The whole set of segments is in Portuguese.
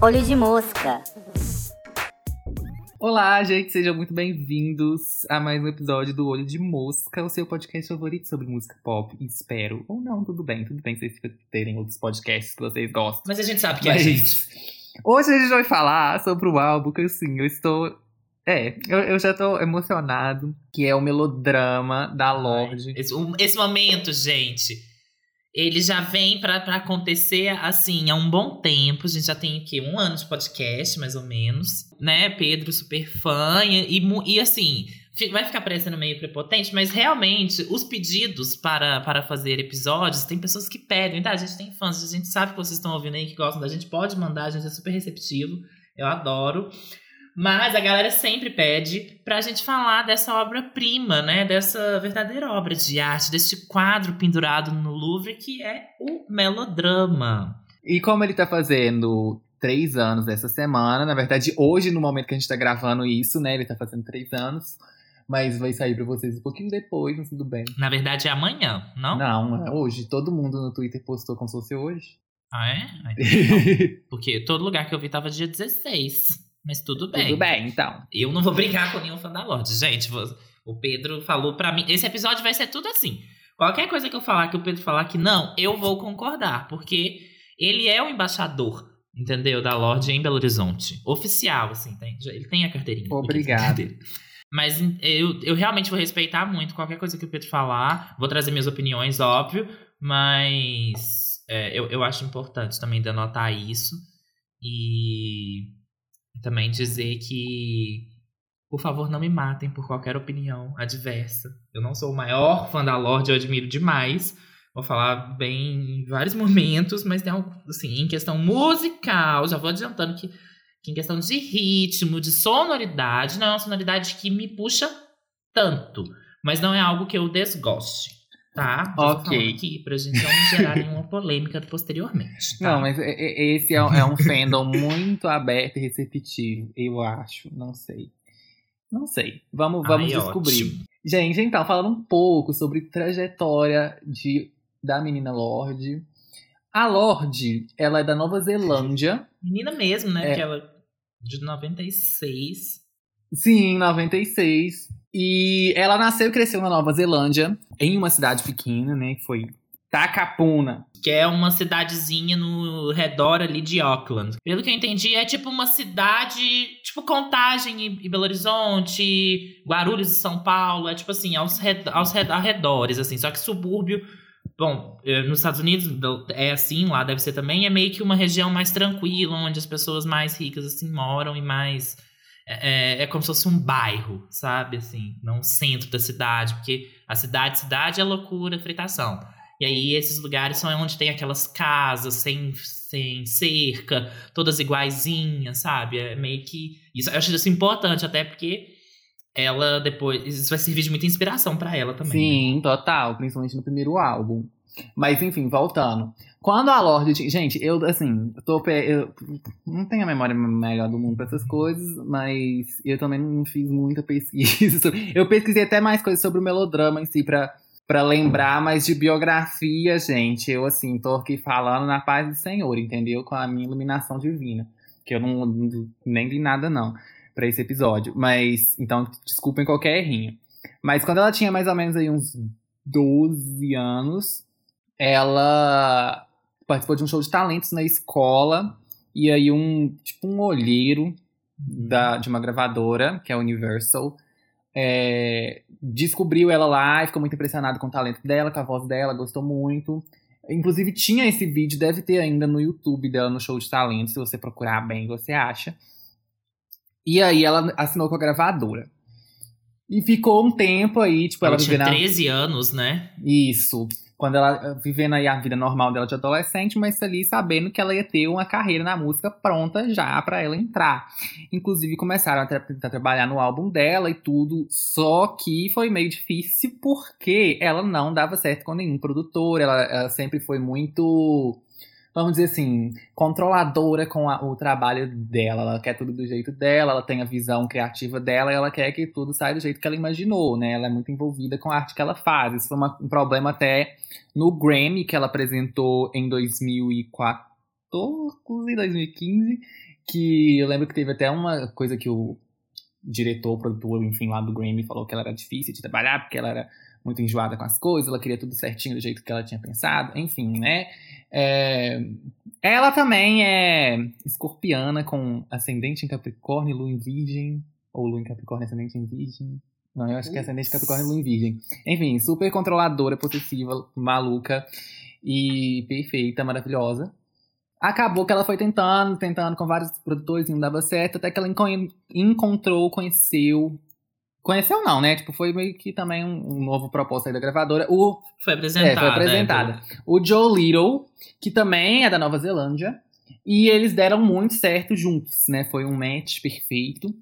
Olho de mosca. Olá, gente, sejam muito bem-vindos a mais um episódio do Olho de Mosca, o seu podcast favorito sobre música pop. Espero. Ou não, tudo bem, tudo bem vocês terem outros podcasts que vocês gostam. Mas a gente sabe que é a Mas gente. Hoje a gente vai falar sobre o álbum que, assim, eu estou. É, eu, eu já tô emocionado, que é o melodrama da Lorde. Esse, um- esse momento, gente, ele já vem pra acontecer assim há um bom tempo. A gente já tem aqui um ano de podcast, mais ou menos. Né? Pedro, super fã. E, e e, assim, vai ficar parecendo meio prepotente, mas realmente os pedidos para, para fazer episódios, tem pessoas que pedem, tá? A gente tem fãs, a gente sabe que vocês estão ouvindo aí, que gostam da gente, pode mandar, a gente é super receptivo. Eu adoro. Mas a galera sempre pede pra gente falar dessa obra-prima, né? Dessa verdadeira obra de arte, desse quadro pendurado no Louvre, que é o melodrama. E como ele tá fazendo três anos essa semana, na verdade, hoje, no momento que a gente tá gravando isso, né? Ele tá fazendo três anos. Mas vai sair pra vocês um pouquinho depois, mas tudo bem. Na verdade, é amanhã, não? Não, é hoje. Todo mundo no Twitter postou como se fosse hoje. Ah, é? Porque todo lugar que eu vi tava dia 16. Mas tudo bem. Tudo bem, então. Eu não vou brigar com nenhum fã da Lorde. Gente, o Pedro falou pra mim. Esse episódio vai ser tudo assim. Qualquer coisa que eu falar, que o Pedro falar que não, eu vou concordar. Porque ele é o embaixador, entendeu? Da Lorde em Belo Horizonte. Oficial, assim. Tem, ele tem a carteirinha. Obrigado. Mas eu, eu realmente vou respeitar muito qualquer coisa que o Pedro falar. Vou trazer minhas opiniões, óbvio. Mas é, eu, eu acho importante também denotar isso. E também dizer que, por favor, não me matem por qualquer opinião adversa. Eu não sou o maior fã da Lorde, eu admiro demais. Vou falar bem em vários momentos, mas tem algo, assim, em questão musical, já vou adiantando que, que em questão de ritmo, de sonoridade, não é uma sonoridade que me puxa tanto. Mas não é algo que eu desgoste. Tá? Ok. Aqui, pra gente não gerar nenhuma polêmica posteriormente. Tá? Não, mas é- é- esse é, um- é um fandom muito aberto e receptivo, eu acho. Não sei. Não sei. Vamos, vamos Ai, descobrir. ótimo. Gente, então, falando um pouco sobre trajetória de, da menina Lorde. A Lorde, ela é da Nova Zelândia. Menina mesmo, né? É. Porque ela de 96. Sim, em 96. E ela nasceu e cresceu na Nova Zelândia, em uma cidade pequena, né? Que foi Takapuna. Que é uma cidadezinha no redor ali de Auckland. Pelo que eu entendi, é tipo uma cidade. Tipo Contagem e Belo Horizonte, Guarulhos e São Paulo. É tipo assim, aos, red, aos red- arredores, assim. Só que subúrbio. Bom, eh, nos Estados Unidos é assim, lá deve ser também. É meio que uma região mais tranquila, onde as pessoas mais ricas, assim, moram e mais. É, é- é como se fosse um bairro, sabe? Assim, não centro da cidade. Porque a cidade, cidade é loucura, fritação. E aí, esses lugares são onde tem aquelas casas sem, sem cerca, todas iguaizinhas, sabe? É meio que. Isso, eu acho isso importante, até porque ela depois. Isso vai servir de muita inspiração pra ela também. né? Sim, total, principalmente no primeiro álbum. Mas enfim, voltando. Quando a Lorde. Gente, eu, assim, tô. Eu não tenho a memória melhor do mundo pra essas coisas, mas eu também não fiz muita pesquisa. sobre- Eu pesquisei até mais coisas sobre o melodrama em si pra, pra lembrar, mas de biografia, gente, eu, assim, tô aqui falando na paz do Senhor, entendeu? Com a minha iluminação divina. Que eu não, não- nem li nada, não, pra esse episódio. Mas, então, desculpem qualquer errinho. Mas quando ela tinha mais ou menos aí uns 12 anos, ela participou de um show de talentos na escola. E aí um, tipo, um olheiro da, de uma gravadora, que é a Universal, é, descobriu ela lá e ficou muito impressionado com o talento dela, com a voz dela, gostou muito. Inclusive tinha esse vídeo, deve ter ainda no YouTube dela no show de talentos, se você procurar bem, você acha. E aí ela assinou com a gravadora. E ficou um tempo aí, tipo, ela, Ela tinha vivendo a- 13 anos, né? Isso. Quando ela eh, vivendo aí a vida normal dela de adolescente, mas ali sabendo que ela ia ter uma carreira na música pronta já pra ela entrar. Inclusive começaram a tentar trabalhar no álbum dela e tudo, só que foi meio difícil porque ela não dava certo com nenhum produtor, ela, ela sempre foi muito vamos dizer assim, controladora com a- o trabalho dela. Ela quer tudo do jeito dela, ela tem a visão criativa dela e ela quer que tudo saia do jeito que ela imaginou, né? Ela é muito envolvida com a arte que ela faz. Isso foi uma- um problema até no Grammy que ela apresentou em 2014, 2015, que eu lembro que teve até uma coisa que o diretor, produtor, enfim, lá do Grammy falou que ela era difícil de trabalhar, porque ela era muito enjoada com as coisas, ela queria tudo certinho do jeito que ela tinha pensado, enfim, né? É, Ela também é escorpiana com ascendente em Capricórnio, lua em Virgem, ou lua em Capricórnio, ascendente em Virgem. Não, eu acho que é ascendente em Capricórnio e lua em Virgem. Enfim, super controladora, possessiva, maluca e perfeita, maravilhosa. Acabou que ela foi tentando, tentando com vários produtores e não dava certo, até que ela enco- encontrou, conheceu. Conheceu não, né? Tipo, foi meio que também um, um novo propósito aí da gravadora. O Foi apresentada. é, foi apresentada. O Joe Little, que também é da Nova Zelândia. E eles deram muito certo juntos, né? Foi um match perfeito.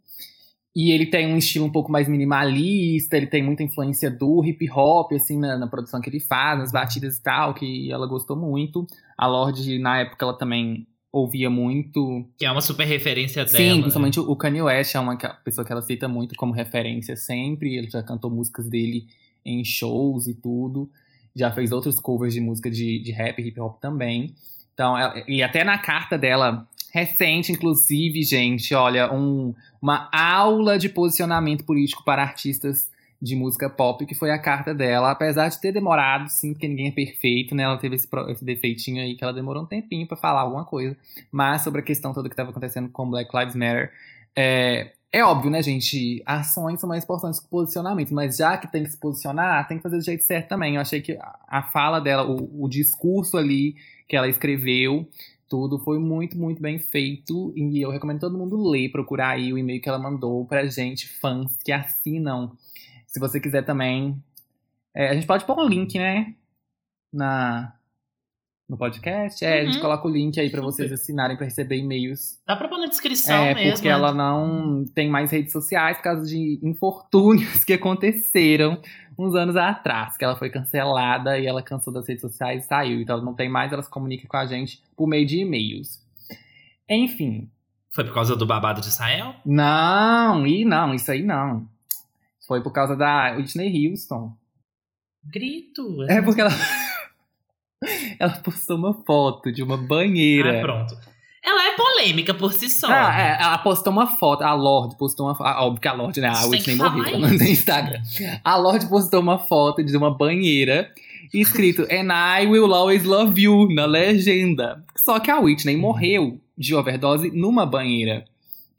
E ele tem um estilo um pouco mais minimalista, ele tem muita influência do hip hop, assim, na, na produção que ele faz, nas batidas e tal, que ela gostou muito. A Lorde, na época, ela também ouvia muito. Que é uma super referência dela. Sim, né? principalmente o Kanye West é uma pessoa que ela cita muito como referência sempre. Ele já cantou músicas dele em shows e tudo. Já fez outros covers de música de, de rap e hip hop também. Então, ela- e até na carta dela, recente, inclusive, gente, olha, um- uma aula de posicionamento político para artistas de música pop, que foi a carta dela. Apesar de ter demorado, sim, porque ninguém é perfeito, né? Ela teve esse, esse defeitinho aí que ela demorou um tempinho pra falar alguma coisa. Mas sobre a questão toda que estava acontecendo com Black Lives Matter, é, é óbvio, né, gente? Ações são mais importantes que posicionamento, mas já que tem que se posicionar, tem que fazer do jeito certo também. Eu achei que a, a fala dela, o, o discurso ali que ela escreveu, tudo foi muito, muito bem feito. E eu recomendo todo mundo ler, procurar aí o e-mail que ela mandou pra gente, fãs que assinam. Se você quiser também. é, a gente pode pôr um link, né? Na, no podcast. É, a gente Uhum. coloca o link aí pra Super. vocês assinarem pra receber e-mails Dá pra pôr na descrição é, mesmo. porque né? ela não tem mais redes sociais por causa de infortúnios que aconteceram uns anos atrás, que ela foi cancelada e ela cansou das redes sociais e saiu. Então ela não tem mais, ela se comunica com a gente por meio de e-mails. Enfim. Foi por causa do babado de Israel? Não, e não, isso aí não. Foi por causa da Whitney Houston. Grito. É porque ela. ela postou uma foto de uma banheira. Ah, pronto. Ela é polêmica por si só. Ah, é, ela postou uma foto, a Lorde postou uma foto. Óbvio que a Lorde, né? A Whitney morreu, não tem Instagram. A Lorde postou uma foto de uma banheira escrito And I will always love you na legenda. Só que a Whitney morreu de overdose numa banheira.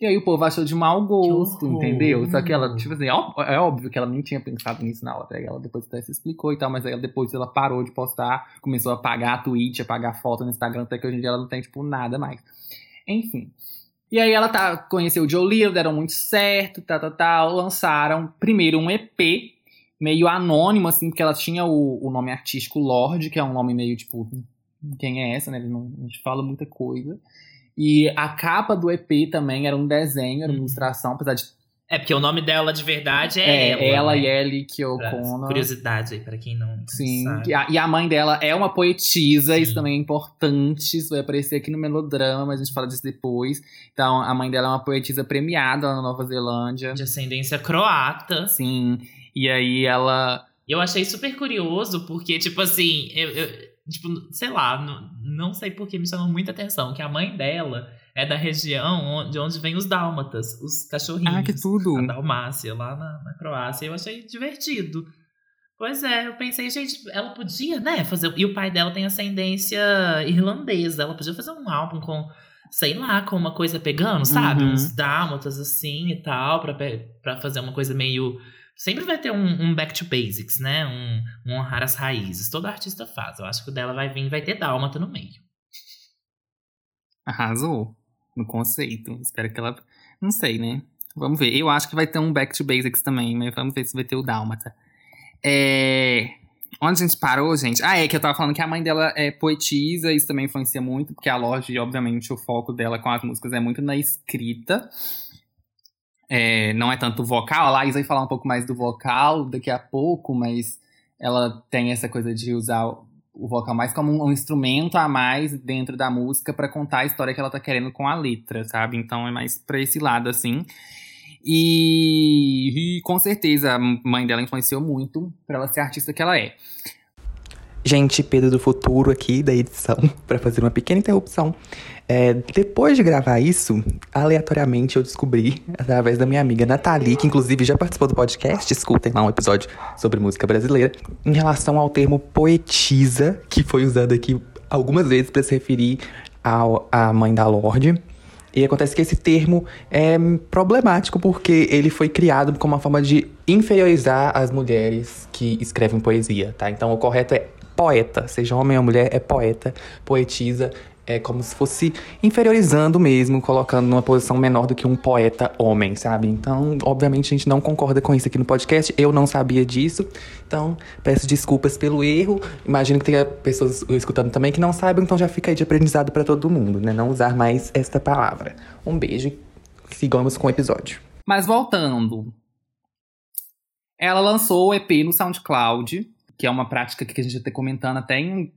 E aí o povo achou de mau gosto, entendeu? Só que ela, tipo assim, ó- é óbvio que ela nem tinha pensado nisso na hora. Ela depois até se explicou e tal, mas aí ela, depois ela parou de postar, começou a apagar tweet, apagar foto no Instagram, até que hoje em dia ela não tem, tipo, nada mais. Enfim. E aí ela tá, conheceu o Joe deram muito certo, tal, tal, tal. Lançaram primeiro um EP, meio anônimo, assim, porque ela tinha o, o nome artístico Lorde, que é um nome meio tipo, quem é essa, né? Ele não, não te fala muita coisa. E a capa do EP também era um desenho, era uma Uhum. ilustração, apesar de. É porque o nome dela de verdade é, É, ela. ela né? e Ellie Kiyokona. Curiosidade aí, pra quem não Sim, sabe. e a, e a mãe dela é uma poetisa, Sim. isso também é importante, isso vai aparecer aqui no melodrama, mas a gente fala disso depois. Então, a mãe dela é uma poetisa premiada lá na Nova Zelândia. De ascendência croata. Sim, e aí ela. Eu achei super curioso, porque, tipo assim, eu, eu- tipo, sei lá, não, não sei por que me chamou muita atenção, que a mãe dela é da região onde, de onde vem os dálmatas, os cachorrinhos. Ah, que tudo! A Dalmácia, lá na, na Croácia. Eu achei divertido. Pois é, eu pensei, gente, ela podia, né, fazer... E o pai dela tem ascendência irlandesa. Ela podia fazer um álbum com, sei lá, com uma coisa pegando, sabe? Uhum. Uns dálmatas assim e tal, pra, pe- pra fazer uma coisa meio... Sempre vai ter um, um back to basics, né? Um, um honrar as raízes. Todo artista faz. Eu acho que o dela vai vir vai ter dálmata no meio. Arrasou no conceito. Espero que ela. Não sei, né? Vamos ver. Eu acho que vai ter um Back to Basics também, mas vamos ver se vai ter o Dálmata. É. Onde a gente parou, gente? Ah, é que eu tava falando que a mãe dela é poetisa, isso também influencia muito, porque a Lorde, obviamente, o foco dela com as músicas é muito na escrita. É, não é tanto vocal. A Laís vai falar um pouco mais do vocal daqui a pouco, mas ela tem essa coisa de usar o vocal mais como um, um instrumento a mais dentro da música pra contar a história que ela tá querendo com a letra, sabe? Então é mais pra esse lado, assim. E, e com certeza a mãe dela influenciou muito pra ela ser a artista que ela é. Gente, Pedro do Futuro aqui da edição, para fazer uma pequena interrupção. É, depois de gravar isso, aleatoriamente eu descobri, através da minha amiga Nathalie, que inclusive já participou do podcast, escutem lá um episódio sobre música brasileira, em relação ao termo poetisa, que foi usado aqui algumas vezes para se referir ao, à mãe da Lorde. E acontece que esse termo é problemático porque ele foi criado como uma forma de inferiorizar as mulheres que escrevem poesia, tá? Então o correto é poeta, seja homem ou mulher, é poeta, poetisa, é como se fosse inferiorizando mesmo, colocando numa posição menor do que um poeta homem, sabe? Então, obviamente, a gente não concorda com isso aqui no podcast. Eu não sabia disso. Então, peço desculpas pelo erro. Imagino que tenha pessoas escutando também que não saibam, então já fica aí de aprendizado para todo mundo, né? Não usar mais esta palavra. Um beijo e sigamos com o episódio. Mas voltando. Ela lançou o EP no SoundCloud, que é uma prática que a gente já tá comentando até em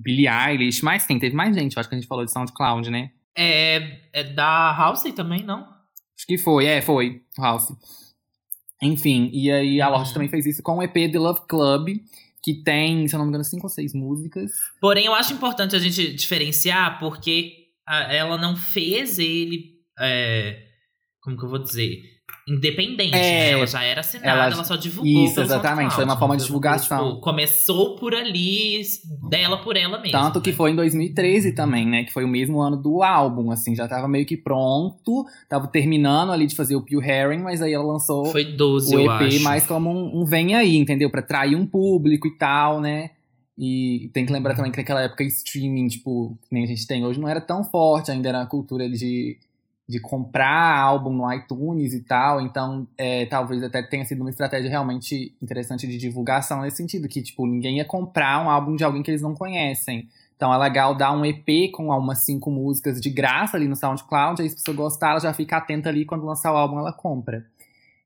Billie Eilish, mas tem, teve mais gente, eu acho que a gente falou de SoundCloud, né? É, é da House também, não? Acho que foi, é, foi, House. Enfim, e aí a Lorde Uhum. também fez isso com o EP The Love Club, que tem, se eu não me engano, cinco ou seis músicas. Porém, eu acho importante a gente diferenciar, porque a- ela não fez ele. é, como que eu vou dizer? Independente, É, né? Ela já era assinada, ela- ela, só divulgou. Isso, exatamente, SoundCloud, foi uma forma de não divulgação. tipo, começou por ali, dela por ela mesma. Tanto que né? foi em 2013 também, né? Que foi o mesmo ano do álbum, assim, já tava meio que pronto, tava terminando ali de fazer o Pure Herring, mas aí ela lançou Foi 12, o eu EP acho. mais como um, um vem aí, entendeu? Pra atrair um público e tal, né? E tem que lembrar também que naquela época streaming, tipo, que nem a gente tem hoje, não era tão forte, ainda era a cultura de, de comprar álbum no iTunes e tal, então é, talvez até tenha sido uma estratégia realmente interessante de divulgação nesse sentido, que, tipo, ninguém ia comprar um álbum de alguém que eles não conhecem. Então é legal dar um EP com umas cinco músicas de graça ali no SoundCloud, aí se a pessoa gostar, ela já fica atenta ali quando lançar o álbum, ela compra.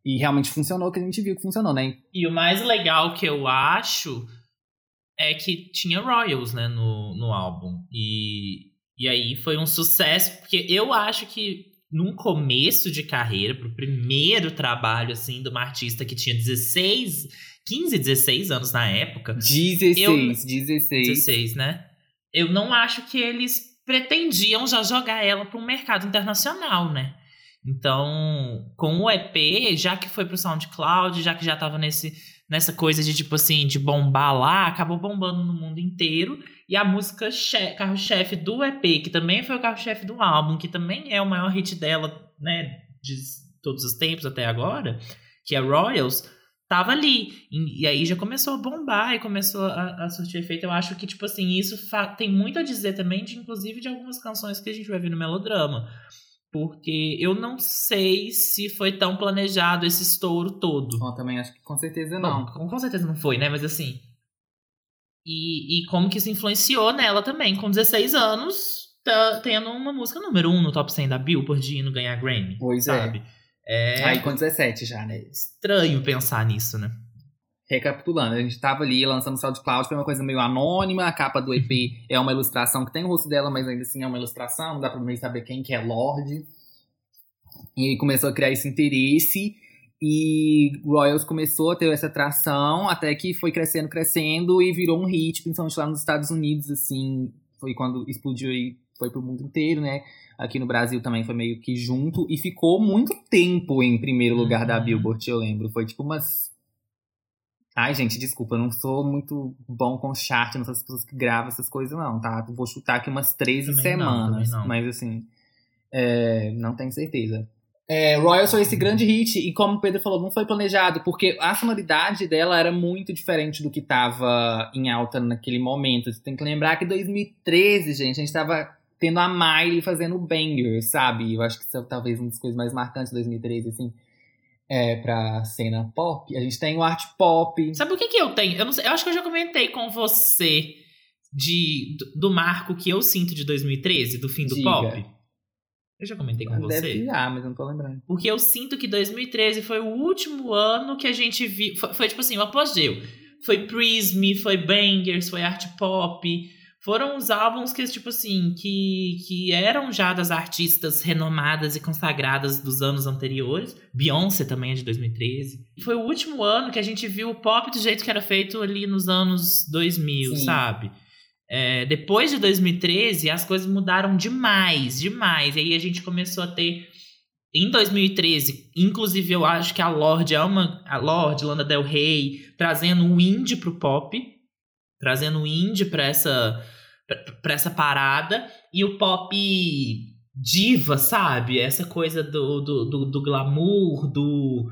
E realmente funcionou, que a gente viu que funcionou, né? E o mais legal que eu acho é que tinha Royals, né, no, no álbum. E, e aí foi um sucesso, porque eu acho que num começo de carreira, pro primeiro trabalho, assim, de uma artista que tinha 16, 15, 16 anos na época. 16, Eu- 16. 16, né? Eu não acho que eles pretendiam já jogar ela para um mercado internacional, né? Então, com o EP, já que foi pro SoundCloud, já que já tava nesse, nessa coisa de tipo assim, de bombar lá, acabou bombando no mundo inteiro. E a música che- carro-chefe do EP, que também foi o carro-chefe do álbum, que também é o maior hit dela, né, de todos os tempos até agora, que é Royals, tava ali. E, e aí já começou a bombar e começou a, a surtir efeito. Eu acho que, tipo assim, isso tem muito a dizer também, de, inclusive, de algumas canções que a gente vai ver no melodrama. Porque eu não sei se foi tão planejado esse estouro todo. Eu também acho que com certeza Bom, não. com, com certeza não foi, né? Mas assim. E, e como que isso influenciou nela também, com 16 anos, tá tendo uma música número 1 um no top 100 da Billboard indo ganhar Grammy. Pois é. sabe? É. Aí com 17 já, né? estranho pensar nisso, né? Recapitulando, a gente tava ali lançando o SoundCloud, foi uma coisa meio anônima, a capa do EP é uma ilustração que tem o rosto dela, mas ainda assim é uma ilustração, não dá pra meio saber quem que é Lorde. E aí começou a criar esse interesse, e Royals começou a ter essa atração, até que foi crescendo, crescendo, e virou um hit, principalmente lá nos Estados Unidos, assim, foi quando explodiu e foi pro mundo inteiro, né? Aqui no Brasil também foi meio que junto, e ficou muito tempo em primeiro lugar da Uhum. Billboard, eu lembro. Foi tipo umas Ai, gente, desculpa, eu não sou muito bom com chart, não sou as pessoas que gravam essas coisas, não, tá? Vou chutar aqui umas 13 Também não, semanas. também não. Mas assim, é, não tenho certeza. É, Royals foi esse grande hit, e como o Pedro falou, não foi planejado, porque a sonoridade dela era muito diferente do que tava em alta naquele momento. Você tem que lembrar que em 2013, gente, a gente tava tendo a Miley fazendo banger, sabe? Eu acho que isso é talvez uma das coisas mais marcantes de 2013, assim, é, pra cena pop. A gente tem o art pop. Sabe o que que eu tenho? Eu, não sei, eu acho que eu já comentei com você de, do, do marco que eu sinto de 2013, do fim do Diga. pop. Eu já comentei com Deve você. ah, mas eu não tô lembrando. Porque eu sinto que 2013 foi o último ano que a gente viu. Foi, foi, tipo assim, o apogeu. foi Prism, foi Bangers, foi Art Pop. Foram os álbuns que, tipo assim, que, que eram já das artistas renomadas e consagradas dos anos anteriores. Beyoncé também é de 2013. Foi o último ano que a gente viu o pop do jeito que era feito ali nos anos 2000, Sim. sabe? É, depois de 2013, as coisas mudaram demais, demais. E aí a gente começou a ter. Em 2013, inclusive eu acho que a Lorde é uma. A Lorde, Lana Del Rey, trazendo o indie pro pop. Trazendo o indie pra essa, pra essa parada. E o pop diva, sabe? Essa coisa do, do, do, do glamour, do,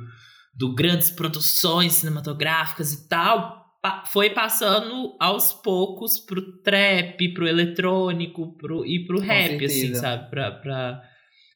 do grandes produções cinematográficas e tal pa- foi passando aos poucos pro trap, pro eletrônico pro, e pro rap, assim, certeza. sabe? Pra, pra,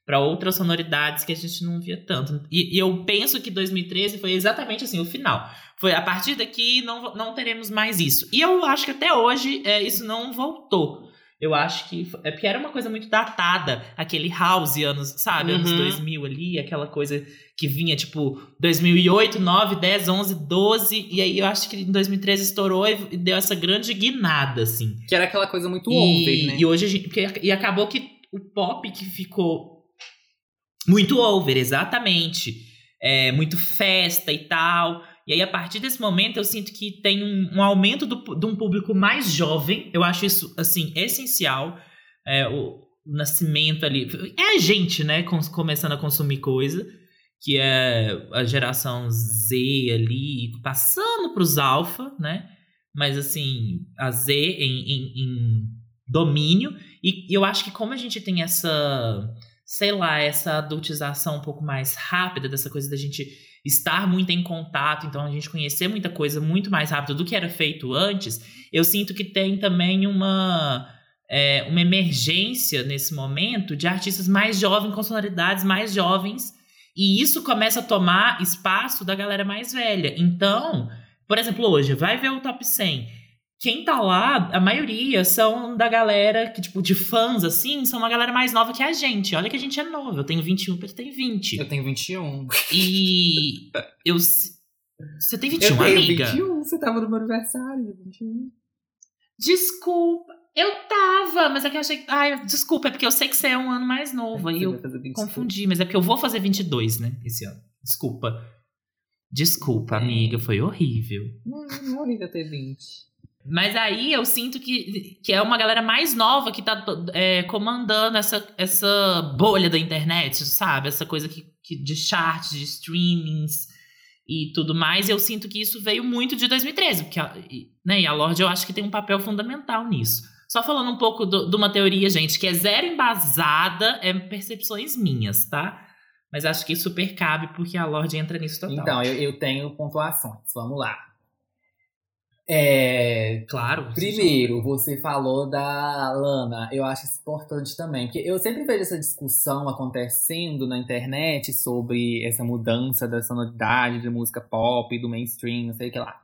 pra outras sonoridades que a gente não via tanto. E, e eu penso que 2013 foi exatamente assim, o final. Foi a partir daqui não, não teremos mais isso. E eu acho que até hoje é, isso não voltou. Eu acho que. É porque era uma coisa muito datada, aquele house anos, sabe? Anos Uhum. 2000 ali, aquela coisa que vinha tipo 2008, 9, 10, 11, 12. E aí eu acho que em 2013 estourou e deu essa grande guinada, assim. Que era aquela coisa muito E, over, né? e hoje a gente. E acabou que o pop que ficou muito over, exatamente. É, muito festa e tal. E aí, a partir desse momento, eu sinto que tem um, um aumento do, de um público mais jovem. Eu acho isso, assim, essencial. É, o, o nascimento ali. É a gente, né, começando a consumir coisa. Que é a geração Z ali, passando pros alfa, né? Mas, assim, a Z em, em- em domínio. E eu acho que como a gente tem essa, sei lá, essa adultização um pouco mais rápida, dessa coisa da gente estar muito em contato, então a gente conhecer muita coisa muito mais rápido do que era feito antes, eu sinto que tem também uma, é, uma emergência nesse momento de artistas mais jovens, com sonoridades mais jovens, e isso começa a tomar espaço da galera mais velha. Então, por exemplo, hoje, vai ver o top 100 quem tá lá, a maioria são da galera que, tipo, de fãs, assim, são uma galera mais nova que a gente. Olha que a gente é novo. Eu tenho 21, ele tem 20. Eu tenho 21. E eu. Você tem 21, eu tenho amiga? 21, você tava no meu aniversário, 21. Desculpa. Eu tava, mas é que eu achei. Ai, desculpa, é porque eu sei que você é um ano mais novo. Aí eu vai fazer 25. confundi, mas é porque eu vou fazer 22, né? Esse ano. Desculpa. Desculpa, É. amiga, foi horrível. Não, não é horrível ter 20. Mas aí eu sinto que, que é uma galera mais nova que tá é, comandando essa, essa bolha da internet, sabe? Essa coisa que, que de charts, de streamings e tudo mais. Eu sinto que isso veio muito de 2013, porque né, e a Lorde eu acho que tem um papel fundamental nisso. Só falando um pouco de uma teoria, gente, que é zero embasada, é percepções minhas, tá? Mas acho que super cabe porque a Lorde entra nisso total. Então, eu, eu tenho pontuações. Vamos lá. É, claro. Primeiro, você falou da Lana. Eu acho isso importante também. Porque eu sempre vejo essa discussão acontecendo na internet sobre essa mudança da sonoridade de música pop, do mainstream, não sei o que lá.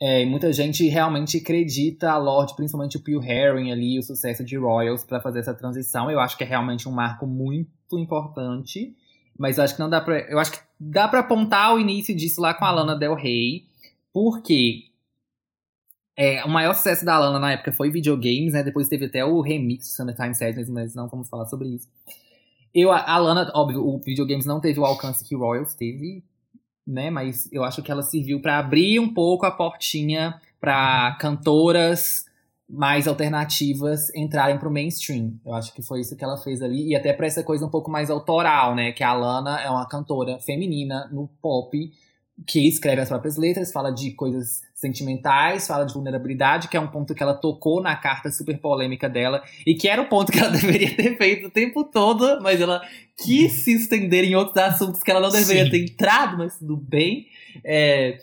É, muita gente realmente acredita a Lorde, principalmente o Pio Herring ali, o sucesso de Royals, para fazer essa transição. Eu acho que é realmente um marco muito importante. Mas eu acho que não dá pra. Eu acho que dá pra apontar o início disso lá com a Lana Del Rey. Porque é, o maior sucesso da Lana na época foi videogames, né? Depois teve até o remix de Summertime Sadness, mas não vamos falar sobre isso. Eu, a Lana, óbvio, o videogames não teve o alcance que Royals teve, né? Mas eu acho que ela serviu pra abrir um pouco a portinha pra cantoras mais alternativas entrarem pro mainstream. Eu acho que foi isso que ela fez ali. E até pra essa coisa um pouco mais autoral, né? Que a Lana é uma cantora feminina no pop que escreve as próprias letras, fala de coisas sentimentais, fala de vulnerabilidade, que é um ponto que ela tocou na carta super polêmica dela, e que era o ponto que ela deveria ter feito o tempo todo, mas ela quis se estender em outros assuntos que ela não deveria Sim. ter entrado, mas tudo bem. É,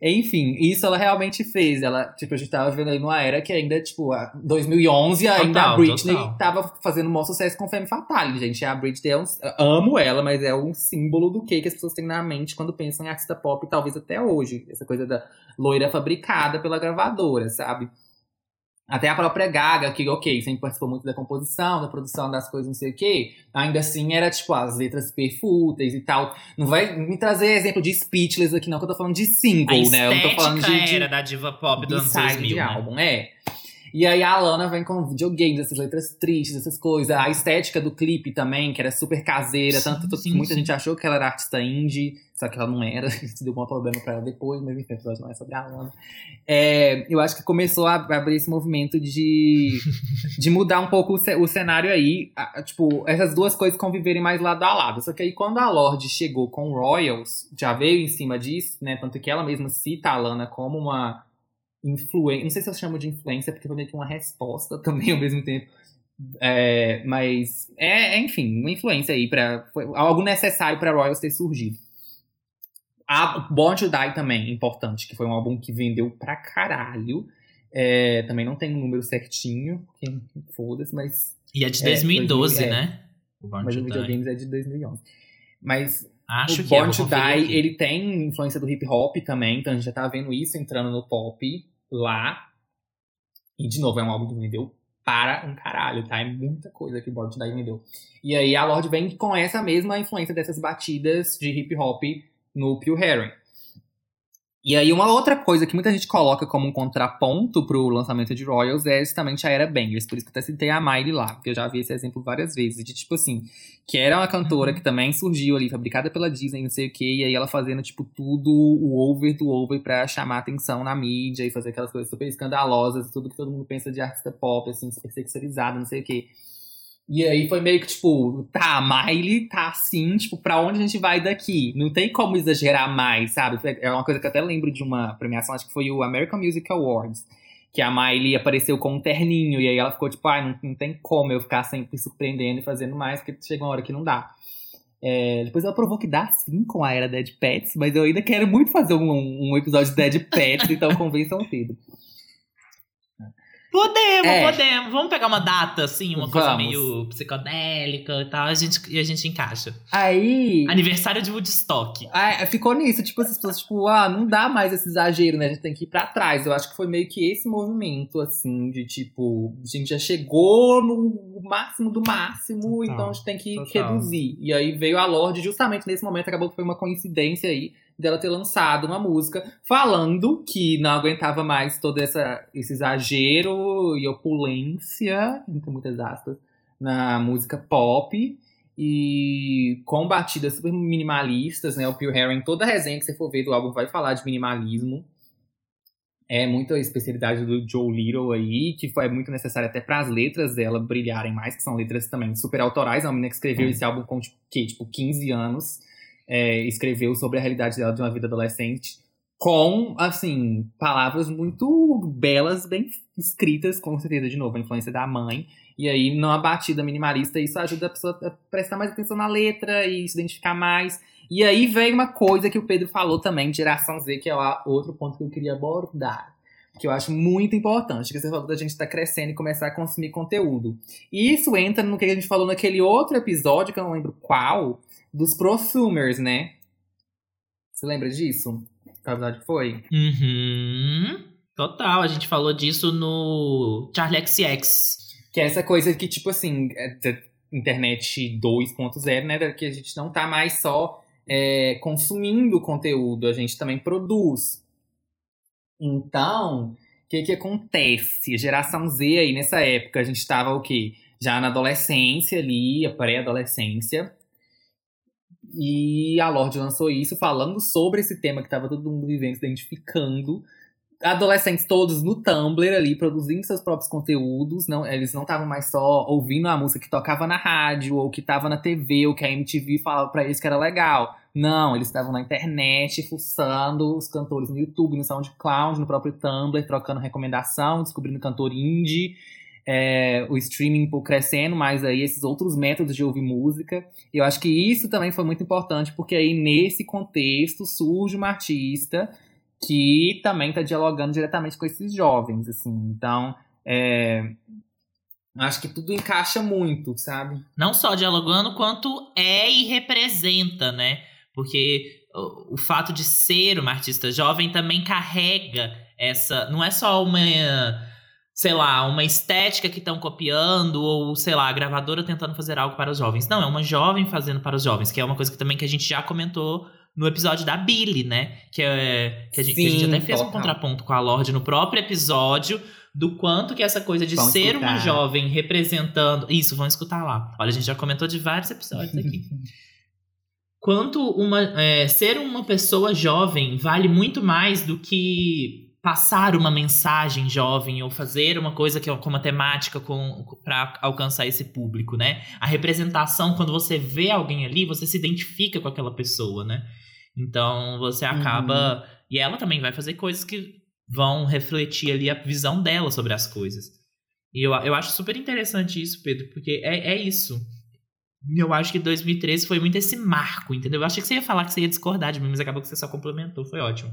enfim, isso ela realmente fez. Ela, tipo, a gente tava vendo aí numa era que ainda, tipo, a 2011, ainda a Britney total. tava fazendo um maior sucesso com Femme Fatale, gente. A Britney é um, amo ela, mas é um símbolo do que, que as pessoas têm na mente quando pensam em artista pop, talvez até hoje. Essa coisa da loira fabricada pela gravadora, sabe? Até a própria Gaga, que, ok, sempre participou muito da composição, da produção das coisas, não sei o quê. Ainda assim, era, tipo, as letras perfúteis e tal. Não vai me trazer exemplo de Speechless aqui, não, que eu tô falando de single, a né? Eu não tô falando de, de, era da diva pop do anos B-side 2000, de né? álbum, é. E aí a Lana vem com videogames, essas letras tristes, essas coisas. A estética do clipe também, que era super caseira. Sim, tanto que muita sim. gente achou que ela era artista indie, só que ela não era. Isso deu um problema pra ela depois, mas enfim, episódio não é sobre a Lana. É, eu acho que começou a abrir esse movimento de, de mudar um pouco o, ce- o cenário aí. a- tipo, essas duas coisas conviverem mais lado a lado. Só que aí quando a Lorde chegou com Royals, já veio em cima disso, né? Tanto que ela mesma cita a Lana como uma influência. Não sei se eu chamo de influência, porque foi meio que uma resposta também ao mesmo tempo. É, mas, é, é, enfim, uma influência aí para algo necessário para Royals ter surgido. A Born to Die também, importante, que foi um álbum que vendeu pra caralho. É, também não tem um número certinho, foda-se, mas, E é de É, 2012, 2000, é. né? O Born mas to o videogames é de 2011. Mas Acho o que é, Born to Die, aqui. ele tem influência do hip hop também, então a gente já tá vendo isso entrando no pop lá. E, de novo, é um álbum que vendeu para um caralho, tá? É muita coisa que o Born to Die vendeu. E aí a Lorde vem com essa mesma influência dessas batidas de hip hop no Pure Herring. E aí uma outra coisa que muita gente coloca como um contraponto pro lançamento de Royals é justamente a era Bangers. Por isso que eu até citei a Miley lá, porque eu já vi esse exemplo várias vezes. De tipo assim, que era uma cantora que também surgiu ali, fabricada pela Disney, não sei o quê, e aí ela fazendo, tipo, tudo o over do over pra chamar atenção na mídia e fazer aquelas coisas super escandalosas, tudo que todo mundo pensa de artista pop, assim, super sexualizado, não sei o quê. E aí foi meio que, tipo, tá, Miley tá assim, tipo, pra onde a gente vai daqui? Não tem como exagerar mais, sabe? É uma coisa que eu até lembro de uma premiação, acho que foi o American Music Awards. Que a Miley apareceu com um terninho, e aí ela ficou tipo, ai, não, não tem como eu ficar sempre surpreendendo e fazendo mais, porque chega uma hora que não dá. É, depois ela provou que dá sim com a era Dead Pets, mas eu ainda quero muito fazer um, um episódio de Dead Pets, então convençam o Pedro. Podemos, É. podemos. Vamos pegar uma data, assim, uma coisa Vamos. meio psicodélica e tal, a gente, e a gente encaixa. Aí. Aniversário de Woodstock. Ah, ficou nisso, tipo, as pessoas, tipo, ah, não dá mais esse exagero, né? A gente tem que ir pra trás. Eu acho que foi meio que esse movimento, assim, de tipo, a gente já chegou no máximo do máximo, Total, então a gente tem que total. reduzir. E aí veio a Lorde justamente nesse momento, acabou que foi uma coincidência aí dela ter lançado uma música falando que não aguentava mais todo essa, esse exagero e opulência, entre muitas aspas, na música pop e com batidas super minimalistas, né? O Pure Herring, toda a resenha que você for ver do álbum vai falar de minimalismo. É muito a especialidade do Joe Little aí, que foi muito necessária até para as letras dela brilharem mais, que são letras também super autorais. É uma menina que escreveu esse álbum com tipo, que, tipo 15 anos, é, escreveu sobre a realidade dela de uma vida adolescente, com, assim, palavras muito belas, bem escritas, com certeza, de novo, a influência da mãe. E aí, numa batida minimalista, isso ajuda a pessoa a prestar mais atenção na letra e se identificar mais. E aí vem uma coisa que o Pedro falou também, de geração Z, que é outro ponto que eu queria abordar. Que eu acho muito importante, que você falou da gente estar crescendo e começar a consumir conteúdo. E isso entra no que a gente falou naquele outro episódio, que eu não lembro qual, dos prosumers, né? Você lembra disso? Que foi? Uhum. Total, a gente falou disso no Charlie XX. Que é essa coisa que, tipo assim, é da internet 2.0, né? Que a gente não tá mais só é, consumindo conteúdo, a gente também produz. Então, o que que acontece? A geração Z aí, nessa época, a gente tava o quê? Já na adolescência ali, a pré-adolescência. E a Lorde lançou isso falando sobre esse tema que tava todo mundo vivendo, se identificando adolescentes todos no Tumblr ali, produzindo seus próprios conteúdos. Não, eles não estavam mais só ouvindo a música que tocava na rádio, ou que tava na TV, ou que a MTV falava pra eles que era legal. Não, eles estavam na internet, fuçando os cantores no YouTube, no SoundCloud, no próprio Tumblr, trocando recomendação, descobrindo cantor indie. É, o streaming crescendo, mas aí esses outros métodos de ouvir música. Eu acho que isso também foi muito importante, porque aí nesse contexto surge uma artista que também está dialogando diretamente com esses jovens, assim. Então, é, acho que tudo encaixa muito, sabe? Não só dialogando, quanto é e representa, né? Porque o, o fato de ser uma artista jovem também carrega essa. Não é só uma sei lá, uma estética que estão copiando, ou, sei lá, a gravadora tentando fazer algo para os jovens. Não, é uma jovem fazendo para os jovens, que é uma coisa que também que a gente já comentou no episódio da Billy, né? Que, é, que, a, gente, que a gente Sim, até fez um total. contraponto com a Lorde no próprio episódio do quanto que essa coisa de Vamos ser escutar. uma jovem representando. Isso, vamos escutar lá. Olha, a gente já comentou de vários episódios aqui. quanto uma é, ser uma pessoa jovem vale muito mais do que passar uma mensagem jovem ou fazer uma coisa que é com uma temática com para alcançar esse público, né? A representação quando você vê alguém ali, você se identifica com aquela pessoa, né? Então você acaba e ela também vai fazer coisas que vão refletir ali a visão dela sobre as coisas. E eu, eu acho super interessante isso, Pedro, porque é, é isso. Eu acho que 2013 foi muito esse marco, entendeu? Eu achei que você ia falar que você ia discordar de mim, mas acabou que você só complementou, foi ótimo.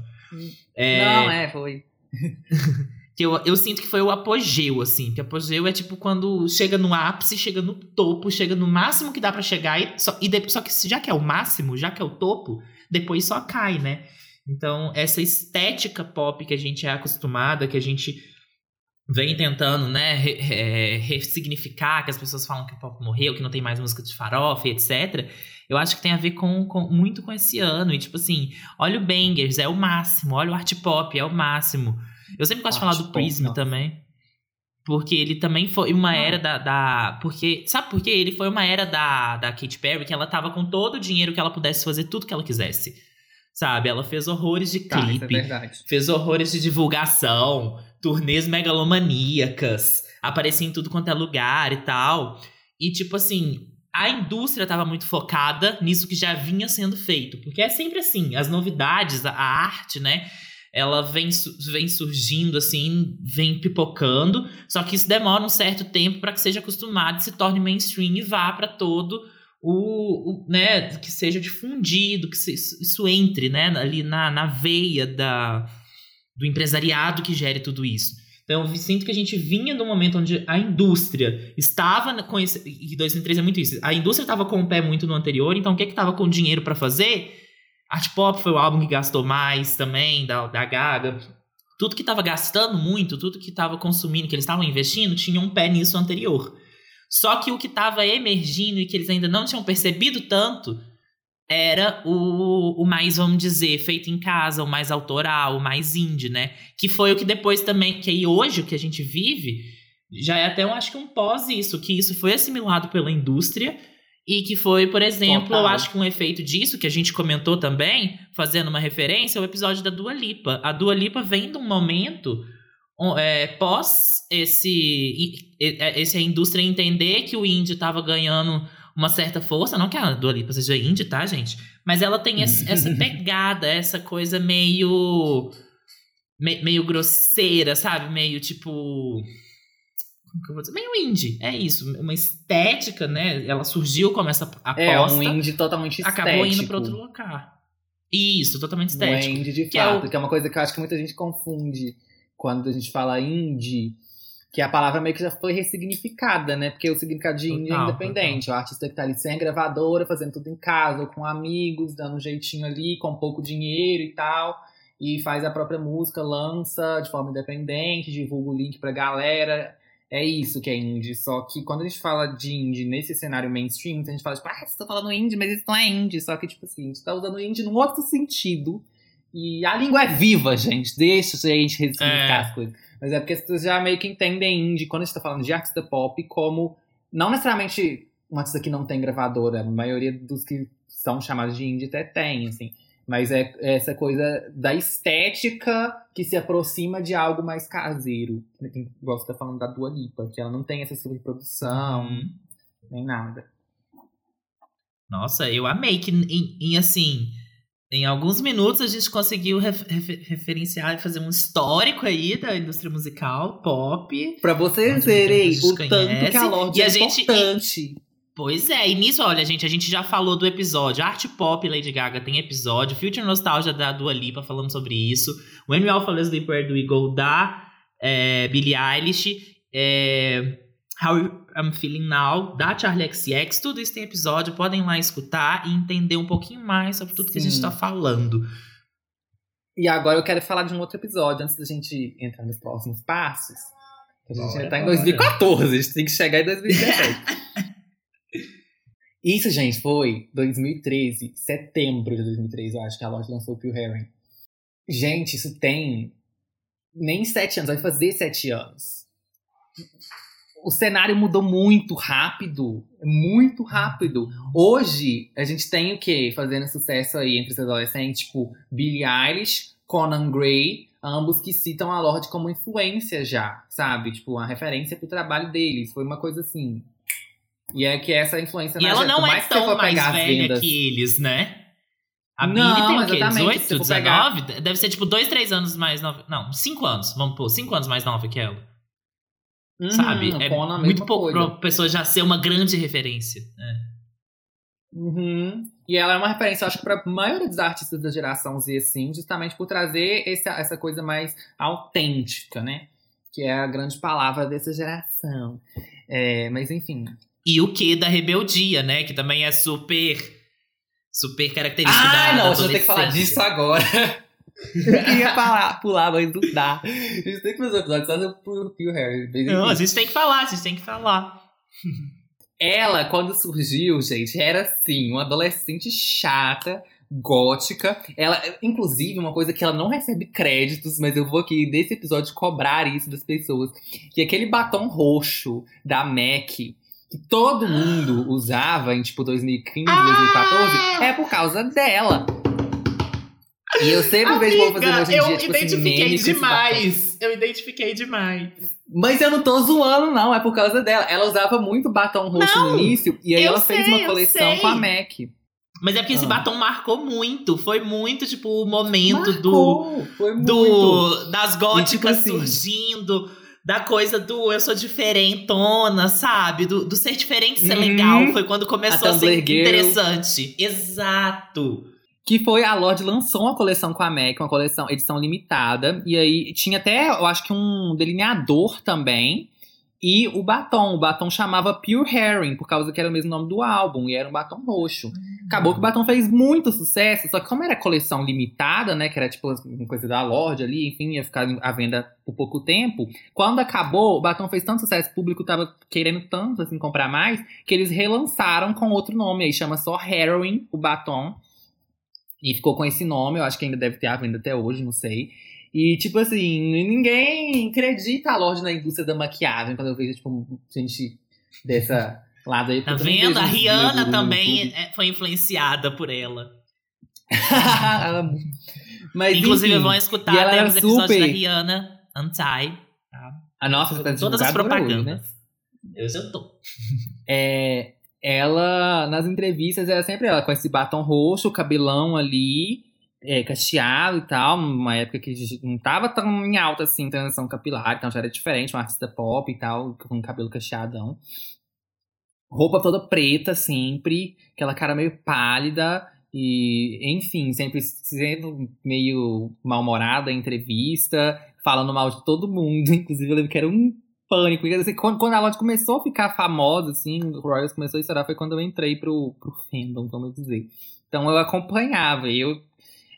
É, Não, é, foi. que eu, eu sinto que foi o apogeu, assim. Que apogeu é tipo quando chega no ápice, chega no topo, chega no máximo que dá pra chegar. E só, e de- só que já que é o máximo, já que é o topo, depois só cai, né? Então, essa estética pop que a gente é acostumada, que a gente vem tentando, né, re- re- ressignificar, que as pessoas falam que o pop morreu, que não tem mais música de farofa, etc. Eu acho que tem a ver com, com- muito com esse ano. E tipo assim, olha o Bangers, é o máximo. Olha o art pop, é o máximo. Eu sempre gosto de falar Art do pop, Prism também. Porque ele também foi uma Ah. era da, da. Porque. Sabe por quê? Ele foi uma era da, da Katy Perry que ela tava com todo o dinheiro que ela pudesse fazer tudo que ela quisesse. Sabe? Ela fez horrores de Tá, é clipe, verdade. fez horrores de divulgação, turnês megalomaníacas, aparecia em tudo quanto é lugar e tal. E, tipo assim, a indústria estava muito focada nisso que já vinha sendo feito. Porque é sempre assim, as novidades, a, arte, né? Ela vem, vem surgindo assim, vem pipocando, só que isso demora um certo tempo para que seja acostumado, se torne mainstream e vá para todo o, o, né, que seja difundido, que se- isso entre, né, ali na, na veia da, do empresariado que gere tudo isso. Então, eu sinto que a gente vinha de um momento onde a indústria estava com esse. E 2003 é muito isso. A indústria estava com o pé muito no anterior, então o que que estava com dinheiro para fazer? Art Pop foi o álbum que gastou mais também, da, da Gaga. Tudo que estava gastando muito, tudo que estava consumindo, que eles estavam investindo, tinha um pé nisso anterior. Só que o que estava emergindo e que eles ainda não tinham percebido tanto era o, o mais, vamos dizer, feito em casa, o mais autoral, o mais indie, né? Que foi o que depois também, que aí hoje o que a gente vive, já é até, eu acho que um pós isso, que isso foi assimilado pela indústria e que foi, por exemplo, Total. eu acho que um efeito disso, que a gente comentou também, fazendo uma referência, é o episódio da Dua Lipa. A Dua Lipa vem de um momento é, pós esse, é, esse a indústria entender que o indie estava ganhando uma certa força, não que a Dua Lipa seja indie, tá, gente? Mas ela tem esse- essa pegada, essa coisa meio me- meio grosseira, sabe? Meio tipo como que eu vou dizer? Meio indie, é isso, uma estética, né? Ela surgiu como essa aposta, É, um indie totalmente estético. acabou indo para outro lugar. Isso, totalmente Um estético. indie de Que é fato, o- que é uma coisa que eu acho que muita gente confunde quando a gente fala indie, que a palavra meio que já foi ressignificada, né? Porque o significado de indie é Total, independente. O artista que tá ali sem a gravadora, fazendo tudo em casa, ou com amigos, dando um jeitinho ali, com pouco dinheiro e tal. E faz a própria música, lança de forma independente, divulga o link pra galera. É isso que é indie. Só que quando a gente fala de indie nesse cenário mainstream, a gente fala, tipo, ah, você tá falando indie, mas isso não é indie. Só que, tipo assim, a gente tá usando indie num outro sentido. E a língua é viva, gente. Deixa a gente ressignificar É. as coisas. Mas é porque as pessoas já meio que entendem indie, quando a gente tá falando de artista pop, como não necessariamente um artista que não tem gravadora. A maioria dos que são chamados de indie até tem, assim. Mas é essa coisa da estética que se aproxima de algo mais caseiro. Igual você tá falando da Dua Lipa, que ela não tem essa sobreprodução, Uhum. nem nada. Nossa, eu amei que em, em, assim, em alguns minutos a gente conseguiu ref- refer- referenciar e fazer um histórico aí da indústria musical, pop. Pra vocês verem o tanto conhece. que a Lorde E a é gente- importante. Pois é, e nisso, olha, gente, a gente já falou do episódio. Art Pop Lady Gaga tem episódio. Future Nostalgia da Dua Lipa falando sobre isso. When We All Fall Asleep Where Do We Go da é, Billie Eilish. É, How I'm Feeling Now da Charlie XX. Tudo isso tem episódio. Podem ir lá escutar e entender um pouquinho mais sobre tudo que a gente Sim. tá falando. E agora eu quero falar de um outro episódio, antes da gente entrar nos próximos passos. A gente Bora, já tá em bora. 2014, a gente tem que chegar em 2017. Isso, gente, foi 2013, setembro de 2013, eu acho que a loja lançou o Pure Herring. Gente, isso tem nem sete anos, vai fazer sete anos. O cenário mudou muito rápido, muito rápido. Hoje, a gente tem o quê? Fazendo sucesso aí entre os adolescentes, tipo Billie Eilish, Conan Gray, ambos que citam a Lorde como influência já, sabe? Tipo, uma referência pro trabalho deles. Foi uma coisa assim. E é que essa influência E ela não por é mais tão mais velha vendas- que eles, né? A Não, Billie tem o quê? exatamente, 18, se for pegar- 19? Deve ser tipo 2, 3 anos mais nova. Não, 5 anos. Vamos pôr, 5 anos mais nova que ela. Uhum, sabe? É a muito pouco coisa. pra pessoa já ser uma grande referência. né? Uhum. E ela é uma referência, acho que pra maioria dos artistas da geração Z, assim, justamente por trazer esse, essa coisa mais autêntica, né? Que é a grande palavra dessa geração. É, mas enfim. E o que da rebeldia, né? Que também é super. Super característico da Ah, não, a vai ter que falar disso agora. Eu queria falar, pular, mas não dá. A gente tem que fazer um episódio só do Pure Harry. Não, a gente tem que falar, a gente tem que falar. Ela, quando surgiu, gente, era assim, uma adolescente chata, gótica. Ela, inclusive, uma coisa que ela não recebe créditos, mas eu vou aqui nesse episódio cobrar isso das pessoas. Que aquele batom roxo da MAC que todo mundo usava em tipo 2015, 2014, é por causa dela. E eu sempre vejo o povo fazendo hoje em eu dia, tipo assim, identifiquei esse batom. demais. Eu identifiquei demais. Mas eu não tô zoando, não. É por causa dela. Ela usava muito batom roxo Não, no início. E aí eu ela fez sei, uma eu coleção com a MAC. Mas é porque esse Ah. batom marcou muito. Foi muito, tipo, o momento do. Marcou, Foi muito. do das góticas tipo assim- surgindo, da coisa do eu sou diferentona, sabe? Do, do ser diferente ser Uhum. legal. Foi quando começou A a, ser Girl. interessante. Exato. Que foi, a Lorde lançou uma coleção com a MAC, uma coleção, edição limitada. E aí tinha até, eu acho que um delineador também. E o batom. O batom chamava Pure Herring, por causa que era o mesmo nome do álbum. E era um batom roxo. Acabou que o batom fez muito sucesso, só que como era coleção limitada, né, que era tipo uma coisa da Lorde ali, enfim, ia ficar à venda por pouco tempo. Quando acabou, o batom fez tanto sucesso, o público tava querendo tanto assim comprar mais, que eles relançaram com outro nome, aí chama só Heroin, o batom. E ficou com esse nome, eu acho que ainda deve ter à venda até hoje, não sei. E, tipo assim, ninguém acredita a Lorde na indústria da maquiagem, quando eu vejo, tipo, gente dessa lado aí. Tá vendo? A Rihanna também foi influenciada por ela. Mas, Inclusive, enfim, vão escutar temos era episódios da super- Rihanna, Anti. A nossa tá Todas as por hoje, propagandas. né? Eu já tô. É, ela, nas entrevistas, era sempre ela com esse batom roxo, cabelão ali, é, cacheado e tal. Uma época que não tava tão em alta assim, transição capilar, então já era diferente, uma artista pop e tal, com cabelo cacheadão. Roupa toda preta sempre, aquela cara meio pálida. E, enfim, sempre sendo meio mal-humorada em entrevista, falando mal de todo mundo. Inclusive, eu lembro que era um pânico. Assim, quando, quando a Lorde começou a ficar famosa, assim, o Royals começou a estourar, foi quando eu entrei pro, pro fandom, vamos dizer. Então eu acompanhava, eu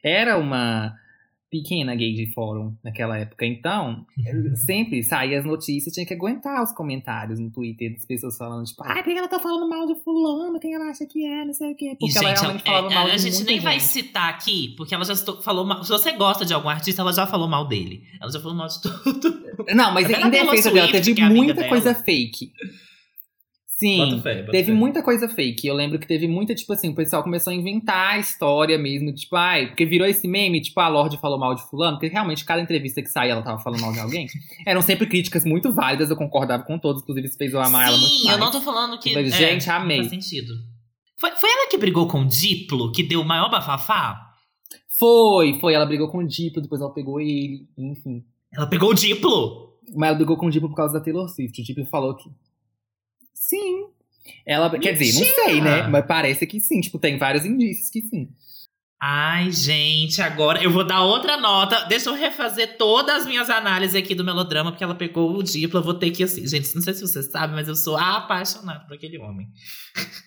era uma pequena gay de fórum naquela época. Então, eu sempre saía as notícias, tinha que aguentar os comentários no Twitter das pessoas falando, tipo, ai, por que ela tá falando mal de fulano? Quem ela acha que é? Não sei o quê. Porque E, ela gente, realmente é- falava é, mal a de gente muita nem vai gente. citar aqui, porque ela já falou mal. Se você gosta de algum artista, ela já falou mal dele. Ela já falou mal de tudo. Não, mas Até em defesa dela, Swift, teve é amiga muita dela. coisa fake. Sim. Bota fé, bota Teve fé. muita coisa fake. Eu lembro que teve muita, tipo assim, o pessoal começou a inventar a história mesmo, tipo, ai, porque virou esse meme, tipo, a Lorde falou mal de fulano, porque realmente cada entrevista que saía ela tava falando mal de alguém. Eram sempre críticas muito válidas, eu concordava com todos, inclusive isso fez eu amar ela muito Sim, eu não tô falando que. Mas, é, gente, amei. Faz sentido. Foi, foi ela que brigou com o Diplo, que deu o maior bafafá? Foi, foi, ela brigou com o Diplo, depois ela pegou ele, enfim. Ela pegou o Diplo? Mas ela brigou com o Diplo por causa da Taylor Swift. O Diplo falou que. Sim. Ela, quer dizer, não Mentira! sei, né? Mas parece que sim. Tipo, tem vários indícios que sim. Ai, gente, agora eu vou dar outra nota. Deixa eu refazer todas as minhas análises aqui do melodrama, porque ela pegou o Diplo. Eu vou ter que, assim. Gente, não sei se vocês sabem, mas eu sou apaixonada por aquele homem.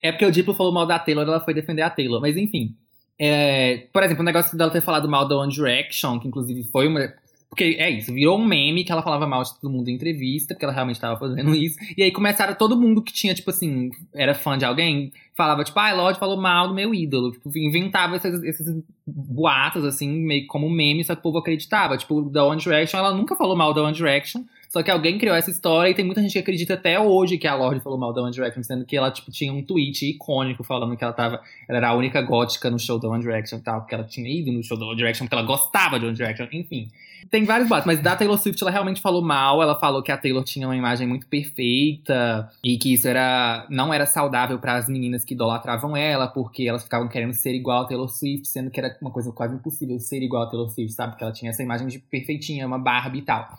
É porque o Diplo falou mal da Taylor, ela foi defender a Taylor. Mas enfim. É, por exemplo, o negócio dela ter falado mal da One Direction, que inclusive foi uma. Porque é isso, virou um meme que ela falava mal de todo mundo em entrevista, porque ela realmente estava fazendo isso. E aí começaram todo mundo que tinha, tipo assim, era fã de alguém, falava, tipo, ah, Lorde falou mal do meu ídolo. Tipo, inventava esses, esses boatos, assim, meio como meme, só que o povo acreditava. Tipo, da One Direction, ela nunca falou mal da One Direction. Só que alguém criou essa história e tem muita gente que acredita até hoje que a Lorde falou mal da One Direction, sendo que ela, tipo, tinha um tweet icônico falando que ela tava. Ela era a única gótica no show da One Direction e tal, porque ela tinha ido no show da One Direction, porque ela gostava de One Direction, enfim. Tem vários boatos, mas da Taylor Swift ela realmente falou mal. Ela falou que a Taylor tinha uma imagem muito perfeita e que isso era não era saudável para as meninas que idolatravam ela, porque elas ficavam querendo ser igual a Taylor Swift, sendo que era uma coisa quase impossível ser igual a Taylor Swift, sabe? Porque ela tinha essa imagem de perfeitinha, uma Barbie e tal.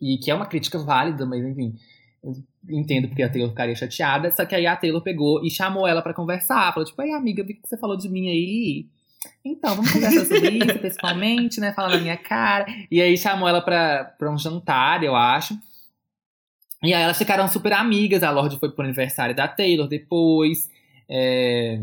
E que é uma crítica válida, mas enfim. Eu entendo porque a Taylor ficaria chateada. Só que aí a Taylor pegou e chamou ela para conversar. Falou, tipo, ei, amiga, vi que você falou de mim aí. Então, vamos conversar sobre isso pessoalmente, né? Falar na minha cara. E aí chamou ela pra, pra um jantar, eu acho. E aí elas ficaram super amigas. A Lorde foi pro aniversário da Taylor depois. É...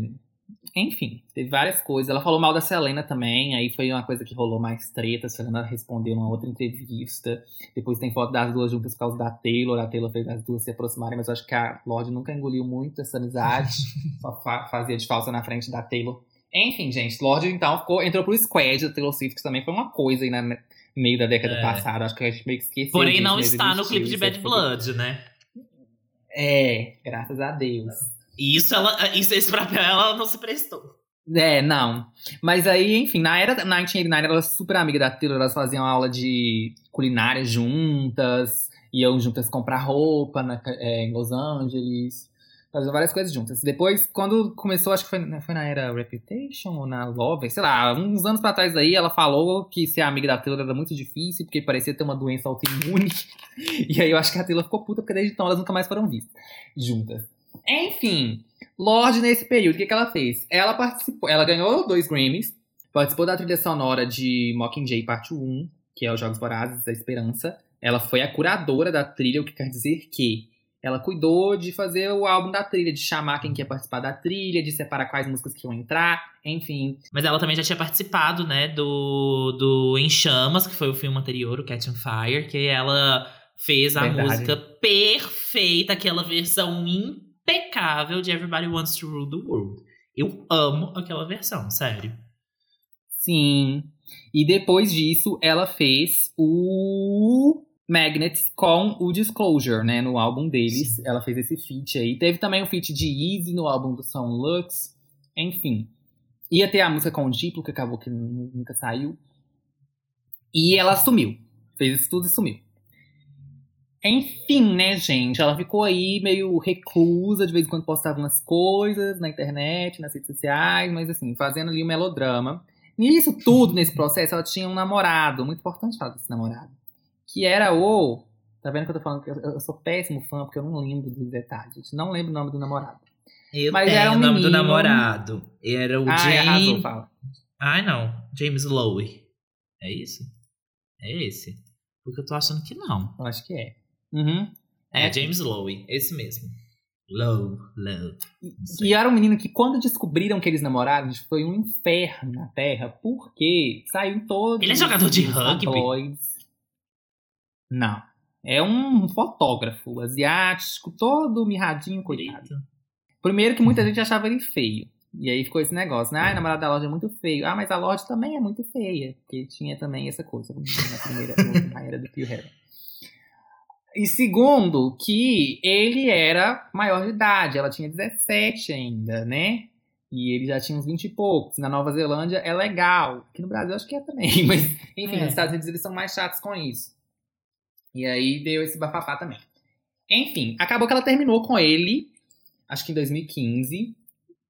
Enfim, teve várias coisas. Ela falou mal da Selena também, aí foi uma coisa que rolou mais treta. A Selena respondeu numa outra entrevista. Depois tem foto das duas juntas por causa da Taylor. A Taylor fez as duas se aproximarem, mas eu acho que a Lorde nunca engoliu muito essa amizade. só fa fazia de falsa na frente da Taylor. Enfim, gente, Lorde então ficou, entrou pro squad da Taylor Swift, que também foi uma coisa aí na meio da década É. passada. Acho que a gente meio que esqueceu. Porém, disso, não mas está no clipe de Bad é Blood, né? É, graças a Deus. E isso, ela, isso, esse papel ela não se prestou. É, não. Mas aí, enfim, na era da 1989, ela era super amiga da Taylor, elas faziam aula de culinária juntas, iam juntas comprar roupa na- é, em Los Angeles, faziam várias coisas juntas. Depois, quando começou, acho que foi, foi na era Reputation ou na Love, sei lá, uns anos pra trás daí, ela falou que ser amiga da Taylor era muito difícil, porque parecia ter uma doença autoimune. e aí eu acho que a Taylor ficou puta, porque desde então elas nunca mais foram vistas juntas. Enfim, Lorde nesse período, o que, que ela fez? Ela participou, ela ganhou dois Grammys, participou da trilha sonora de Mockingjay Parte 1, que é os Jogos Vorazes da Esperança. Ela foi a curadora da trilha, o que quer dizer que ela cuidou de fazer o álbum da trilha, de chamar quem quer participar da trilha, de separar quais músicas que iam entrar, enfim. Mas ela também já tinha participado, né, do, do Em Chamas, que foi o filme anterior, o Catch on Fire, que ela fez a Verdade. música perfeita, aquela versão impecável de Everybody Wants to Rule the World. Eu amo aquela versão, sério. Sim. E depois disso, ela fez o Magnets com o Disclosure, né? No álbum deles. Ela fez esse feat aí. Teve também o feat de Easy no álbum do São Lux. Enfim. Ia ter a música com o Diplo, que acabou que nu- nunca saiu. E ela sumiu. Fez isso tudo e sumiu. Enfim, né, gente? Ela ficou aí meio reclusa, de vez em quando postava umas coisas na internet, nas redes sociais, mas assim, fazendo ali um melodrama. Nisso tudo, nesse processo, ela tinha um namorado, muito importante falar desse namorado, que era o. Tá vendo que eu tô falando que eu, eu sou péssimo fã, porque eu não lembro dos detalhes, gente. Não lembro o nome do namorado. Eu Mas era um o nome do menino- namorado. Era o arrasou, James. fala. Ai, não. James Lowe. É isso? É esse? Porque eu tô achando que não. Eu acho que é. Uhum. É, É. James Lowe. Esse mesmo. Lowe, Lowe. Não sei. E era um menino que, quando descobriram que eles namoraram, foi um inferno na Terra, porque saiu em todos. Ele é jogador de rugby? tabloides. Não. É um fotógrafo asiático, todo mirradinho, coitado. Eita. Primeiro que muita gente achava ele feio. E aí ficou esse negócio, né? Ah, a namorada da loja é muito feio. Ah, mas a loja também é muito feia. Porque tinha também essa coisa na primeira na era do Pio Herman. E segundo, que ele era maior de idade. Ela tinha 17 ainda, né? E ele já tinha uns 20 e poucos. Na Nova Zelândia é legal. Aqui no Brasil acho que é também. Mas, enfim, É. nos Estados Unidos eles são mais chatos com isso. E aí deu esse bafafá também. Enfim, acabou que ela terminou com ele, acho que em 2015.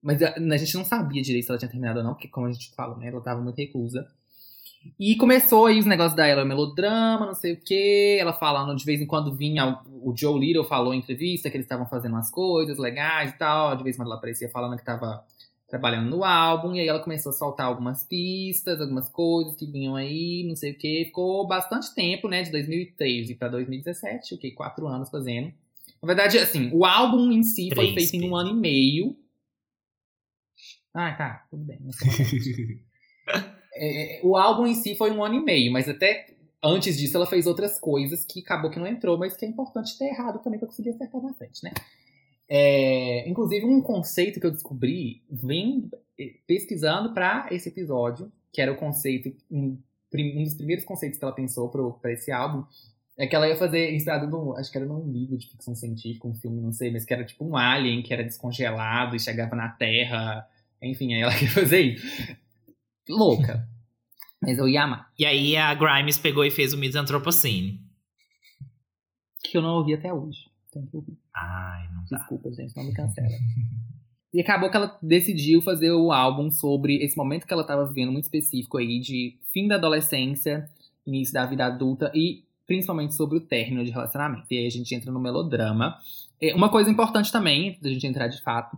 Mas a, a gente não sabia direito se ela tinha terminado ou não, porque como a gente falou, né, ela tava muito reclusa. E começou aí os negócios da ela, melodrama, não sei o quê. Ela falando, de vez em quando vinha, o, Joe Little falou em entrevista que eles estavam fazendo umas coisas legais e tal. De vez em quando ela aparecia falando que tava trabalhando no álbum. E aí ela começou a soltar algumas pistas, algumas coisas que vinham aí, não sei o quê. Ficou bastante tempo, né, de 2013 pra 2017, o que? Quatro anos fazendo. Na verdade, assim, o álbum em si foi Três, feito em um ano e meio. Ah, tá, tudo bem. É, é, o álbum em si foi um ano e meio, mas até antes disso, ela fez outras coisas que acabou que não entrou, mas que é importante ter errado também pra conseguir acertar na frente, né? É, inclusive, um conceito que eu descobri vem pesquisando para esse episódio, que era o conceito, um, um dos primeiros conceitos que ela pensou para esse álbum, é que ela ia fazer, inspirado no, acho que era num livro de ficção científica, um filme, não sei, mas que era tipo um alien que era descongelado e chegava na Terra. Enfim, aí ela queria fazer isso. Louca. Mas eu ia amar. E aí a Grimes pegou e fez o Misanthropocene. Que eu não ouvi até hoje. Tem que ouvir. Ai, não dá. Desculpa, gente, não me cancela. E acabou que ela decidiu fazer o álbum sobre esse momento que ela estava vivendo muito específico aí de fim da adolescência, início da vida adulta e principalmente sobre o término de relacionamento. E aí a gente entra no melodrama. É, Uma coisa importante também, antes da gente entrar de fato,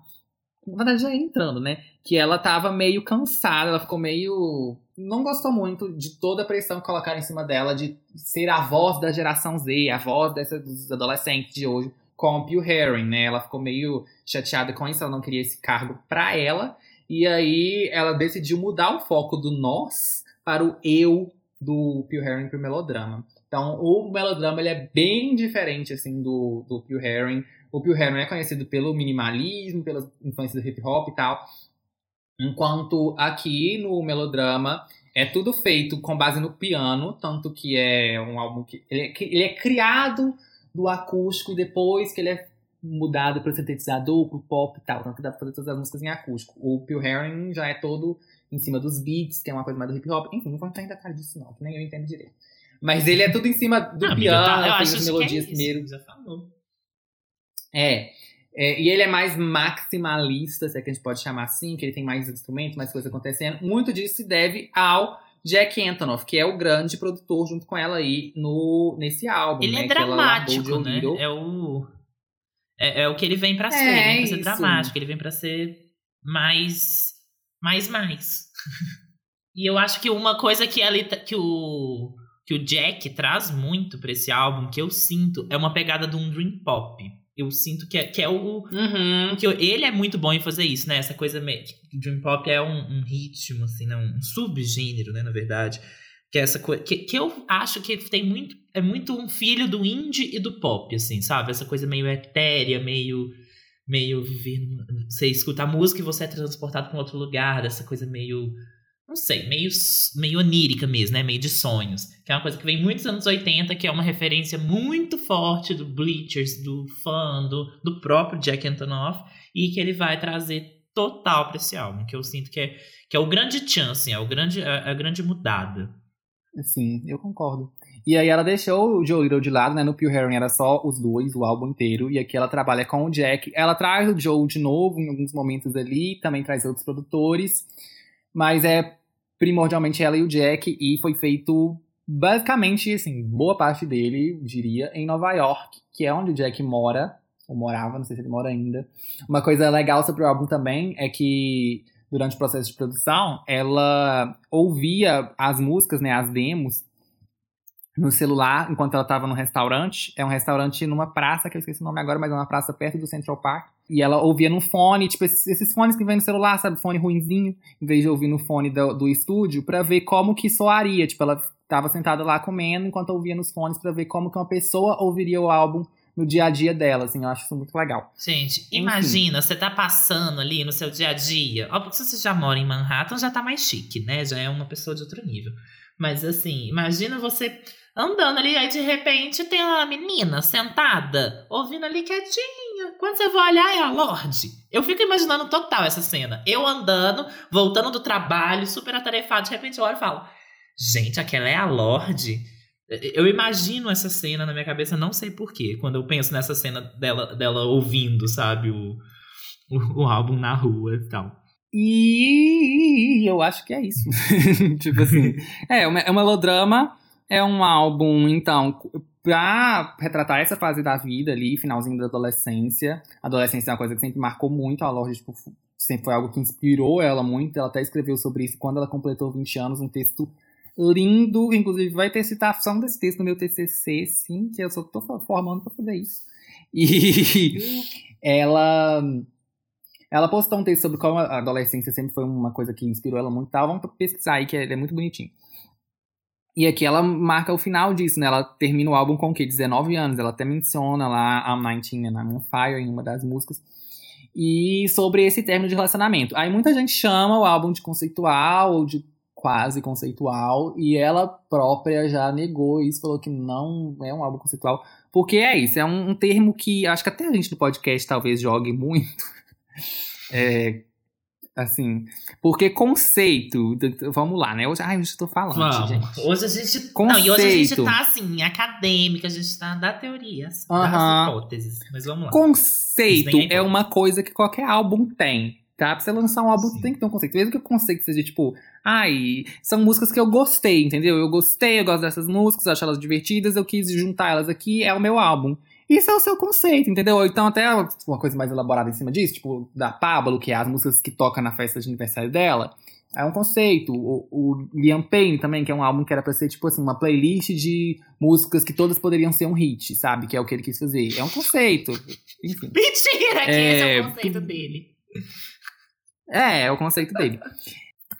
na verdade já entrando, né? Que ela tava meio cansada, ela ficou meio. Não gostou muito de toda a pressão que colocaram em cima dela de ser a voz da geração Z, a voz dessa, dos adolescentes de hoje, com o Pio Herring, né? Ela ficou meio chateada com isso, ela não queria esse cargo pra ela. E aí ela decidiu mudar o foco do nós para o eu do Pio Herring pro melodrama. Então, o melodrama ele é bem diferente assim do, do Pio Herring. O Pio Herring é conhecido pelo minimalismo, pelas influências do hip hop e tal. Enquanto aqui no melodrama é tudo feito com base no piano, tanto que é um álbum que ele é, ele é criado do acústico e depois que ele é mudado para o sintetizador, pro pop e tal, tanto que dá pra fazer todas as músicas em acústico. O Pio Herring já é todo em cima dos beats, que é uma coisa mais do hip hop. Enfim, não vou entrar em detalhe disso não, que nem eu entendo direito. Mas ele é tudo em cima do Ah, amiga, piano, tá, eu tem as que melodias é primeiro. Já falou. É. É, e ele é mais maximalista, se é que a gente pode chamar assim, que ele tem mais instrumentos, mais coisas acontecendo. Muito disso se deve ao Jack Antonoff, que é o grande produtor junto com ela aí no, nesse álbum. Ele né, é ela largou dramático, né? É o. É, é o que ele vem pra É, ser. Ele vem pra ser isso. dramático, ele vem pra ser mais. Mais, mais. e eu acho que uma coisa que, ele, tá- que o. Que o Jack traz muito pra esse álbum, que eu sinto, é uma pegada de um dream pop. Eu sinto que é, que é o, Uhum. porque ele é muito bom em fazer isso, né? Essa coisa meio. que Dream Pop é um, um ritmo, assim, né? um subgênero, né? Na verdade. Que é essa coisa. Que, que eu acho que tem muito. É muito um filho do indie e do pop, assim, sabe? Essa coisa meio etérea, meio. Meio viver. Você escuta a música e você é transportado para um outro lugar, dessa coisa meio. Não sei, meio, meio onírica mesmo, né? Meio de sonhos. Que é uma coisa que vem muitos anos 80, que é uma referência muito forte do Bleachers, do fã, do, do próprio Jack Antonoff, e que ele vai trazer total pra esse álbum, que eu sinto que é, que é o grande chance, é o grande, a, a grande mudada. Sim, eu concordo. E aí ela deixou o Joe Little de lado, né? No Pure Herring era só os dois, o álbum inteiro. E aqui ela trabalha com o Jack. Ela traz o Joe de novo em alguns momentos ali, também traz outros produtores. Mas é primordialmente ela e o Jack. E foi feito basicamente, assim, boa parte dele, diria, em Nova York, que é onde o Jack mora. Ou morava, não sei se ele mora ainda. Uma coisa legal sobre o álbum também é que durante o processo de produção, ela ouvia as músicas, né, as demos, no celular, enquanto ela tava no restaurante. É um restaurante numa praça, que eu esqueci o nome agora, mas é uma praça perto do Central Park. E ela ouvia no fone, tipo, esses, esses fones que vem no celular, sabe? Fone ruinzinho, em vez de ouvir no fone do, do estúdio, pra ver como que soaria. Tipo, ela tava sentada lá comendo, enquanto ouvia nos fones, pra ver como que uma pessoa ouviria o álbum no dia a dia dela, assim. Eu acho isso muito legal. Gente, imagina, você tá passando ali no seu dia a dia. Ó, porque se você já mora em Manhattan, já tá mais chique, né? Já é uma pessoa de outro nível. Mas assim, imagina você andando ali, aí de repente tem uma menina sentada, ouvindo ali quietinha. Quando você vai olhar, é a Lorde. Eu fico imaginando total essa cena. Eu andando, voltando do trabalho, super atarefado, de repente eu olho e falo: Gente, aquela é a Lorde. Eu imagino essa cena na minha cabeça, não sei porquê, quando eu penso nessa cena dela, dela ouvindo, sabe, o, o, o álbum na rua e tal. E eu acho que é isso. tipo assim. É, o melodrama é um álbum, então, pra retratar essa fase da vida ali, finalzinho da adolescência. Adolescência é uma coisa que sempre marcou muito a Lorde, tipo, sempre foi algo que inspirou ela muito. Ela até escreveu sobre isso quando ela completou 20 anos, um texto lindo. Inclusive, vai ter citação desse texto no meu TCC, sim, que eu só tô formando pra fazer isso. E ela. Ela postou um texto sobre como a adolescência sempre foi uma coisa que inspirou ela muito. Tá? Vamos pesquisar aí, que ele é muito bonitinho. E aqui ela marca o final disso, né? Ela termina o álbum com o quê? 19 anos. Ela até menciona lá I'm 19 and I'm on fire em uma das músicas. E sobre esse término de relacionamento. Aí muita gente chama o álbum de conceitual ou de quase conceitual. E ela própria já negou isso, falou que não é um álbum conceitual. Porque é isso, é um, um termo que acho que até a gente no podcast talvez jogue muito. É, assim, porque conceito, vamos lá, né? Hoje, ai, hoje eu tô falando, Vamos. gente. Hoje a gente. Conceito. Não, e hoje a gente tá assim, acadêmica, a gente tá da teoria, das Aham. hipóteses. Mas vamos lá. Conceito é é uma coisa que qualquer álbum tem, tá? Pra você lançar um álbum, Sim. tem que ter um conceito. Mesmo que o conceito seja tipo, ai, são músicas que eu gostei, entendeu? Eu gostei, eu gosto dessas músicas, eu acho elas divertidas, eu quis juntar elas aqui, é o meu álbum. Isso é o seu conceito, entendeu? Então, até uma coisa mais elaborada em cima disso, tipo, da Pablo, que é as músicas que toca na festa de aniversário dela. É um conceito. O, o Liam Payne também, que é um álbum que era pra ser, tipo assim, uma playlist de músicas que todas poderiam ser um hit, sabe? Que é o que ele quis fazer. É um conceito. Enfim. Mentira, que esse é É, o conceito dele. É, é o conceito dele.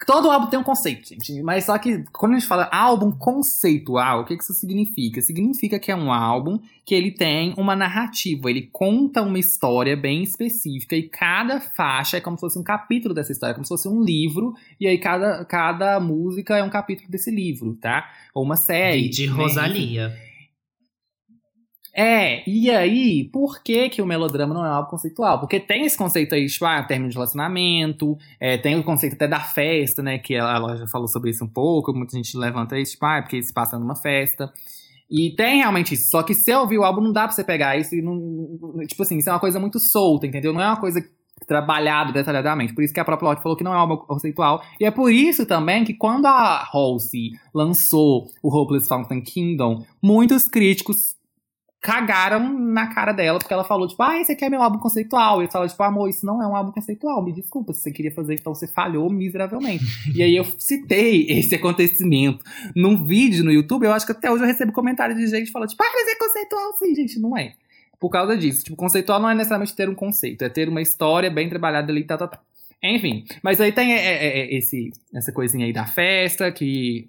Todo álbum tem um conceito, gente. Mas só que quando a gente fala álbum conceitual, o que isso significa? Significa que é um álbum que ele tem uma narrativa, ele conta uma história bem específica e cada faixa é como se fosse um capítulo dessa história, como se fosse um livro, e aí cada, cada música é um capítulo desse livro, tá? Ou uma série. de né? Rosalia. É, e aí, por que que o melodrama não é álbum conceitual? Porque tem esse conceito aí, tipo, ah, término de relacionamento, é, tem o conceito até da festa, né, que ela, ela já falou sobre isso um pouco, muita gente levanta isso, tipo, ah, é porque se passa numa festa. E tem realmente isso, só que se eu ouvir o álbum, não dá pra você pegar isso e não... Tipo assim, isso é uma coisa muito solta, entendeu? Não é uma coisa trabalhada detalhadamente. Por isso que a própria Lorde falou que não é um álbum conceitual. E é por isso também que quando a Halsey lançou o Hopeless Fountain Kingdom, muitos críticos cagaram na cara dela, porque ela falou, tipo, ah, esse aqui é meu álbum conceitual. E eu falava, tipo, amor, isso não é um álbum conceitual, me desculpa, se você queria fazer, então você falhou miseravelmente. e aí eu citei esse acontecimento num vídeo no YouTube, eu acho que até hoje eu recebo comentário de gente falando, tipo, ah, mas é conceitual sim, gente, não é. Por causa disso. Tipo, conceitual não é necessariamente ter um conceito, é ter uma história bem trabalhada ali, tá, tá, tá. Enfim, mas aí tem é, é, é, esse, essa coisinha aí da festa, que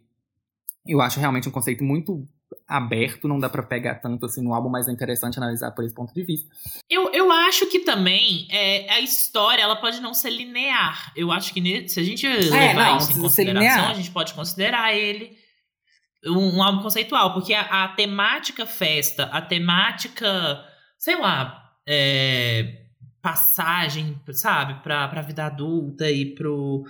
eu acho realmente um conceito muito aberto, não dá pra pegar tanto assim no álbum, mas é interessante analisar por esse ponto de vista. Eu, eu acho que também é, a história ela pode não ser linear. Eu acho que se a gente levar não, isso em consideração, a gente pode considerar ele um, um álbum conceitual, porque a, a temática festa, a temática, sei lá, é, passagem, sabe, pra, pra vida adulta e pro.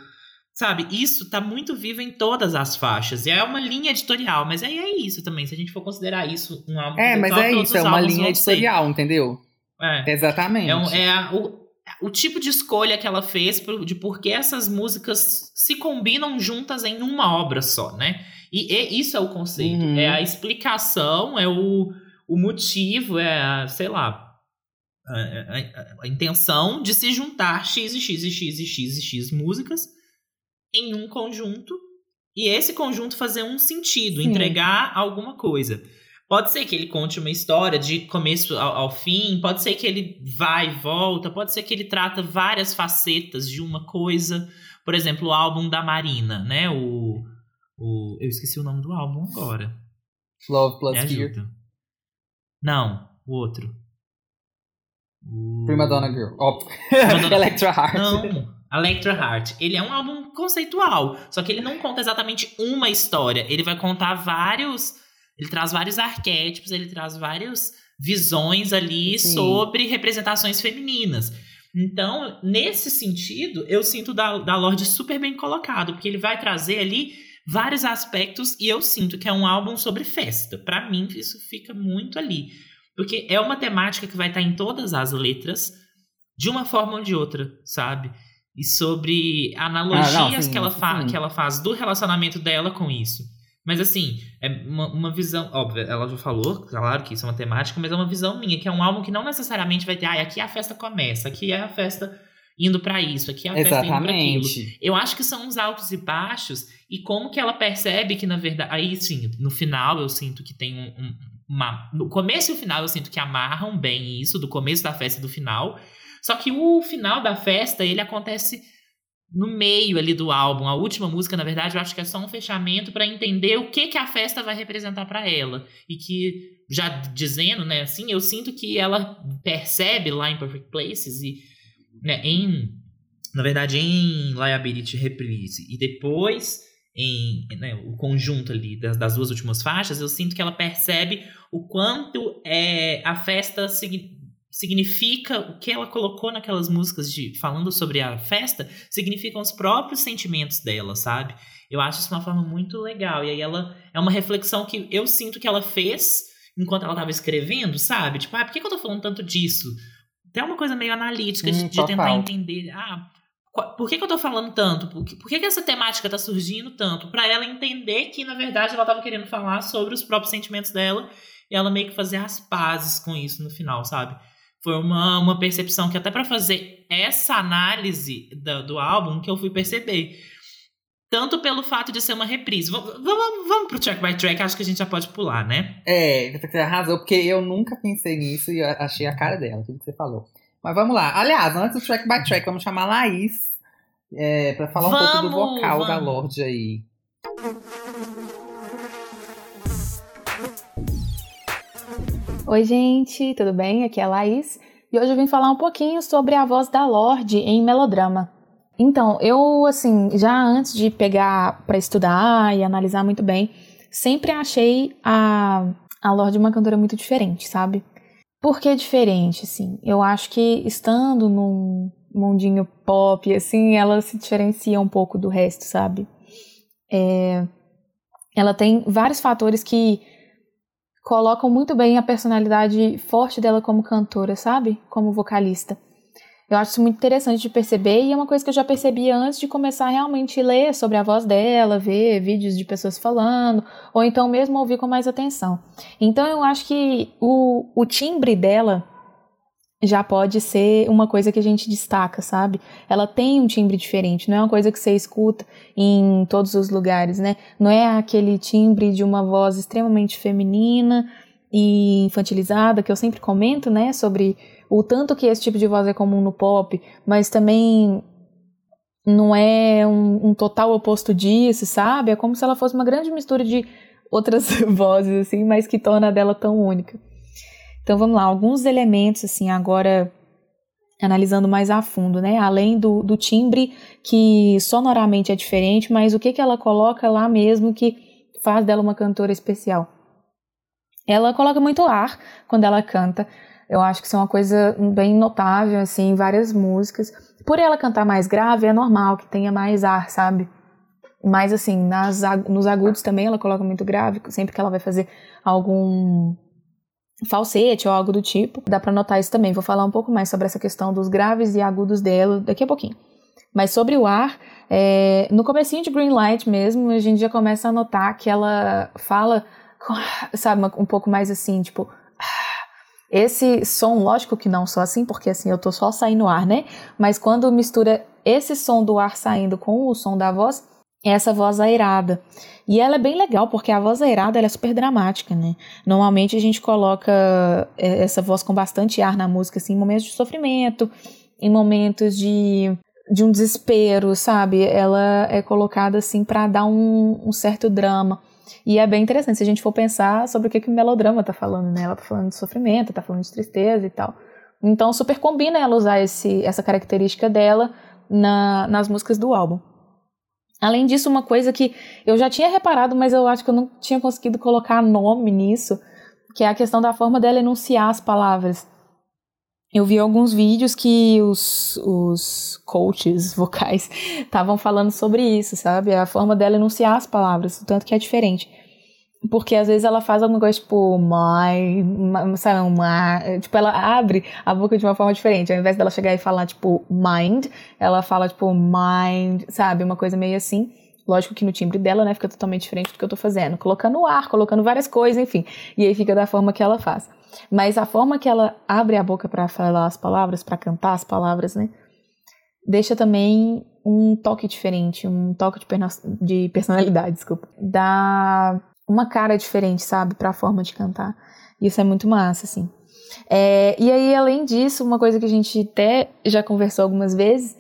Sabe, isso tá muito vivo em todas as faixas. E é uma linha editorial, mas aí é isso também. Se a gente for considerar isso um álbum É, mas é isso, é uma linha vão ser. editorial, entendeu? É. Exatamente. É, um- é a- o, o tipo de escolha que ela fez de por que essas músicas se combinam juntas em uma obra só, né? E, e isso é o conceito. Uhum. É a explicação, é o, o motivo, é, a, sei lá, a, a- a intenção de se juntar X e X e X e X e X músicas em um conjunto e esse conjunto fazer um sentido, Sim. entregar alguma coisa. Pode ser que ele conte uma história de começo ao, ao fim, pode ser que ele vai e volta, pode ser que ele trata várias facetas de uma coisa. Por exemplo, o álbum da Marina, né? O, o eu esqueci o nome do álbum agora. Love Plus Fear. ajuda. Não, o outro. O- Prima Donna Girl. Ó, Donna- Electra Heart. Não, Electra Heart. Ele é um álbum conceitual, só que ele não conta exatamente uma história. Ele vai contar vários. Ele traz vários arquétipos, ele traz várias visões ali Sim. sobre representações femininas. Então, nesse sentido, eu sinto da, da Lorde super bem colocado, porque ele vai trazer ali vários aspectos e eu sinto que é um álbum sobre festa. Pra mim, isso fica muito ali. Porque é uma temática que vai estar em todas as letras, de uma forma ou de outra, sabe? E sobre analogias Ah, não, sim, que, ela fa- que ela faz do relacionamento dela com isso. Mas assim, é uma, uma visão. Óbvio, ela já falou, claro que isso é uma temática, mas é uma visão minha, que é um álbum que não necessariamente vai ter, ah, aqui a festa começa, aqui é a festa indo pra isso, aqui é a festa indo pra aquilo. Exatamente. Eu acho que são os altos e baixos e como que ela percebe que, na verdade. Aí sim, no final eu sinto que tem um, um- uma. No começo e o final eu sinto que amarram bem isso, do começo da festa e do final. Só que o final da festa, ele acontece no meio ali do álbum. A última música, na verdade, eu acho que é só um fechamento para entender o que que a festa vai representar para ela. E que, já dizendo, né, assim, eu sinto que ela percebe lá em Perfect Places e, né, em, na verdade, em Liability Reprise e depois em né, o conjunto ali das, das, duas últimas faixas, eu sinto que ela percebe o quanto é, a festa significa o que ela colocou naquelas músicas de falando sobre a festa, significam os próprios sentimentos dela, sabe? Eu acho isso uma forma muito legal. E aí ela é uma reflexão que eu sinto que ela fez enquanto ela estava escrevendo, sabe? Tipo, ah, por que, que eu tô falando tanto disso? Tem uma coisa meio analítica de, Hum, de tentar entender. Ah, Por que, que eu tô falando tanto? Por que, por que, que essa temática tá surgindo tanto? Pra ela entender que, na verdade, ela tava querendo falar sobre os próprios sentimentos dela e ela meio que fazer as pazes com isso no final, sabe? Foi uma, uma percepção que até pra fazer essa análise da- do álbum que eu fui perceber. Tanto pelo fato de ser uma reprise. Vamos, vamos, vamos pro track by track, acho que a gente já pode pular, né? É, você arrasou, porque eu nunca pensei nisso e achei a cara dela, tudo que você falou. Mas vamos lá. Aliás, antes do track by track, vamos chamar a Laís é, pra falar um pouco do Vamos, vocal da vamos. Lorde aí. Oi, gente, tudo bem? Aqui é a Laís e hoje eu vim falar um pouquinho sobre a voz da Lorde em melodrama. Então, eu, assim, já antes de pegar pra estudar e analisar muito bem, sempre achei a, a Lorde uma cantora muito diferente, sabe? Por que diferente, assim? Eu acho que estando num mundinho pop, assim, ela se diferencia um pouco do resto, sabe? É, ela tem vários fatores que colocam muito bem a personalidade forte dela como cantora, sabe? Como vocalista. Eu acho isso muito interessante de perceber e é uma coisa que eu já percebia antes de começar a realmente ler sobre a voz dela, ver vídeos de pessoas falando, ou então mesmo ouvir com mais atenção. Então eu acho que o, o timbre dela já pode ser uma coisa que a gente destaca, sabe? Ela tem um timbre diferente, não é uma coisa que você escuta em todos os lugares, né? Não é aquele timbre de uma voz extremamente feminina e infantilizada, que eu sempre comento, né? Sobre o tanto que esse tipo de voz é comum no pop, mas também não é um, um total oposto disso, sabe? É como se ela fosse uma grande mistura de outras vozes, assim, mas que torna a dela tão única. Então vamos lá, alguns elementos, assim, agora analisando mais a fundo, né? Além do, do timbre, que sonoramente é diferente, mas o que, que ela coloca lá mesmo que faz dela uma cantora especial? Ela coloca muito ar quando ela canta. Eu acho que isso é uma coisa bem notável, assim, em várias músicas. Por ela cantar mais grave, é normal que tenha mais ar, sabe? Mas, assim, nas, nos agudos também ela coloca muito grave, sempre que ela vai fazer algum falsete ou algo do tipo. Dá pra notar isso também. Vou falar um pouco mais sobre essa questão dos graves e agudos dela daqui a pouquinho. Mas sobre o ar, é, no comecinho de Greenlight mesmo, a gente já começa a notar que ela fala, sabe, um pouco mais assim, tipo... Esse som, lógico que não só assim, porque assim eu tô só saindo ar, né? Mas quando mistura esse som do ar saindo com o som da voz, essa voz airada. E ela é bem legal, porque a voz airada é super dramática, né? Normalmente a gente coloca é, essa voz com bastante ar na música, assim, em momentos de sofrimento, em momentos de, de um desespero, sabe? Ela é colocada assim para dar um, um certo drama. E é bem interessante se a gente for pensar sobre o que, que o melodrama tá falando, né? Ela tá falando de sofrimento, tá falando de tristeza e tal. Então super combina ela usar esse, essa característica dela na, nas músicas do álbum. Além disso, uma coisa que eu já tinha reparado, mas eu acho que eu não tinha conseguido colocar nome nisso, que é a questão da forma dela enunciar as palavras. Eu vi alguns vídeos que os, os coaches vocais estavam falando sobre isso, sabe? A forma dela enunciar as palavras, o tanto que é diferente. Porque às vezes ela faz alguma coisa tipo, my sabe, my, tipo, ela abre a boca de uma forma diferente. Ao invés dela chegar e falar, tipo, mind, ela fala, tipo, mind, sabe? Uma coisa meio assim. Lógico que no timbre dela, né, fica totalmente diferente do que eu tô fazendo. Colocando ar, colocando várias coisas, enfim. E aí fica da forma que ela faz. Mas a forma que ela abre a boca para falar as palavras, para cantar as palavras, né, deixa também um toque diferente, um toque de, de personalidade, desculpa. Dá uma cara diferente, sabe, para a forma de cantar. Isso é muito massa, assim. É, e aí, além disso, uma coisa que a gente até já conversou algumas vezes,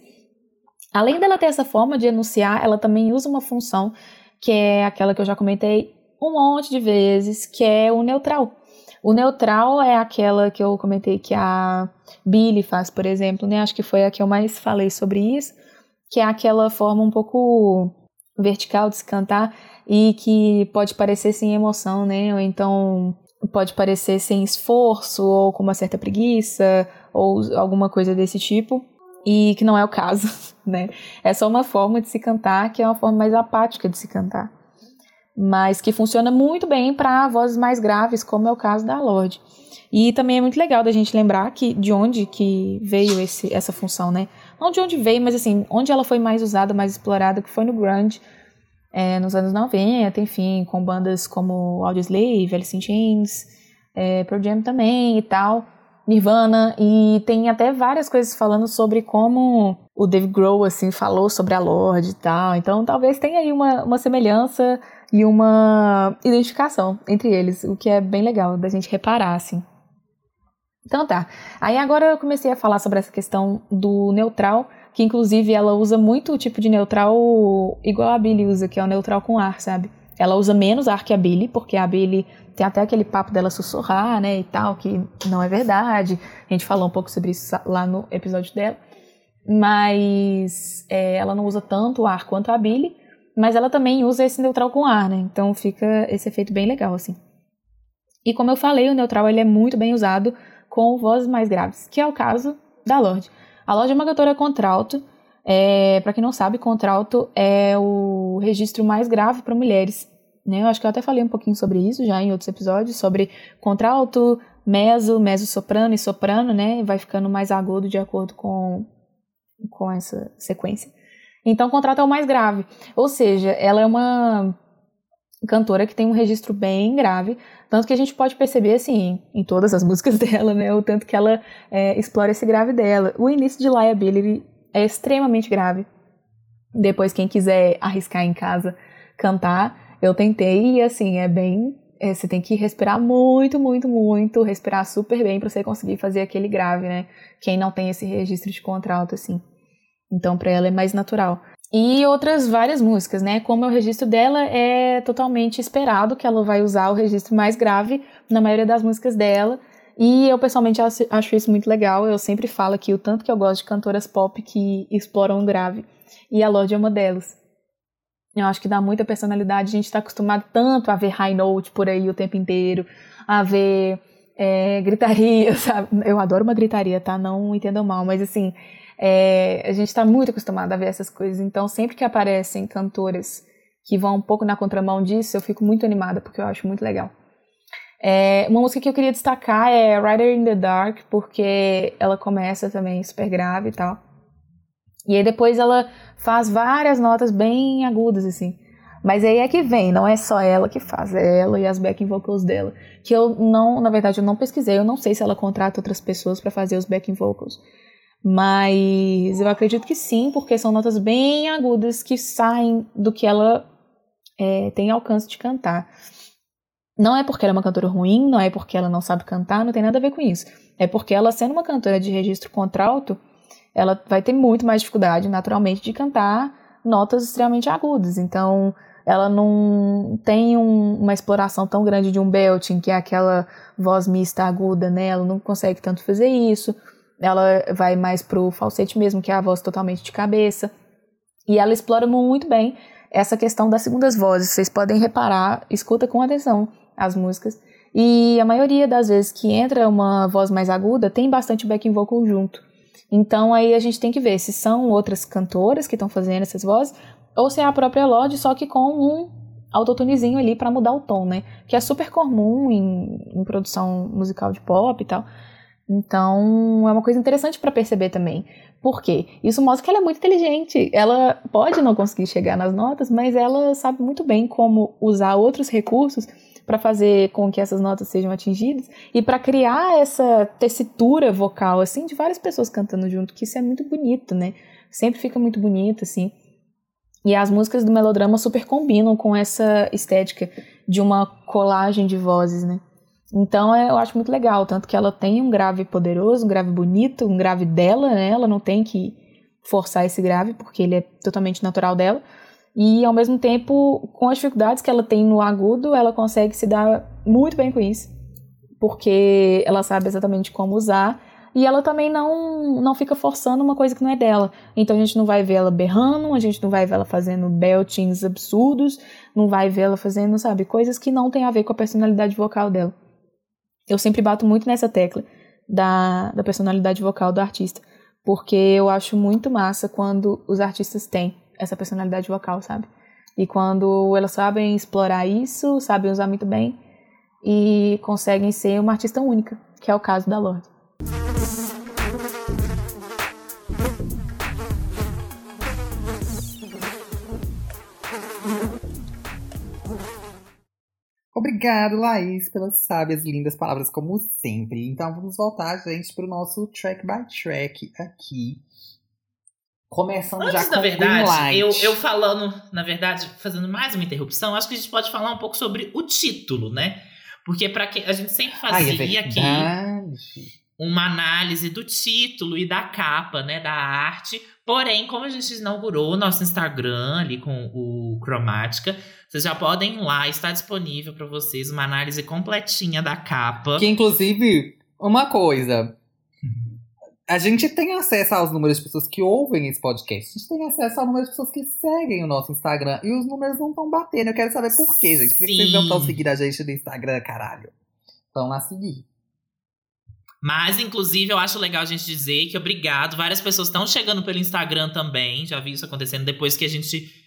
Além dela ter essa forma de enunciar, ela também usa uma função que é aquela que eu já comentei um monte de vezes, que é o neutral. O neutral é aquela que eu comentei que a Billy faz, por exemplo, né? Acho que foi a que eu mais falei sobre isso, que é aquela forma um pouco vertical de se cantar e que pode parecer sem emoção, né? Ou então pode parecer sem esforço ou com uma certa preguiça ou alguma coisa desse tipo e que não é o caso, né? É só uma forma de se cantar que é uma forma mais apática de se cantar, mas que funciona muito bem para vozes mais graves, como é o caso da Lorde. E também é muito legal da gente lembrar que de onde que veio esse, essa função, né? Não de onde veio, mas assim, onde ela foi mais usada, mais explorada, que foi no grunge, é, nos anos 90, enfim, com bandas como Audioslave, Alice in Chains, é, Pearl Jam também e tal, Nirvana, e tem até várias coisas falando sobre como o Dave Grohl, assim, falou sobre a Lorde e tal, então talvez tenha aí uma, uma semelhança e uma identificação entre eles, o que é bem legal da gente reparar, assim. Então tá. Aí agora eu comecei a falar sobre essa questão do neutral, que inclusive ela usa muito o tipo de neutral igual a Billy usa, que é o neutral com ar, sabe? Ela usa menos ar que a Billy, porque a Billy tem até aquele papo dela sussurrar, né, e tal, que não é verdade. A gente falou um pouco sobre isso lá no episódio dela. Mas é, ela não usa tanto ar quanto a Billy, mas ela também usa esse neutral com ar, né? Então fica esse efeito bem legal, assim. E como eu falei, o neutral ele é muito bem usado com vozes mais graves, que é o caso da Lorde. A Lorde é uma cantora contralto. É, para quem não sabe, contralto é o registro mais grave para mulheres. Né? Eu acho que eu até falei um pouquinho sobre isso já em outros episódios, sobre contralto, meso, meso-soprano e soprano, né? Vai ficando mais agudo de acordo com, com essa sequência. Então, contralto é o mais grave. Ou seja, ela é uma cantora que tem um registro bem grave, tanto que a gente pode perceber, assim, em todas as músicas dela, né, o tanto que ela é, explora esse grave dela. O início de Liability é extremamente grave. Depois, quem quiser arriscar em casa cantar, eu tentei e, assim, é bem... É, você tem que respirar muito, muito, muito, respirar super bem para você conseguir fazer aquele grave, né? Quem não tem esse registro de contralto, assim. Então, para ela é mais natural. E outras várias músicas, né? Como é o registro dela, é totalmente esperado que ela vai usar o registro mais grave na maioria das músicas dela. E eu pessoalmente acho isso muito legal. Eu sempre falo aqui o tanto que eu gosto de cantoras pop que exploram o grave. E a Lorde é uma delas. Eu acho que dá muita personalidade. A gente está acostumado tanto a ver high note por aí o tempo inteiro, a ver é, gritaria, sabe? Eu adoro uma gritaria, tá? Não entendam mal, mas assim, é, a gente está muito acostumado a ver essas coisas, então sempre que aparecem cantoras que vão um pouco na contramão disso, eu fico muito animada, porque eu acho muito legal. É, uma música que eu queria destacar é Rider in the Dark, porque ela começa também super grave e tal. E aí depois ela faz várias notas bem agudas, assim. Mas aí é que vem, não é só ela que faz, é ela e as backing vocals dela. Que eu não, na verdade, eu não pesquisei, eu não sei se ela contrata outras pessoas para fazer os backing vocals. Mas eu acredito que sim, porque são notas bem agudas que saem do que ela é, tem alcance de cantar. Não é porque ela é uma cantora ruim, não é porque ela não sabe cantar, não tem nada a ver com isso. É porque ela, sendo uma cantora de registro contralto, ela vai ter muito mais dificuldade, naturalmente, de cantar notas extremamente agudas. Então, ela não tem um, uma exploração tão grande de um belting, que é aquela voz mista aguda, né? Ela não consegue tanto fazer isso ela vai mais pro falsete mesmo, que é a voz totalmente de cabeça. E ela explora muito bem essa questão das segundas vozes. Vocês podem reparar, escuta com atenção as músicas. E a maioria das vezes que entra uma voz mais aguda, tem bastante backing vocal junto. Então aí a gente tem que ver se são outras cantoras que estão fazendo essas vozes ou se é a própria Lorde, só que com um autotunezinho ali para mudar o tom, né? Que é super comum em, em produção musical de pop e tal. Então, é uma coisa interessante para perceber também. Por quê? Isso mostra que ela é muito inteligente. Ela pode não conseguir chegar nas notas, mas ela sabe muito bem como usar outros recursos para fazer com que essas notas sejam atingidas e para criar essa tessitura vocal assim de várias pessoas cantando junto, que isso é muito bonito, né? Sempre fica muito bonito assim. E as músicas do melodrama super combinam com essa estética de uma colagem de vozes, né? Então é, eu acho muito legal, tanto que ela tem um grave poderoso, um grave bonito, um grave dela, né? Ela não tem que forçar esse grave, porque ele é totalmente natural dela. E ao mesmo tempo, com as dificuldades que ela tem no agudo, ela consegue se dar muito bem com isso, porque ela sabe exatamente como usar e ela também não, não fica forçando uma coisa que não é dela. Então a gente não vai ver ela berrando, a gente não vai ver ela fazendo beltings absurdos, não vai ver ela fazendo, sabe, coisas que não tem a ver com a personalidade vocal dela. Eu sempre bato muito nessa tecla da, da personalidade vocal do artista, porque eu acho muito massa quando os artistas têm essa personalidade vocal, sabe? E quando elas sabem explorar isso, sabem usar muito bem e conseguem ser uma artista única, que é o caso da Lorde. Obrigado, Laís, pelas sábias e lindas palavras, como sempre. Então vamos voltar, gente, para o nosso track by track aqui. Começando Antes, já na com verdade, eu, eu falando, na verdade, fazendo mais uma interrupção, acho que a gente pode falar um pouco sobre o título, né? Porque para que a gente sempre Ai, é fazia aqui uma análise do título e da capa, né, da arte. Porém, como a gente inaugurou o nosso Instagram ali com o Cromática, vocês já podem ir lá, está disponível para vocês uma análise completinha da capa. Que, inclusive, uma coisa. A gente tem acesso aos números de pessoas que ouvem esse podcast. A gente tem acesso ao número de pessoas que seguem o nosso Instagram. E os números não estão batendo. Eu quero saber por quê, gente. Por que vocês não estão seguindo a gente no Instagram, caralho? Vão lá seguir. Mas, inclusive, eu acho legal a gente dizer que obrigado. Várias pessoas estão chegando pelo Instagram também. Já vi isso acontecendo depois que a gente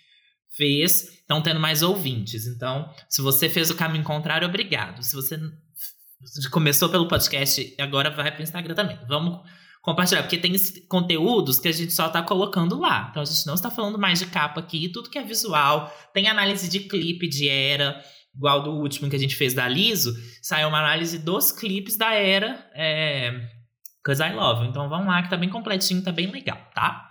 fez. Estão tendo mais ouvintes. Então, se você fez o caminho contrário, obrigado. Se você começou pelo podcast e agora vai pro Instagram também. Vamos compartilhar, porque tem conteúdos que a gente só tá colocando lá. Então, a gente não está falando mais de capa aqui. Tudo que é visual. Tem análise de clipe, de era igual do último que a gente fez da Liso, saiu uma análise dos clipes da era é, Cause I Love. Então vamos lá, que tá bem completinho, tá bem legal, tá?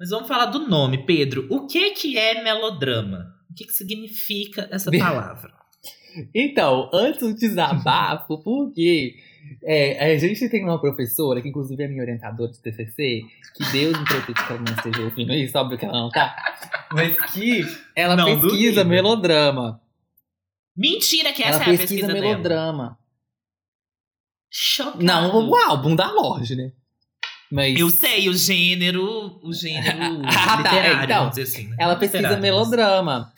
Mas vamos falar do nome, Pedro. O que que é melodrama? O que que significa essa palavra? Então, antes do desabafo, porque é, a gente tem uma professora, que inclusive é minha orientadora de TCC, que Deus me proteja que ela não esteja ouvindo isso, óbvio que ela não tá, mas que ela Não pesquisa duvido. melodrama. Mentira que essa ela é a pesquisa pesquisa dela. melodrama. Chocado. Não o álbum da Lorde, né? Mas Eu sei o gênero, o gênero Ah, tá, literário, então, vamos dizer assim. né? ela pesquisa literário, mas- melodrama.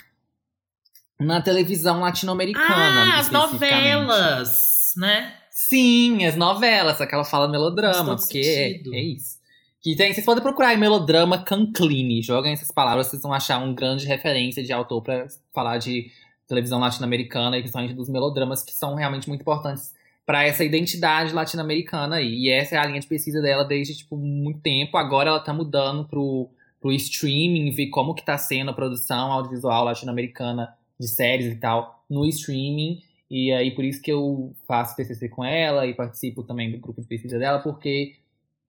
Na televisão latino-americana. Ah, as novelas, né? Sim, as novelas, só que ela fala melodrama, porque é, é isso. Que tem, vocês podem procurar aí melodrama Canclini. Joguem essas palavras, vocês vão achar um grande referência de autor pra falar de televisão latino-americana e principalmente dos melodramas que são realmente muito importantes pra essa identidade latino-americana aí. E essa é a linha de pesquisa dela desde tipo muito tempo. Agora ela tá mudando pro, pro streaming, ver como que tá sendo a produção audiovisual latino-americana de séries e tal no streaming. E aí, por isso que eu faço TCC com ela e participo também do grupo de pesquisa dela, porque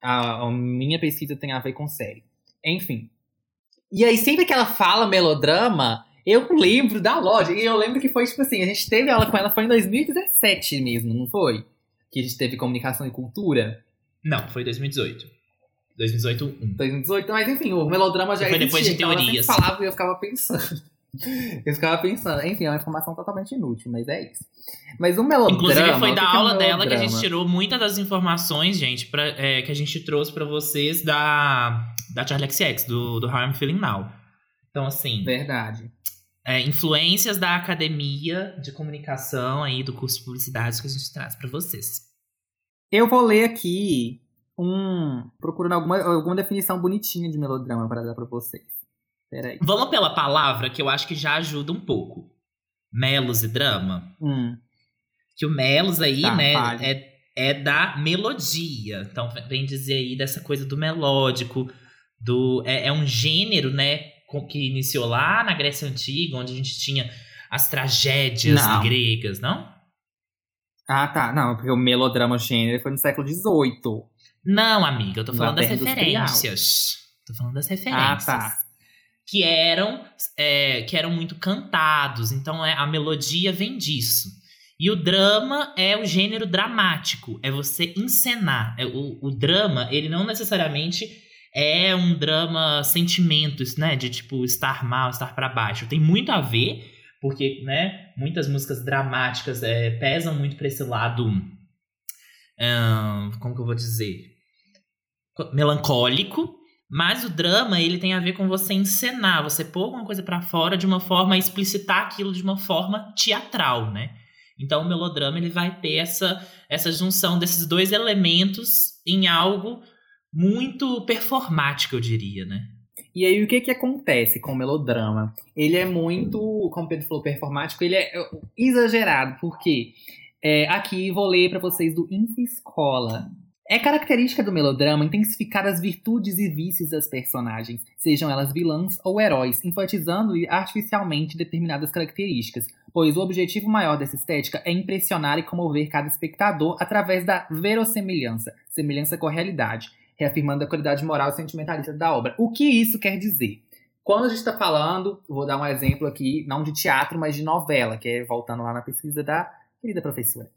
a, a minha pesquisa tem a ver com série. Enfim. E aí, sempre que ela fala melodrama, eu lembro da loja. E eu lembro que foi, tipo assim, a gente teve aula com ela, foi em 2017 mesmo, não foi? Que a gente teve comunicação e cultura. Não, foi 2018. 2018, 1. 2018, mas enfim, o melodrama já Foi depois de existia, então ela teorias. sempre falava e eu ficava pensando. Eu ficava pensando, enfim, é uma informação totalmente inútil, mas é isso. Mas o melodrama. Inclusive, foi da é aula dela que a gente tirou muitas das informações, gente, pra, é, que a gente trouxe pra vocês da, da Charlie XX, do, do How I'm Feeling Now. Então, assim, Verdade. É, influências da academia de comunicação aí, do curso de publicidade que a gente traz pra vocês. Eu vou ler aqui um. procurando alguma, alguma definição bonitinha de melodrama para dar pra vocês. Peraí. Vamos pela palavra, que eu acho que já ajuda um pouco. Melos e drama. Hum. Que o melos aí, Tá, né, é, é da melodia. Então, vem dizer aí dessa coisa do melódico, do é, é um gênero, né, que iniciou lá na Grécia Antiga, onde a gente tinha as tragédias Não. gregas, não? Ah, tá. Não, porque o melodrama gênero foi no século XVIII. Não, amiga, eu tô falando das referências. Tô falando das Ah, referências. tá. Que eram, é, que eram muito cantados. Então é, a melodia vem disso. E o drama é o gênero dramático. É você encenar. É, o, o drama, ele não necessariamente é um drama sentimentos, né? De tipo estar mal, estar para baixo. Tem muito a ver, porque, né? Muitas músicas dramáticas é, pesam muito pra esse lado. como que eu vou dizer? Melancólico. Mas o drama, ele tem a ver com você encenar, você pôr alguma coisa pra fora de uma forma, explicitar aquilo de uma forma teatral, né? Então o melodrama ele vai ter essa, essa junção desses dois elementos em algo muito performático, eu diria, né? E aí, o que que acontece com o melodrama? Ele é muito, como o Pedro falou, performático, ele é é, exagerado, porque é, aqui vou ler para vocês do Info Escola. É característica do melodrama intensificar as virtudes e vícios das personagens, sejam elas vilãs ou heróis, enfatizando artificialmente determinadas características, pois o objetivo maior dessa estética é impressionar e comover cada espectador através da verossemelhança, semelhança com a realidade, reafirmando a qualidade moral e sentimentalista da obra. O que isso quer dizer? Quando a gente está falando, vou dar um exemplo aqui, não de teatro, mas de novela, que é voltando lá na pesquisa da querida professora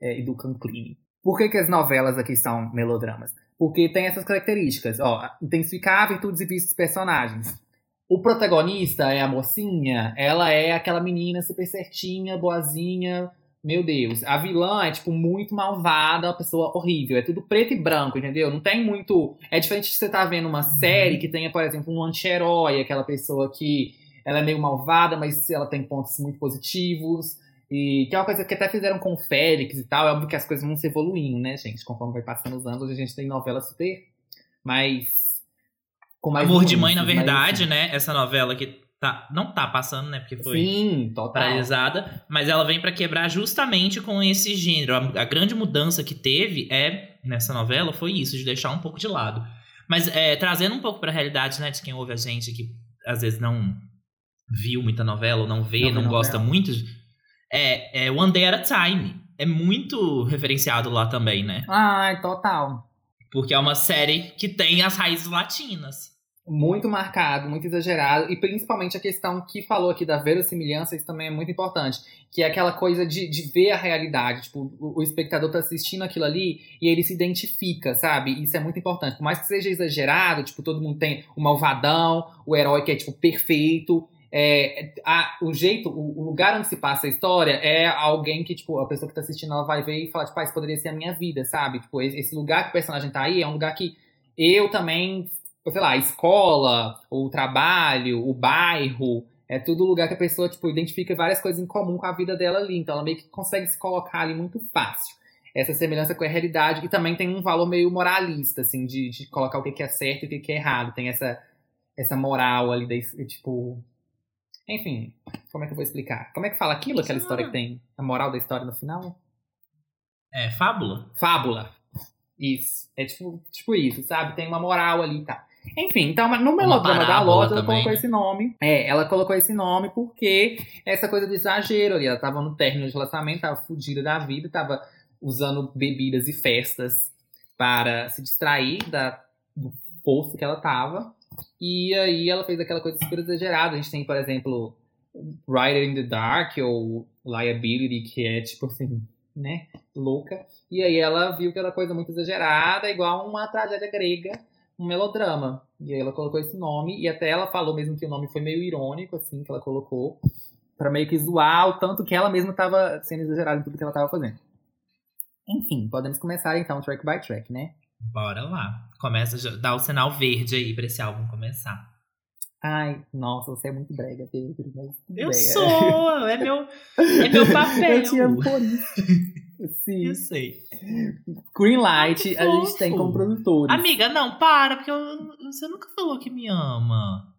é, e do Canclini. Por que, que as novelas aqui são melodramas? Porque tem essas características, ó, intensificar virtudes e vícios dos personagens. O protagonista é a mocinha, ela é aquela menina super certinha, boazinha, meu Deus. A vilã é, tipo, muito malvada, uma pessoa horrível. É tudo preto e branco, entendeu? Não tem muito. É diferente de você estar tá vendo uma série que tenha, por exemplo, um anti-herói, aquela pessoa que ela é meio malvada, mas ela tem pontos muito positivos. E que é uma coisa que até fizeram com o Félix e tal. É óbvio que as coisas vão se evoluindo, né, gente? Conforme vai passando os anos, a gente tem novelas super mais. Com mais Amor de Mãe, na mas, verdade, né? Essa novela que tá, não tá passando, né? Porque foi Sim, total. paralisada, mas ela vem pra quebrar justamente com esse gênero. A, a grande mudança que teve é nessa novela foi isso, de deixar um pouco de lado. Mas é, trazendo um pouco pra realidade, né, de quem ouve a gente que às vezes não viu muita novela ou não vê, Não não, gosta muito, é, é One Day at a Time. É muito referenciado lá também, né? Ai, total. Porque é uma série que tem as raízes latinas. Muito marcado, muito exagerado, e principalmente a questão que falou aqui da verossimilhança, isso também é muito importante, que é aquela coisa de, de ver a realidade, tipo, o, o espectador tá assistindo aquilo ali e ele se identifica, sabe? Isso é muito importante, por mais que seja exagerado, tipo, todo mundo tem o malvadão, o herói que é, tipo, perfeito, é, a- o jeito, o, o lugar onde se passa a história é alguém que, tipo, a pessoa que tá assistindo, ela vai ver e falar, tipo, ah, isso poderia ser a minha vida, sabe? Tipo, esse lugar que o personagem tá aí é um lugar que eu também sei lá, a escola, o trabalho, o bairro, é tudo lugar que a pessoa, tipo, identifica várias coisas em comum com a vida dela ali. Então ela meio que consegue se colocar ali muito fácil. Essa semelhança com a realidade. E também tem um valor meio moralista, assim, de, de colocar o que é certo e o que é errado. Tem essa, essa moral ali, da, tipo... Enfim, como é que eu vou explicar? Como é que fala aquilo, aquela história que tem a moral da história no final? É fábula? Fábula. Isso. É tipo, tipo isso, sabe? Tem uma moral ali e tal. Enfim, então no melodrama da Lotte, ela colocou né? esse nome. É, ela colocou esse nome porque essa coisa do exagero ali. Ela tava no término de relacionamento, tava fudida da vida, tava usando bebidas e festas para se distrair da, do poço que ela tava. E aí ela fez aquela coisa super exagerada. A gente tem, por exemplo, Rider in the Dark ou Liability, que é tipo assim, né? Louca. E aí ela viu aquela coisa muito exagerada, igual uma tragédia grega, um melodrama. E aí ela colocou esse nome, e até ela falou mesmo que o nome foi meio irônico, assim, que ela colocou, pra meio que zoar o tanto que ela mesma tava sendo exagerada em tudo que ela tava fazendo. Enfim, podemos começar então, track by track, né? Bora lá. Começa, dá o sinal verde aí pra esse álbum começar. Ai, nossa, você é muito brega, Pedro. Eu sou! É meu, é meu papel. Eu te amo por isso. Sim. Eu sei. Green Light, Ai, que a gente tem como produtores. Amiga, não, para, porque eu- você nunca falou que me ama.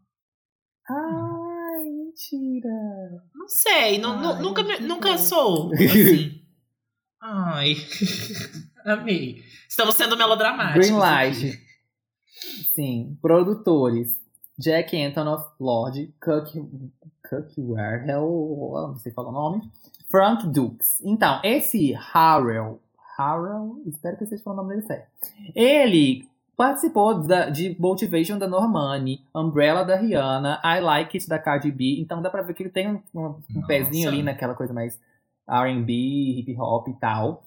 Ai, mentira. Não sei, Ai, nunca, me- nunca sou. Assim. Ai. Amei. Estamos sendo melodramáticos. Green Light. aqui. Sim, produtores. Jack Antonoff, Lorde, Cook, Cook Warhol, não sei falar o nome. Frank Dukes. Então, esse Harrell, Harrell, espero que esteja falando o nome dele certo. Ele participou da- de Motivation da Normani, Umbrella da Rihanna, I Like It da Cardi B. Então dá pra ver que ele tem um, um- Nossa. pezinho ali naquela coisa mais R&B, hip hop e tal.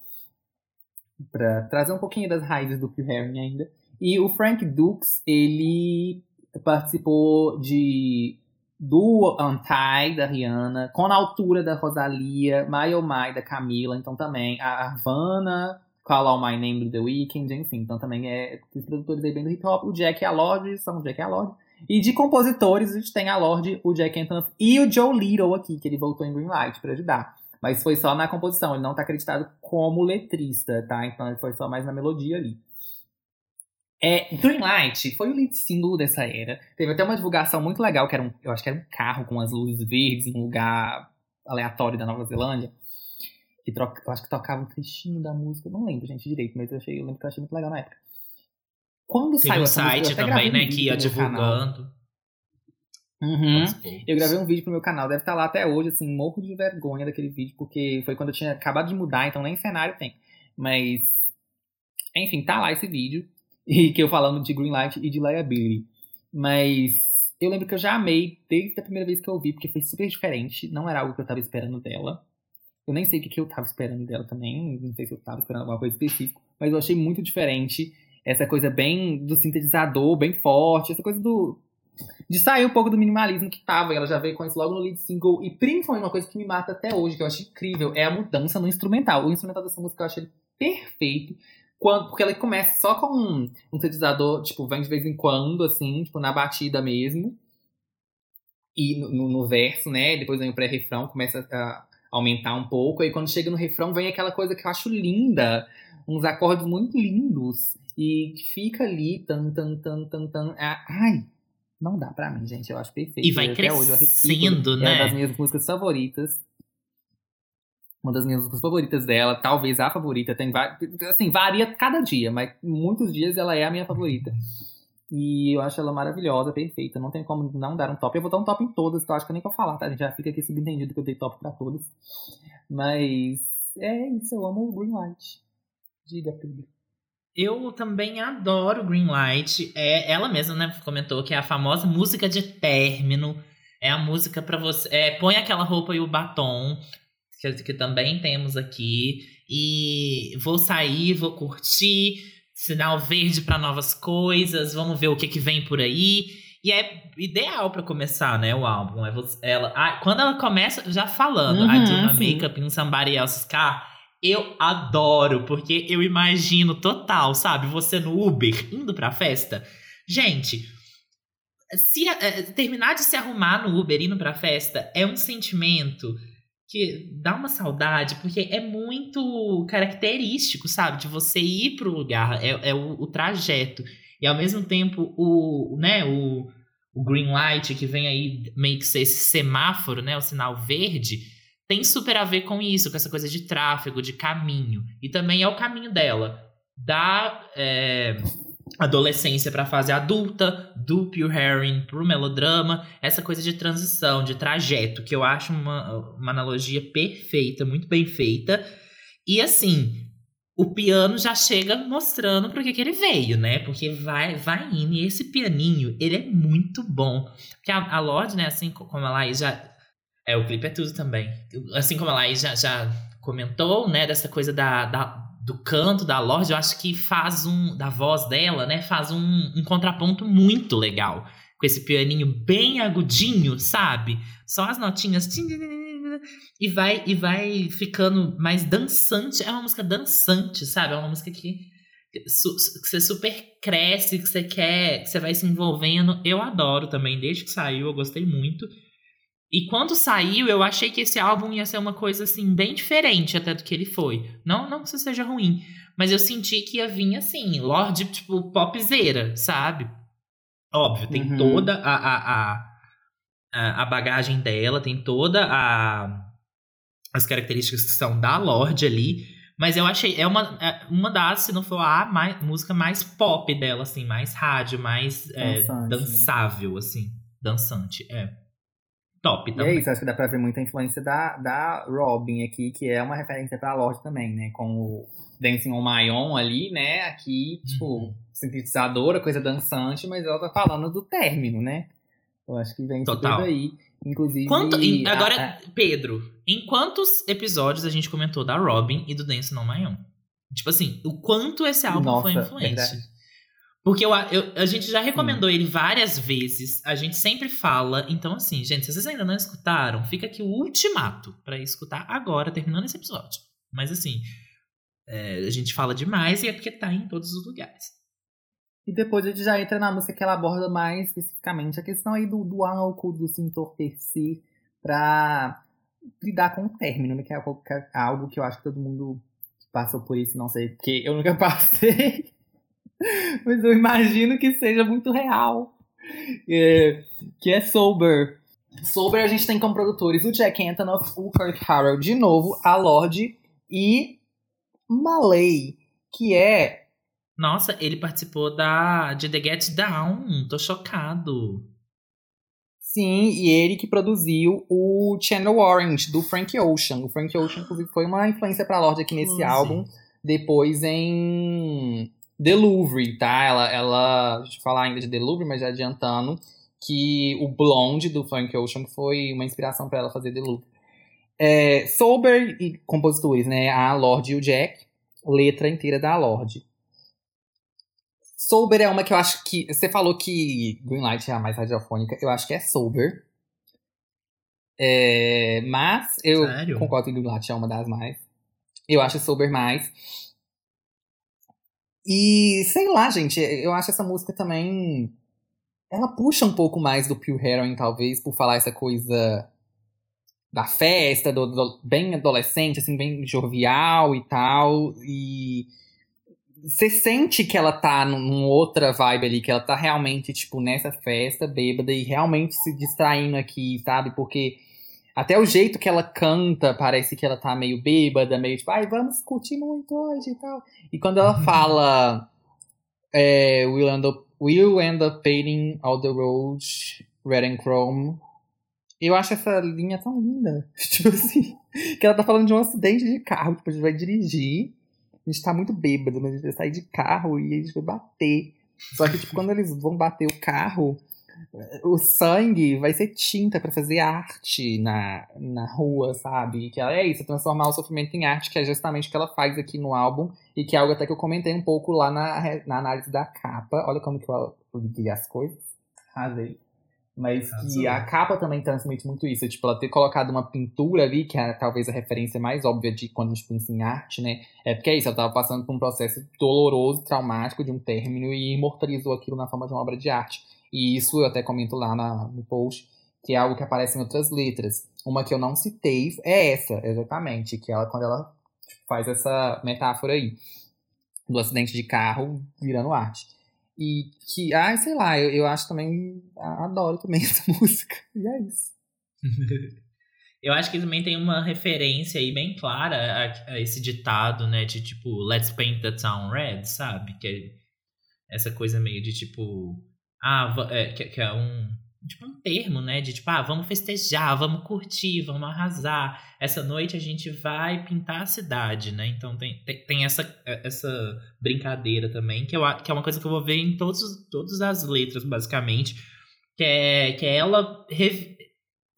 Pra trazer um pouquinho das raízes do Phil Herring ainda. E o Frank Dukes, ele participou de do Anti, da Rihanna, com a altura da Rosalia, My Oh My, da Camila, então também a Havana, Call All My Name do The Weeknd, enfim, então também é os produtores aí bem do hip hop, o Jack e a Lorde, são o Jack e a Lorde. E de compositores, a gente tem a Lorde, o Jack Antonoff e o Joe Little aqui, que ele voltou em Greenlight para ajudar. Mas foi só na composição, ele não tá acreditado como letrista, tá? Então ele foi só mais na melodia ali. É, Greenlight foi o lead single dessa era. Teve até uma divulgação muito legal, que era um, eu acho que era um carro com as luzes verdes em um lugar aleatório da Nova Zelândia. Que troca, eu acho que tocava um trechinho da música, não lembro, gente, direito, mas eu, achei, eu lembro que eu achei muito legal na época. Quando Teve saiu um essa música, site até também, um né, vídeo que ia canal. divulgando. Uhum. Eu gravei um vídeo pro meu canal, deve estar lá até hoje, assim, morro de vergonha daquele vídeo, porque foi quando eu tinha acabado de mudar, então nem cenário tem. Mas, enfim, tá lá esse vídeo, e que eu falando de Greenlight e de Liability. Mas eu lembro que eu já amei desde a primeira vez que eu ouvi, porque foi super diferente, não era algo que eu tava esperando dela. Eu nem sei o que, que eu tava esperando dela também, não sei se eu tava esperando alguma coisa específica, mas eu achei muito diferente essa coisa bem do sintetizador, bem forte, essa coisa do, de sair um pouco do minimalismo que tava. Ela já veio com isso logo no lead single. E principalmente uma coisa que me mata até hoje, que eu acho incrível, é a mudança no instrumental. O instrumental dessa música eu acho ele perfeito. Quando, porque ela começa só com um, um sintetizador, tipo, vem de vez em quando, assim, tipo, na batida mesmo. E no, no- no verso, né? Depois vem o pré-refrão, começa a aumentar um pouco. Aí quando chega no refrão, vem aquela coisa que eu acho linda. Uns acordes muito lindos. E fica ali, tan, tan, tan, tan, tan. Ah, Ai, não dá pra mim, gente. Eu acho perfeito. E vai Até hoje eu arrepio. crescendo, É uma né? das minhas músicas favoritas. Uma das minhas músicas favoritas dela, talvez a favorita. Tem assim, varia cada dia, mas muitos dias ela é a minha favorita. E eu acho ela maravilhosa, perfeita. Não tem como não dar um top. Eu vou dar um top em todas, então acho que nem vou falar, tá? Já fica aqui subentendido que eu dei top pra todas. Mas é isso, eu amo o Greenlight. Diga, Pedro. Eu também adoro Greenlight. É, ela mesma, né, comentou que é a famosa música de término. É a música pra você. É, põe aquela roupa e o batom, que, que também temos aqui. E vou sair, vou curtir. Sinal verde pra novas coisas. Vamos ver o que, que vem por aí. E é ideal pra começar, né, o álbum. É você- ela, ah, quando ela começa já falando, I do Uhum, my sim. makeup in somebody else's car. Eu adoro, porque eu imagino total, sabe? Você no Uber, indo pra festa. Gente, se eh, terminar de se arrumar no Uber indo pra festa é um sentimento que dá uma saudade, porque é muito característico, sabe? De você ir pro lugar, é, é o, o trajeto. E ao mesmo tempo, o, né, o, o green light que vem aí meio que ser esse semáforo, né? O sinal verde tem super a ver com isso, com essa coisa de tráfego, de caminho. E também é o caminho dela. Da é, adolescência para a fase adulta, do Pure Herring pro melodrama, essa coisa de transição, de trajeto, que eu acho uma, uma analogia perfeita, muito bem feita. E assim, o piano já chega mostrando pro que, que ele veio, né? Porque vai, vai indo. E esse pianinho, ele é muito bom. Porque a, a Lorde, né, assim como a Laís já. É, o clipe é tudo também. Assim como a Laís já, já comentou, né, dessa coisa da, da- do canto da Lorde, eu acho que faz um. Da voz dela, né? Faz um, um contraponto muito legal. Com esse pianinho bem agudinho, sabe? Só as notinhas. E vai, e vai ficando mais dançante. É uma música dançante, sabe? É uma música que, que você super cresce, que você quer, que você vai se envolvendo. Eu adoro também, desde que saiu, eu gostei muito. E quando saiu, eu achei que esse álbum ia ser uma coisa assim, bem diferente até do que ele foi. Não, não que isso seja ruim, mas eu senti que ia vir assim, Lorde, tipo, popzeira, sabe? Óbvio, tem Uhum. toda a, a, a, a- bagagem dela, tem toda a as características que são da Lorde ali, mas eu achei é uma, é uma das, se não for a mais, música mais pop dela, assim, mais rádio, mais é, né? dançável, assim, dançante, é. Top E também. é isso, acho que dá pra ver muita influência da, da Robin aqui, que é uma referência pra Lorde também, né? Com o Dancing on My Own ali, né? Aqui, tipo, Uhum. sintetizadora, coisa dançante, mas ela tá falando do término, né? Eu acho que vem Total. daí. Inclusive. Quanto, em- a- agora, a- Pedro, em quantos episódios a gente comentou da Robin e do Dance No My Own? Tipo assim, o quanto esse álbum Nossa, foi influente. verdade. Porque eu, eu- a gente já recomendou ele várias vezes, a gente sempre fala. Então, assim, gente, se vocês ainda não escutaram, fica aqui o ultimato pra escutar agora, terminando esse episódio. Mas, assim, é, a gente fala demais e é porque tá em todos os lugares. E depois a gente já entra na música que ela aborda mais especificamente a questão aí do, do álcool, do se entorpecer pra lidar com o término, né? Que é algo que, é algo que eu acho que todo mundo passou por isso, não sei, porque eu nunca passei. Mas eu imagino que seja muito real. É, que é Sober. Sober a gente tem como produtores o Jack Antonoff, o Kurt Harrell de novo, a Lorde e Malay, que é Nossa, ele participou da de The Get Down. Tô chocado. Sim, e ele que produziu o Channel Orange, do Frank Ocean. O Frank Ocean, inclusive, foi uma influência pra Lorde aqui nesse Sim. álbum. Depois em Louvre, tá? Ela, ela. Deixa eu falar ainda de Louvre, mas já adiantando que o Blonde do Frank Ocean foi uma inspiração pra ela fazer Louvre. É, Sober e compositores, né? A Lorde e o Jack. Letra inteira da Lorde. Sober é uma que eu acho que. Você falou que Greenlight é a mais radiofônica. Eu acho que é Sober. É, mas eu Sério? concordo que Greenlight é uma das mais. Eu acho Sober mais. E sei lá, gente, eu acho essa música também. Ela puxa um pouco mais do Pure Heroin, talvez, por falar essa coisa da festa, do, do- bem adolescente, assim, bem jovial e tal. E você sente que ela tá num- numa outra vibe ali, que ela tá realmente, tipo, nessa festa, bêbada, e realmente se distraindo aqui, sabe? Porque até o jeito que ela canta, parece que ela tá meio bêbada, meio tipo, ai, vamos curtir muito hoje e tal. E quando ela fala, é, we'll, end up, we'll end up painting all the roads red and chrome. Eu acho essa linha tão linda. tipo assim, que ela tá falando de um acidente de carro. Tipo, a gente vai dirigir, a gente tá muito bêbado, mas a gente vai sair de carro e a gente vai bater. Só que, tipo, quando eles vão bater o carro, o sangue vai ser tinta pra fazer arte na, na rua, sabe? Que ela é isso, transformar o sofrimento em arte, que é justamente o que ela faz aqui no álbum, e que é algo até que eu comentei um pouco lá na, na análise da capa. Olha como que eu liguei as coisas. Arrasei. Mas que a capa também transmite muito isso. Tipo, ela ter colocado uma pintura ali, que é talvez a referência mais óbvia de quando a gente pensa em arte, né? É porque é isso, ela tava passando por um processo doloroso, traumático de um término e imortalizou aquilo na forma de uma obra de arte. E isso eu até comento lá na- no post, que é algo que aparece em outras letras. Uma que eu não citei é essa, exatamente, que ela quando ela faz essa metáfora aí do acidente de carro virando arte. E que, ai, sei lá, eu, eu acho também, adoro também essa música. E é isso. Eu acho que também tem uma referência aí bem clara a, a esse ditado, né? De tipo, let's paint the town red, sabe? Que é essa coisa meio de tipo. Ah, é, que, que é um. Tipo, um termo, né? De tipo, ah, vamos festejar, vamos curtir, vamos arrasar. Essa noite a gente vai pintar a cidade, né? Então tem, tem, tem essa, essa brincadeira também, que, eu, que é uma coisa que eu vou ver em todos, os- todas as letras, basicamente. Que é, que é ela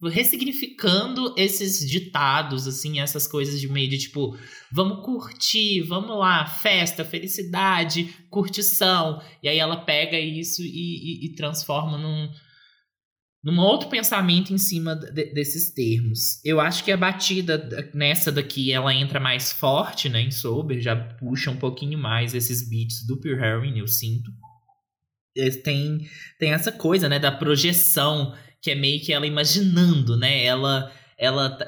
ressignificando esses ditados, assim, essas coisas de meio de tipo, vamos curtir, vamos lá, festa, felicidade, curtição. E aí ela pega isso e, e- e transforma num, num outro pensamento em cima de- desses termos. Eu acho que a batida da- nessa daqui, ela entra mais forte, né, em Sober, já puxa um pouquinho mais esses beats do Pure Heroin, eu sinto. Tem, tem essa coisa, né, da projeção que é meio que ela imaginando, né? Ela ela tá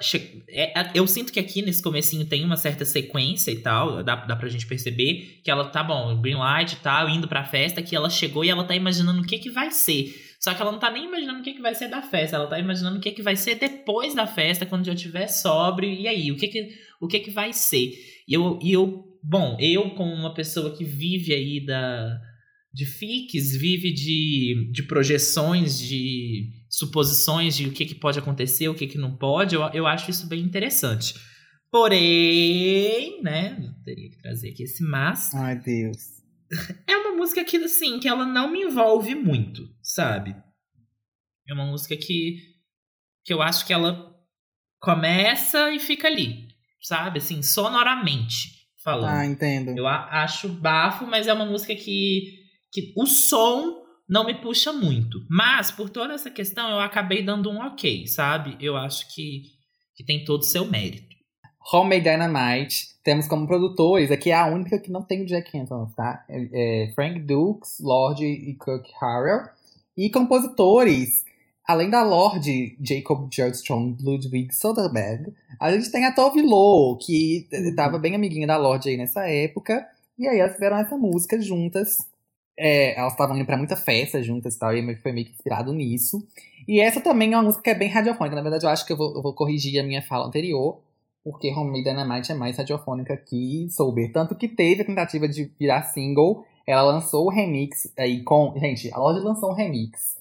é, eu sinto que aqui nesse comecinho tem uma certa sequência e tal, dá, dá pra gente perceber que ela tá bom, green light e tal, indo pra festa, que ela chegou e ela tá imaginando o que que vai ser. Só que ela não tá nem imaginando o que que vai ser da festa, ela tá imaginando o que que vai ser depois da festa, quando já estiver sóbrio, e aí, o que que, o que que vai ser? E eu, e eu, bom, eu como uma pessoa que vive aí da de fics, vive de, de projeções, de suposições de o que, que pode acontecer, o que, que não pode, eu, eu acho isso bem interessante. Porém, né, teria que trazer aqui esse mas, Ai, Deus. é uma música que, assim, que ela não me envolve muito, sabe? É uma música que, que eu acho que ela começa e fica ali, sabe? Assim, sonoramente falando. Ah, entendo. Eu a- acho bafo, mas é uma música que, que o som não me puxa muito. Mas, por toda essa questão, eu acabei dando um ok, sabe? Eu acho que, que tem todo o seu mérito. Homemade Dynamite. Temos como produtores, aqui é a única que não tem o Jack Antonoff, tá? É, é Frank Dukes, Lorde e Kirk Harrell. E compositores, além da Lorde, Jacob Jerdstrom, Ludwig Soderbergh, a gente tem a Tove Lo, que tava bem amiguinha da Lorde aí nessa época. E aí elas fizeram essa música juntas. É, elas estavam indo pra muita festa juntas e tal, e foi meio que inspirado nisso. E essa também é uma música que é bem radiofônica. Na verdade, eu acho que eu vou, eu vou corrigir a minha fala anterior porque Homemade Dynamite é mais radiofônica que Sober. Tanto que teve a tentativa de virar single, ela lançou o remix aí com. Gente, a loja lançou um remix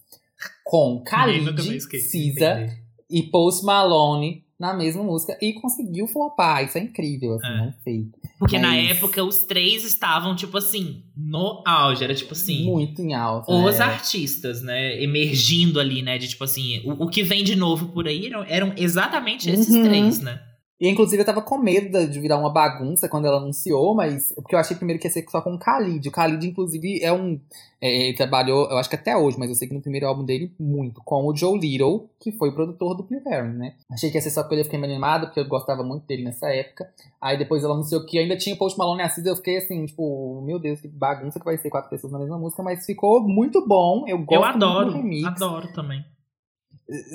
com Khalid, Cisa e Post Malone na mesma música e conseguiu flopar. Isso é incrível, assim, é. não feito. Porque Mas... na época os três estavam, tipo assim, no auge. Era tipo assim. Muito em alta. Os é. artistas, né? Emergindo ali, né? De tipo assim, o, o que vem de novo por aí eram, eram exatamente esses uhum. três, né? E inclusive eu tava com medo de virar uma bagunça quando ela anunciou, mas. Porque eu achei primeiro que ia ser só com o Khalid. O Khalid, inclusive, é um. É, ele trabalhou, eu acho que até hoje, mas eu sei que no primeiro álbum dele, muito, com o Joe Little, que foi o produtor do Preparing, né? Achei que ia ser só porque ele fiquei meio animado, porque eu gostava muito dele nessa época. Aí depois ela anunciou que ainda tinha Post Malone e Assis, eu fiquei assim, tipo, meu Deus, que bagunça que vai ser quatro pessoas na mesma música, mas ficou muito bom. Eu gosto eu adoro, adoro também.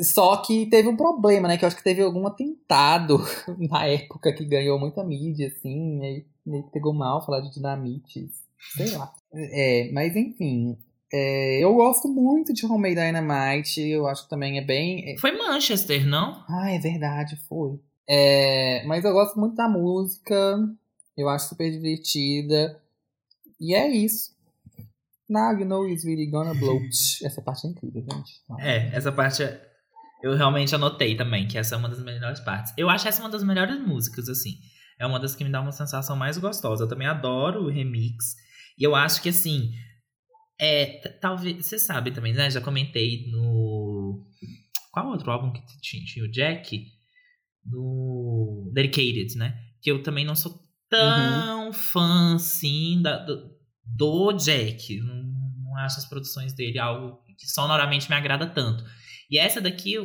Só que teve um problema, né? Que eu acho que teve algum atentado na época que ganhou muita mídia, assim, e aí pegou mal falar de dinamite, sei lá. É, mas enfim. É, eu gosto muito de Homemade Dynamite, eu acho que também é bem. É foi Manchester, não? Ah, é verdade, foi. É, mas eu gosto muito da música, eu acho super divertida. E é isso. Now you know it's really gonna blow. Essa parte é incrível, gente. É, essa parte eu realmente anotei também, que essa é uma das melhores partes. Eu acho essa uma das melhores músicas, assim. É uma das que me dá uma sensação mais gostosa. Eu também adoro o remix. E eu acho que, assim, é, talvez, você sabe também, né? Já comentei no. Qual outro álbum que tinha, tinha o Jack? No Dedicated, né? Que eu também não sou tão uhum. fã, assim, da, do, do Jack. Não, não acho as produções dele algo que sonoramente me agrada tanto. E essa daqui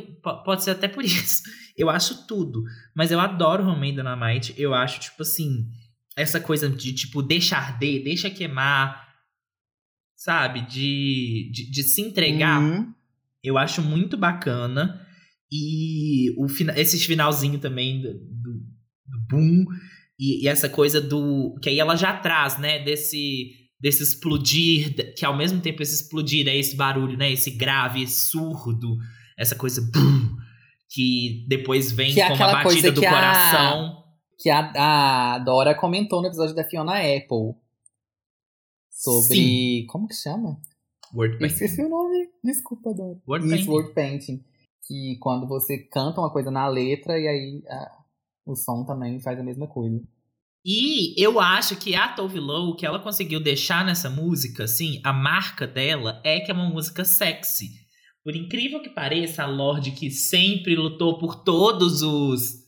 pode ser até por isso. Eu acho tudo. Mas eu adoro Homemade Dynamite. Eu acho, tipo assim, essa coisa de, tipo, deixa arder, deixa queimar, sabe? De, de, de se entregar. Uhum. Eu acho muito bacana. E o, esse finalzinho também do, do, do boom. E, e, essa coisa do. Que aí ela já traz, né? Desse desse explodir, que ao mesmo tempo esse explodir é esse barulho, né? Esse grave, surdo, essa coisa bum, que depois vem que é com a batida do coração. A, que a, a Dora comentou no episódio da Fiona Apple. Sobre. Sim. Como que chama? Word Painting. Esqueci o nome. Desculpa, Dora. Word Isso, Painting. Word Painting. Que quando você canta uma coisa na letra e aí a, o som também faz a mesma coisa. E eu acho que a Tove Lo, que ela conseguiu deixar nessa música, assim, a marca dela é que é uma música sexy. Por incrível que pareça, a Lorde que sempre lutou por todos os.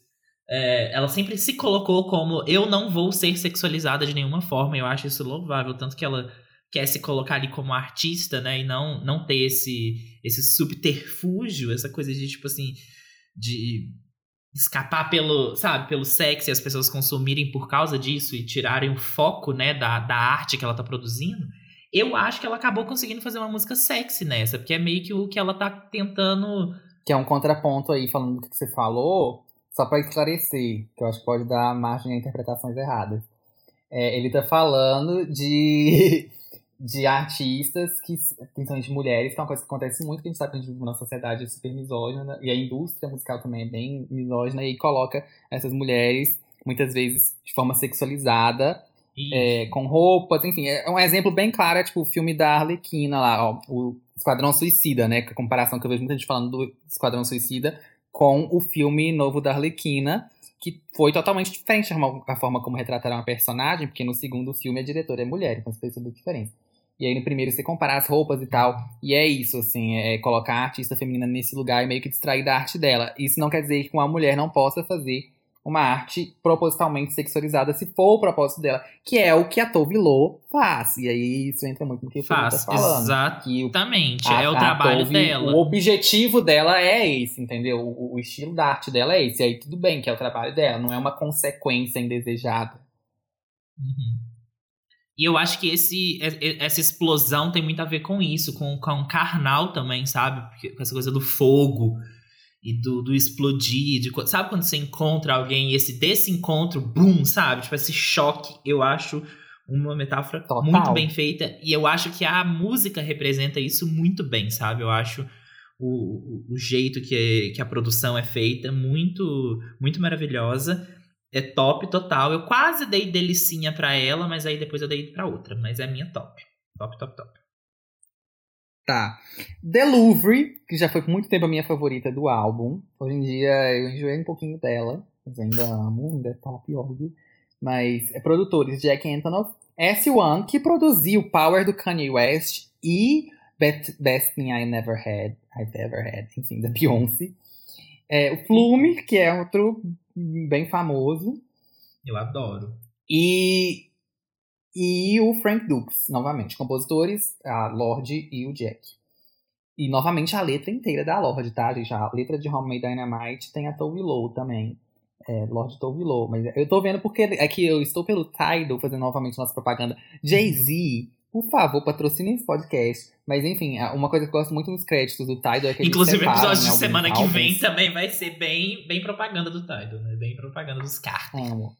É, ela sempre se colocou como eu não vou ser sexualizada de nenhuma forma. Eu acho isso louvável, tanto que ela quer se colocar ali como artista, né, e não não ter esse esse subterfúgio, essa coisa de tipo assim de escapar pelo, sabe, pelo sexo e as pessoas consumirem por causa disso e tirarem o foco, né, da, da arte que ela tá produzindo, eu acho que ela acabou conseguindo fazer uma música sexy nessa, porque é meio que o que ela tá tentando. Que é um contraponto aí, falando do que você falou, só para esclarecer, que eu acho que pode dar margem a interpretações erradas. É, ele tá falando de de artistas, que, principalmente mulheres, que é uma coisa que acontece muito, que a gente sabe que a gente vive numa sociedade super misógina, e a indústria musical também é bem misógina, e coloca essas mulheres, muitas vezes, de forma sexualizada, é, com roupas, enfim. É um exemplo bem claro, é tipo o filme da Arlequina lá, ó, o Esquadrão Suicida, né? Com a comparação que eu vejo muita gente falando do Esquadrão Suicida com o filme novo da Arlequina, que foi totalmente diferente a forma como retrataram a personagem, porque no segundo filme a diretora é mulher, então isso fez toda a diferença. E aí no primeiro você compara as roupas e tal. E é isso, assim, é colocar a artista feminina nesse lugar e meio que distrair da arte dela. Isso não quer dizer que uma mulher não possa fazer uma arte propositalmente sexualizada, se for o propósito dela, que é o que a Tove Lo faz. E aí isso entra muito no que Felipe Faz, tá falando. exatamente. A- é o trabalho Tove, dela. O objetivo dela é esse, entendeu? O, o estilo da arte dela é esse. E aí tudo bem que é o trabalho dela, não é uma consequência indesejada. Uhum. E eu acho que esse, e- e- essa explosão tem muito a ver com isso, com, com o carnal também, sabe? Com essa coisa do fogo e do, do explodir. de sabe quando você encontra alguém e esse desse encontro, boom, sabe? Tipo, esse choque, eu acho uma metáfora Total. muito bem feita. E eu acho que a música representa isso muito bem, sabe? Eu acho o, o, o jeito que, que a produção é feita muito, muito maravilhosa. É top total. Eu quase dei delicinha pra ela, mas aí depois eu dei pra outra. Mas é a minha top. Top, top, top. Tá. Louvre, que já foi por muito tempo a minha favorita do álbum. Hoje em dia eu enjoei um pouquinho dela, mas ainda amo, ainda é top, óbvio. Mas é produtores Jack Antonoff, S1, que produziu Power do Kanye West e Best, Best Thing I Never Had, I've Ever Had, enfim, da Beyoncé. É, o Flume, que é outro bem famoso. Eu adoro. E, e o Frank Dukes, novamente. Compositores, a Lorde e o Jack. E novamente a letra inteira da Lorde, tá, gente? A letra de Homemade Dynamite tem a Tove Lo também. É, Lorde Tove Lo. Mas eu tô vendo porque é que eu estou pelo Tidal fazendo novamente nossa propaganda. Jay-Z, por favor, patrocine esse podcast. Mas enfim, uma coisa que eu gosto muito nos créditos do Tidal é que Inclusive, o episódio em de semana que vem álbuns. também vai ser bem, bem propaganda do Tidal, né? Bem propaganda dos Carter. Amo.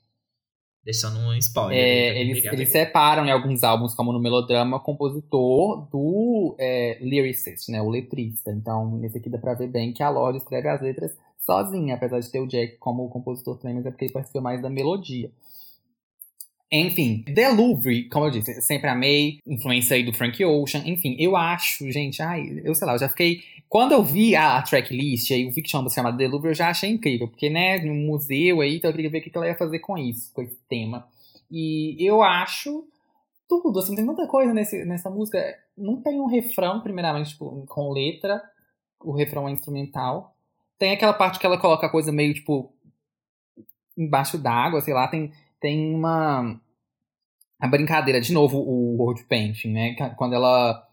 Deixando um spoiler. É, aí eles, eles separam em alguns álbuns, como no Melodrama, compositor do é, lyricist, né? O letrista. Então, nesse aqui dá pra ver bem que a Lorde escreve as letras sozinha, apesar de ter o Jack como compositor também, mas é porque ele participa mais da melodia. Enfim, The Louvre, como eu disse, sempre amei, influência aí do Frank Ocean, enfim, eu acho, gente, ai, eu sei lá, eu já fiquei. Quando eu vi a, tracklist, aí eu vi que tinha uma chamada The Louvre, eu já achei incrível, porque, né, no museu aí, então eu queria ver o que que ela ia fazer com isso, com esse tema. E eu acho tudo, assim, tem muita coisa nesse, nessa música. Não tem um refrão, primeiramente, tipo, com letra, o refrão é instrumental. Tem aquela parte que ela coloca a coisa meio, tipo, embaixo d'água, sei lá, tem, tem uma. A brincadeira, de novo, o word painting, né? Quando ela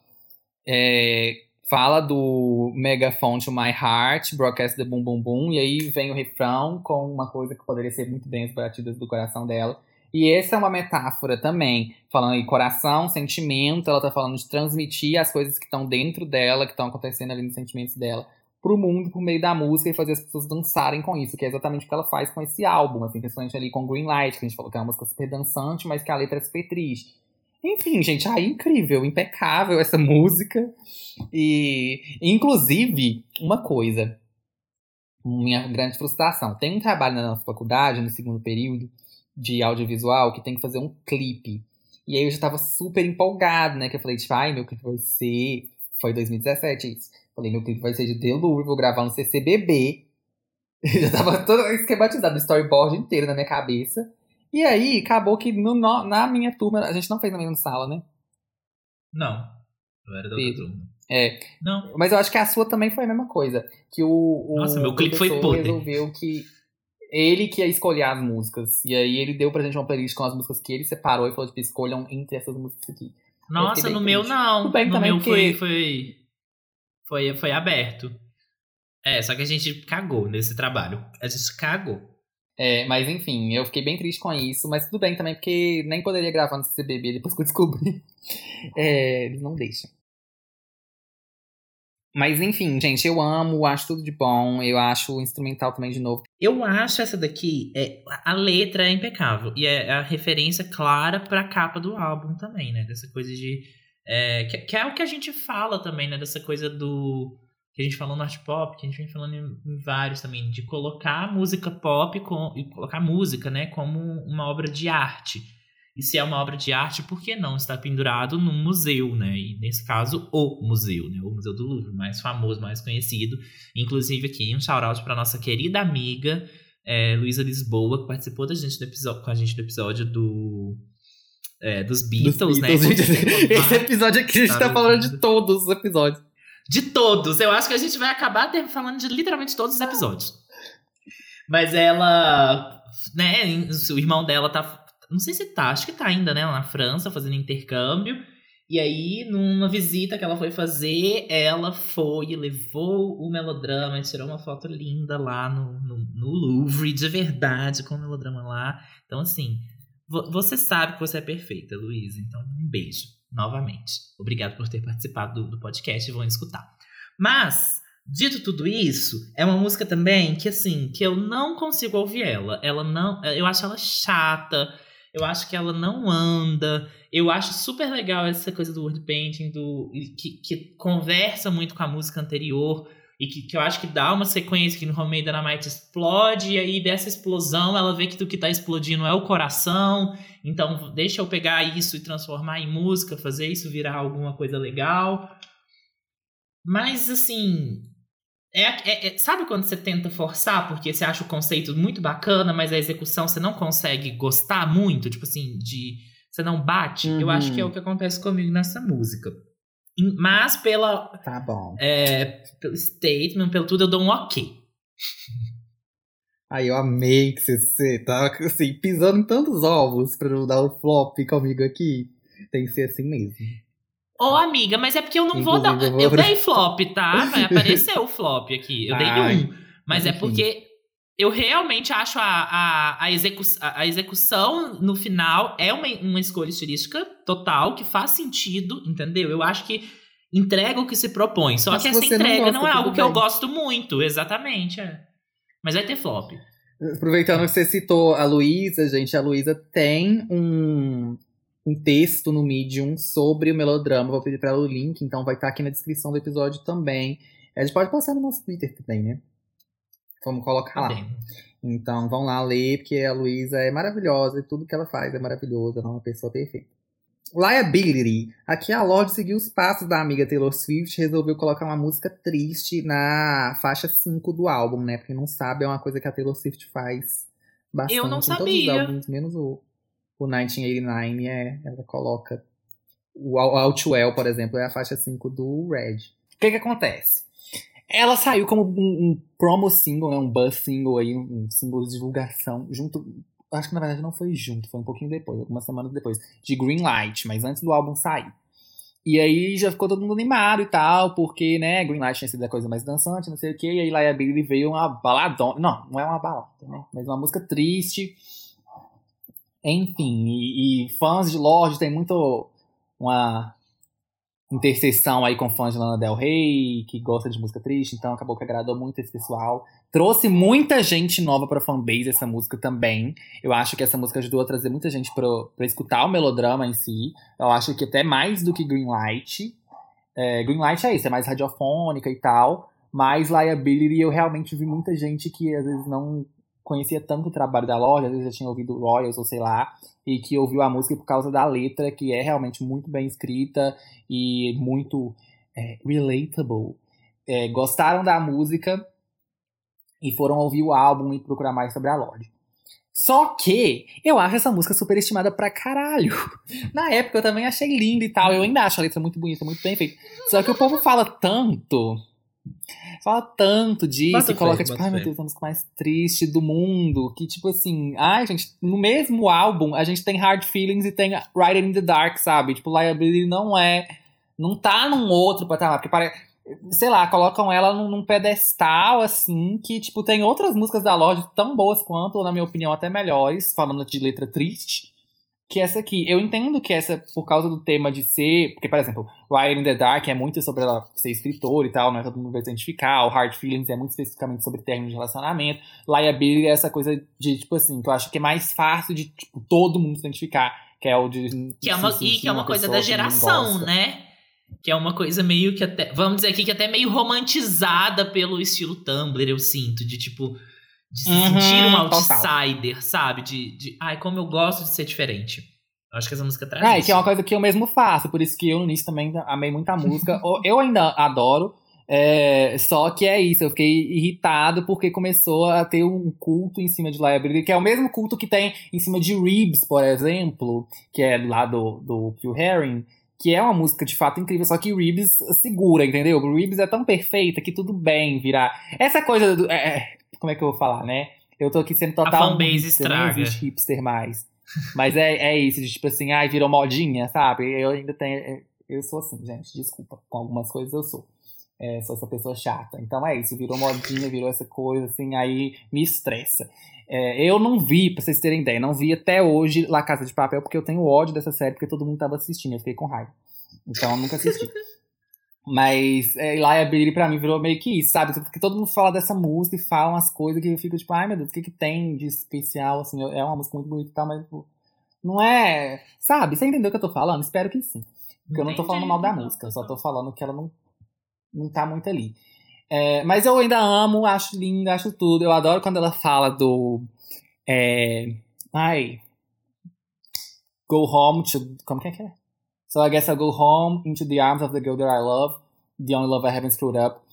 é, fala do megaphone to my heart, broadcast the boom boom boom, e aí vem o refrão com uma coisa que poderia ser muito bem as batidas do coração dela. E essa é uma metáfora também, falando em coração, sentimento, ela tá falando de transmitir as coisas que estão dentro dela, que estão acontecendo ali nos sentimentos dela, pro mundo por meio da música e fazer as pessoas dançarem com isso, que é exatamente o que ela faz com esse álbum, assim, principalmente ali com Green Light, que a gente falou que é uma música super dançante, mas que a letra é super triste. Enfim, gente, aí incrível, impecável essa música. E, inclusive, uma coisa, minha grande frustração. Tem um trabalho na nossa faculdade, no segundo período, de audiovisual, que tem que fazer um clipe. E aí eu já tava super empolgado, né? Que eu falei, tipo, ai, meu clipe vai ser. Foi 2017 isso. Falei, meu clipe vai ser de The Louvre, vou gravar no CCBB. Eu já tava todo esquematizado, storyboard inteiro na minha cabeça. E aí, acabou que no, no- na minha turma, a gente não fez na mesma sala, né? Não. Eu era da outra Pedro. turma. É, Não. Mas eu acho que a sua também foi a mesma coisa. Que o, o Nossa, meu clipe foi podre. resolveu que ele que ia escolher as músicas. E aí ele deu pra gente uma playlist com as músicas que ele separou e falou, tipo, escolham entre essas músicas aqui. Nossa, no meu triste. não. Tudo bem no também, meu porque- foi, foi, foi. Foi aberto. É, só que a gente cagou nesse trabalho. A gente cagou. É, mas enfim, eu fiquei bem triste com isso, mas tudo bem também, porque nem poderia gravar no CCBB depois que eu descobri. É, eles não deixam. Mas enfim, gente, eu amo, acho tudo de bom, eu acho o instrumental também de novo. Eu acho essa daqui, é, a letra é impecável. E é a referência clara pra capa do álbum também, né? Dessa coisa de. É, que, que é o que a gente fala também, né? Dessa coisa do. Que a gente falou no art pop, que a gente vem falando em, em vários também, de colocar música pop com, e colocar música, né, como uma obra de arte. E se é uma obra de arte, por que não estar pendurado num museu, né? E nesse caso, o museu, né? O Museu do Louvre, mais famoso, mais conhecido. Inclusive aqui, um shout-out para nossa querida amiga é, Luísa Lisboa, que participou da gente do episódio, com a gente do episódio do, é, dos Beatles, Dos né? Beatles, gente. Como- Esse episódio aqui a gente Tá tá falando de todos os episódios. De todos. Eu acho que a gente vai acabar falando de literalmente todos os episódios. Mas ela né, o irmão dela tá. Não sei se tá, acho que tá ainda, né? Na França, fazendo intercâmbio. E aí, numa visita que ela foi fazer, ela foi e levou o melodrama e tirou uma foto linda lá no, no, no Louvre, de verdade, com o melodrama lá. Então, assim, você sabe que você é perfeita, Luísa. Então, um beijo, novamente. Obrigado por ter participado do, do podcast e vão escutar. Mas, dito tudo isso, é uma música também que, assim, que eu não consigo ouvir ela. Ela não. Eu acho ela chata. Eu acho que ela não anda. Eu acho super legal essa coisa do word painting, do, que, que conversa muito com a música anterior. E que, que eu acho que dá uma sequência que no Homemade Dynamite explode, e aí dessa explosão ela vê que do que tá explodindo é o coração. Então deixa eu pegar isso e transformar em música, fazer isso virar alguma coisa legal. Mas assim, é, é, é, sabe quando você tenta forçar porque você acha o conceito muito bacana, mas a execução você não consegue gostar muito? Tipo assim, de. Você não bate? Uhum. Eu acho que é o que acontece comigo nessa música. Mas pela. Tá bom. É, pelo statement, pelo tudo, eu dou um ok. Aí eu amei que você, você tá assim, pisando em tantos ovos pra não dar o flop comigo aqui. Tem que ser assim mesmo. Ô, amiga, mas é porque eu não vou dar. Inclusive, eu vou Eu dei flop, tá? Vai aparecer o flop aqui. Eu dei Ai, um. Mas é enfim. porque eu realmente acho a, a, a, execu a execução no final é uma, uma escolha estilística total, que faz sentido, entendeu? Eu acho que entrega o que se propõe. Só Mas que essa não entrega gosta, não, é algo que eu bem. gosto muito, exatamente. É. Mas vai ter flop. Aproveitando que você citou a Luísa, gente, a Luísa tem um, um texto no Medium sobre o melodrama. Vou pedir pra ela o link, então vai estar aqui na descrição do episódio também. A gente pode postar no nosso Twitter também, né? Vamos colocar lá. bem. Então vão lá ler, porque a Luísa é maravilhosa e tudo que ela faz é maravilhoso, ela é uma pessoa perfeita. Liability. Aqui a Lorde seguiu os passos da amiga Taylor Swift e resolveu colocar uma música triste na faixa 5 do álbum, né? Pra quem não sabe, é uma coisa que a Taylor Swift faz bastante Eu não em todos sabia. os álbuns, menos o, o 1989, é, ela coloca. O Out Outwell, por exemplo, é a faixa 5 do Red. O que que acontece? Ela saiu como um, um promo single, né? Um buzz single aí, um, um de divulgação, junto. Acho que na verdade não foi junto, foi um pouquinho depois, algumas semanas depois, de Greenlight, mas antes do álbum sair. E aí já ficou todo mundo animado e tal, porque, né, Greenlight tinha sido a coisa mais dançante, não sei o quê, e aí Liability veio uma baladona. Não, não é uma balada, né? Mas uma música triste. Enfim, e, e fãs de Lorde tem muito uma interseção aí com fãs de Lana Del Rey, que gosta de música triste, então acabou que agradou muito esse pessoal. Trouxe muita gente nova pra fanbase essa música também. Eu acho que essa música ajudou a trazer muita gente pro, pra escutar o melodrama em si. Eu acho que até mais do que Greenlight. É, Greenlight é isso, é mais radiofônica e tal. Mas Liability eu realmente vi muita gente que às vezes não conhecia tanto o trabalho da loja, às vezes já tinha ouvido Royals ou sei lá, e que ouviu a música por causa da letra, que é realmente muito bem escrita e muito é, relatable. É, gostaram da música e foram ouvir o álbum e procurar mais sobre a Lorde. Só que eu acho essa música superestimada pra caralho. Na época eu também achei linda e tal. Eu ainda acho a letra muito bonita, muito bem feita. Só que o povo fala tanto. Fala tanto disso Bota e coloca, fé, tipo, ai meu. Deus, a música mais triste do mundo. Que, tipo assim, ai, gente, no mesmo álbum a gente tem Hard Feelings e tem Riding in the Dark, sabe? Tipo, Liability não é. Não tá num outro patamar, porque parece sei lá, colocam ela num, num pedestal, assim, que, tipo, tem outras músicas da Lorde tão boas quanto, ou na minha opinião, até melhores, falando de letra triste, que essa aqui. Eu entendo que essa, por causa do tema de ser. Porque, por exemplo, Ryan in the Dark é muito sobre ela ser escritora e tal, né? Todo mundo vai se identificar. O Hard Feelings é muito especificamente sobre término de relacionamento. Liability é essa coisa de, tipo assim, que eu acho que é mais fácil de, tipo, todo mundo se identificar. Que é o de. Que é uma, e que é uma coisa pessoa da geração, né? Que é uma coisa meio que até. Vamos dizer aqui que até meio romantizada pelo estilo Tumblr, eu sinto. De tipo. De se Uhum, sentir um total. outsider, sabe? De, de. Ai, como eu gosto de ser diferente. Eu acho que essa música traz É, isso. que é uma coisa que eu mesmo faço, por isso que eu no início também amei muito a música. Eu ainda adoro, é, só que é isso, eu fiquei irritado porque começou a ter um culto em cima de Liability, que é o mesmo culto que tem em cima de Reeves, por exemplo, que é lá do, do Pure Herring, que é uma música de fato incrível, só que Reeves segura, entendeu? Reeves é tão perfeita que tudo bem virar. Essa coisa do. é, é, como é que eu vou falar, né? Eu tô aqui sendo total fanbase hipster, estraga. existe hipster mais. Mas é, é isso, de, tipo assim, ai, virou modinha, sabe? Eu ainda tenho. Eu sou assim, gente, desculpa. Com algumas coisas eu sou. É, sou essa pessoa chata. Então é isso, virou modinha, virou essa coisa, assim, aí me estressa. É, eu não vi, pra vocês terem ideia, não vi até hoje La Casa de Papel, porque eu tenho ódio dessa série, porque todo mundo tava assistindo, eu fiquei com raiva. Então eu nunca assisti. Mas é, Liability pra mim virou meio que isso, sabe? Porque todo mundo fala dessa música e fala umas coisas que eu fico tipo, ai meu Deus, o que que tem de especial, assim? É uma música muito bonita e tal, mas tipo, não é... Sabe? Você entendeu o que eu tô falando? Espero que sim. Porque eu não tô falando mal da Entendi. música, eu só tô falando que ela não, não tá muito ali. É, mas eu ainda amo, acho lindo, acho tudo. Eu adoro quando ela fala do... É, ai... Go home to... Como que é que é? So I guess I'll go home into the arms of the girl that I love. The only love I haven't screwed up.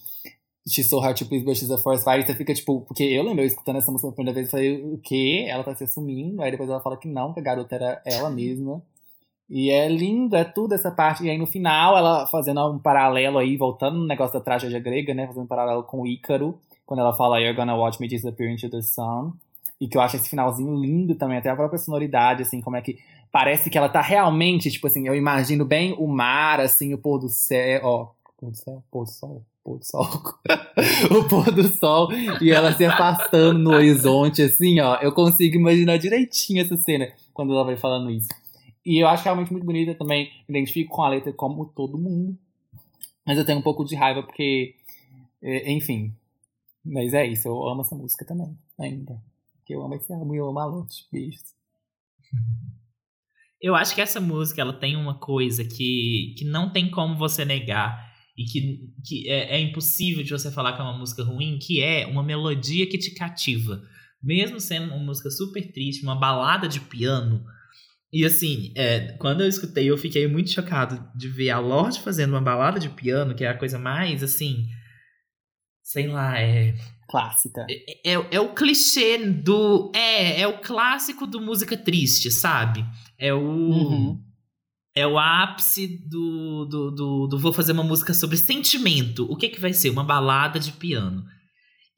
She's so hard to please, but she's a force fighter. Você fica tipo, porque eu lembro eu escutando essa música pela primeira vez e falei, o quê? Ela tá se assumindo. Aí depois ela fala que não, que a garota era ela mesma. E é lindo, é tudo essa parte. E aí no final, ela fazendo um paralelo aí, voltando no negócio da tragédia grega, né? Fazendo um paralelo com Ícaro, quando ela fala You're gonna watch me disappear into the sun. E que eu acho esse finalzinho lindo também, até a própria sonoridade, assim, como é que parece que ela tá realmente, tipo assim, eu imagino bem o mar, assim, o pôr do céu, ó, pôr do céu, pôr do sol, pôr do sol, o pôr do sol, e ela se afastando no horizonte, assim, ó, eu consigo imaginar direitinho essa cena, quando ela vai falando isso. E eu acho realmente muito bonita também, me identifico com a letra como todo mundo, mas eu tenho um pouco de raiva porque, é, enfim, mas é isso, eu amo essa música também, ainda. Porque eu amo esse e eu amo. Eu acho que essa música ela tem uma coisa que, que não tem como você negar e que, que é, é impossível de você falar que é uma música ruim, que é uma melodia que te cativa. Mesmo sendo uma música super triste, uma balada de piano. E assim, é, quando eu escutei, eu fiquei muito chocado de ver a Lorde fazendo uma balada de piano, que é a coisa mais assim. Sei lá, é, Clássica. é, é, é o clichê do. É, é o clássico do música triste, sabe? É o. Uhum. É o ápice do, do, do, do vou fazer uma música sobre sentimento. O que que vai ser? Uma balada de piano.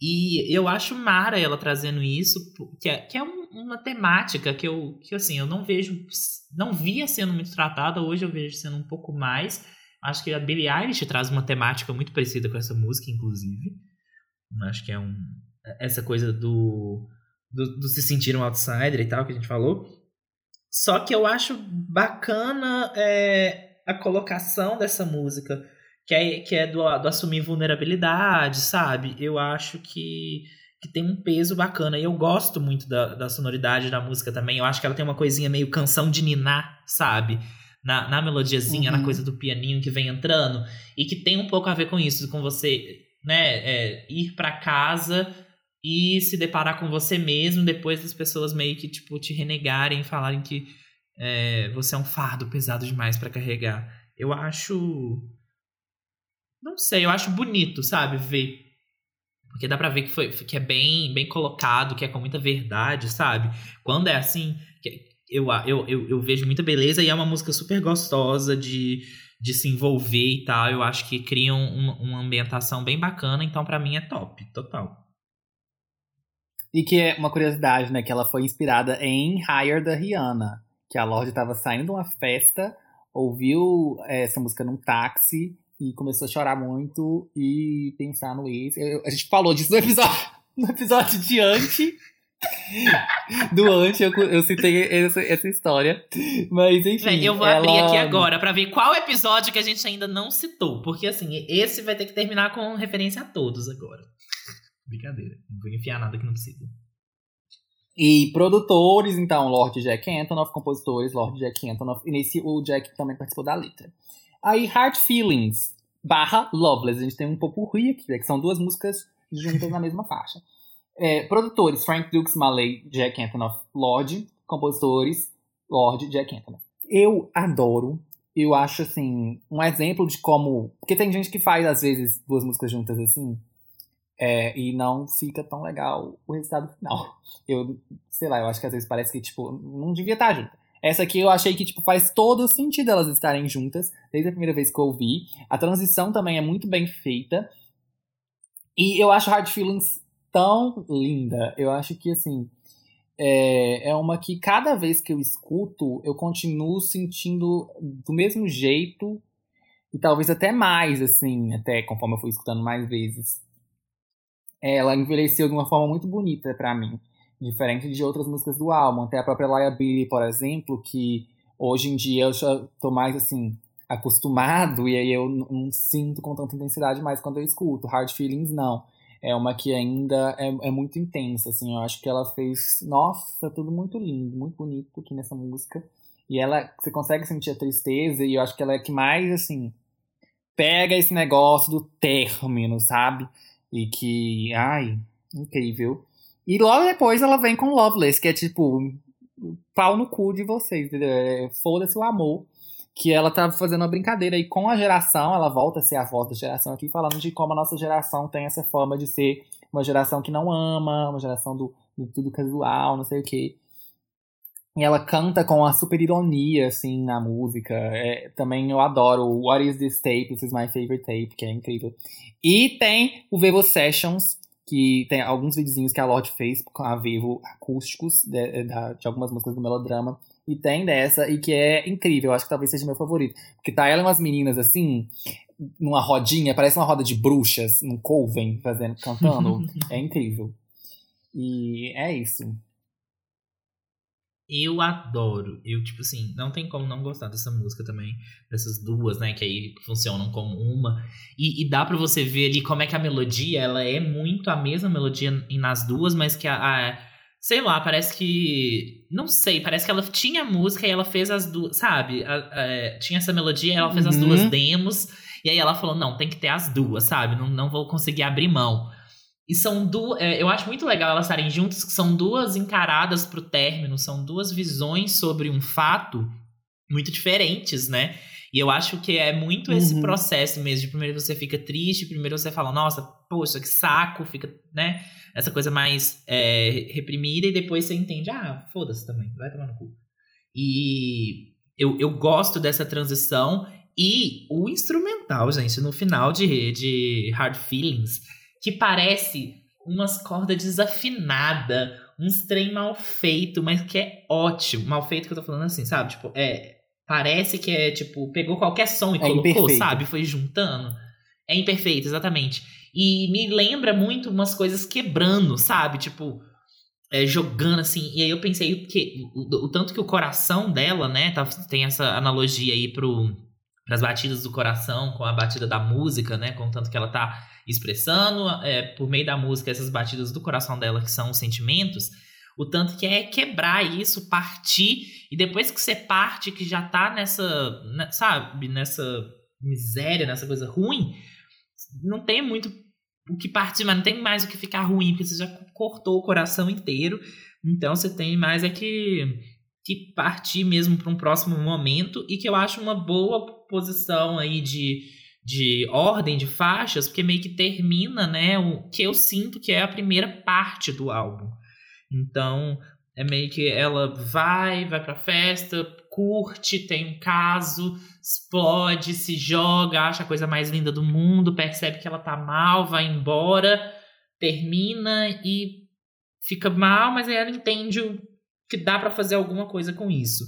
E eu acho mara ela trazendo isso, que é, que é um- uma temática que eu, que assim, eu não vejo, não via sendo muito tratada, hoje eu vejo sendo um pouco mais. Acho que a Billie Eilish traz uma temática muito parecida com essa música, inclusive. Acho que é um, essa coisa do, do, do se sentir um outsider e tal, que a gente falou. Só que eu acho bacana é, a colocação dessa música, que é, que é do, do assumir vulnerabilidade, sabe? Eu acho que, que tem um peso bacana. E eu gosto muito da, da sonoridade da música também. Eu acho que ela tem uma coisinha meio canção de ninar, sabe? Na, na melodiazinha, Uhum. na coisa do pianinho que vem entrando. E que tem um pouco a ver com isso, com você né, é, ir pra casa e se deparar com você mesmo depois das pessoas meio que tipo te renegarem, falarem que é, você é um fardo pesado demais pra carregar. Eu acho não sei, eu acho bonito, sabe, ver porque dá pra ver que foi que é bem bem colocado, que é com muita verdade, sabe? Quando é assim, eu, eu, eu, eu vejo muita beleza e é uma música super gostosa de, de se envolver e tal. Eu acho que criam uma, uma ambientação bem bacana, então pra mim é top, total. E que é uma curiosidade, né? Que ela foi inspirada em Higher da Rihanna. Que a Lorde tava saindo de uma festa, ouviu é, essa música num táxi e começou a chorar muito e pensar no ex. A gente falou disso no episódio, no episódio de antes. Do eu, eu citei essa, essa história. Mas enfim. Eu vou ela- abrir aqui agora pra ver qual episódio que a gente ainda não citou. Porque assim, esse vai ter que terminar com referência a todos agora. Brincadeira. Não vou enfiar nada que não precisa. E produtores, então, Lord Jack Antonoff, compositores, Lord Jack Antonoff. E nesse o Jack também participou da letra. Aí, Hard Feelings barra Loveless. A gente tem um popurrí aqui, né, que são duas músicas juntas na mesma faixa. É, produtores, Frank Dukes, Malay, Jack Antonoff, Lorde. Compositores, Lorde, Jack Antonoff. Eu adoro. Eu acho, assim, um exemplo de como... Porque tem gente que faz, às vezes, duas músicas juntas, assim... é, e não fica tão legal o resultado final. Eu, sei lá, eu acho que às vezes parece que, tipo, não devia estar junto. Essa aqui eu achei que, tipo, faz todo sentido elas estarem juntas, desde a primeira vez que eu ouvi. A transição também é muito bem feita. E eu acho Hard Feelings tão linda. Eu acho que, assim, é, é uma que cada vez que eu escuto, eu continuo sentindo do mesmo jeito e talvez até mais, assim, até conforme eu fui escutando mais vezes. Ela envelheceu de uma forma muito bonita para mim, diferente de outras músicas do álbum, até a própria Liability, por exemplo, que hoje em dia eu já tô mais assim acostumado e aí eu não sinto com tanta intensidade mais quando eu escuto. Hard Feelings não. É uma que ainda é, é muito intensa, assim. Eu acho que ela fez, nossa, tudo muito lindo, muito bonito aqui nessa música. E ela, você consegue sentir a tristeza e eu acho que ela é que mais, assim, pega esse negócio do término, sabe? E que, ai, incrível. E logo depois ela vem com Loveless, que é tipo, pau no cu de vocês? É, Foda-se o amor. Que ela tá fazendo uma brincadeira aí com a geração, ela volta a ser a voz da geração aqui, falando de como a nossa geração tem essa forma de ser uma geração que não ama, uma geração do, do tudo casual, não sei o quê. E ela canta com uma super ironia, assim, na música. É, também eu adoro What Is This Tape? This is my favorite tape, que é incrível. E tem o Vevo Sessions, que tem alguns videozinhos que a Lorde fez com a Vivo acústicos de, de, de, algumas músicas do melodrama. E tem dessa, e que é incrível, eu acho que talvez seja meu favorito. Porque tá ela e umas meninas assim, numa rodinha, parece uma roda de bruxas, num coven, fazendo, cantando. é incrível. E é isso. Eu adoro. Eu, tipo assim, não tem como não gostar dessa música também. Dessas duas, né? Que aí funcionam como uma. E, e dá para você ver ali como é que a melodia, ela é muito a mesma melodia nas duas, mas que a, a sei lá, parece que. Não sei, parece que ela tinha música e ela fez as duas. Sabe? A, a, tinha essa melodia e ela fez uhum. as duas demos. E aí ela falou: não, tem que ter as duas, sabe? Não, não vou conseguir abrir mão. E são duas. É, eu acho muito legal elas estarem juntas, que são duas encaradas pro término, são duas visões sobre um fato muito diferentes, né? E eu acho que é muito esse uhum. processo mesmo. De primeiro você fica triste, primeiro você fala, nossa, poxa, que saco, fica, né? Essa coisa mais é, reprimida, e depois você entende, ah, foda-se também, vai tomar no cu. E eu, eu gosto dessa transição. E o instrumental, gente, no final de, de Hard Feelings que parece umas cordas desafinadas, uns trem mal feito, mas que é ótimo. Mal feito que eu tô falando assim, sabe? Tipo, é. Parece que é, tipo, pegou qualquer som e é colocou, imperfeito. sabe? Foi juntando. É imperfeito, exatamente. E me lembra muito umas coisas quebrando, sabe? Tipo, é, jogando assim. E aí eu pensei que o, o, tanto que o coração dela, né? Tá, tem essa analogia aí pro, pras batidas do coração com a batida da música, né? Com o tanto que ela tá expressando é, por meio da música essas batidas do coração dela, que são os sentimentos, o tanto que é quebrar isso, partir, e depois que você parte, que já tá nessa, né, sabe, nessa miséria, nessa coisa ruim, não tem muito o que partir, mas não tem mais o que ficar ruim, porque você já cortou o coração inteiro. Então você tem mais é que, que partir mesmo para um próximo momento, e que eu acho uma boa posição aí de de ordem de faixas, porque meio que termina, né, o que eu sinto que é a primeira parte do álbum. Então, é meio que ela vai, vai pra festa, curte, tem um caso, explode, se joga, acha a coisa mais linda do mundo, percebe que ela tá mal, vai embora, termina e fica mal, mas aí ela entende que dá para fazer alguma coisa com isso.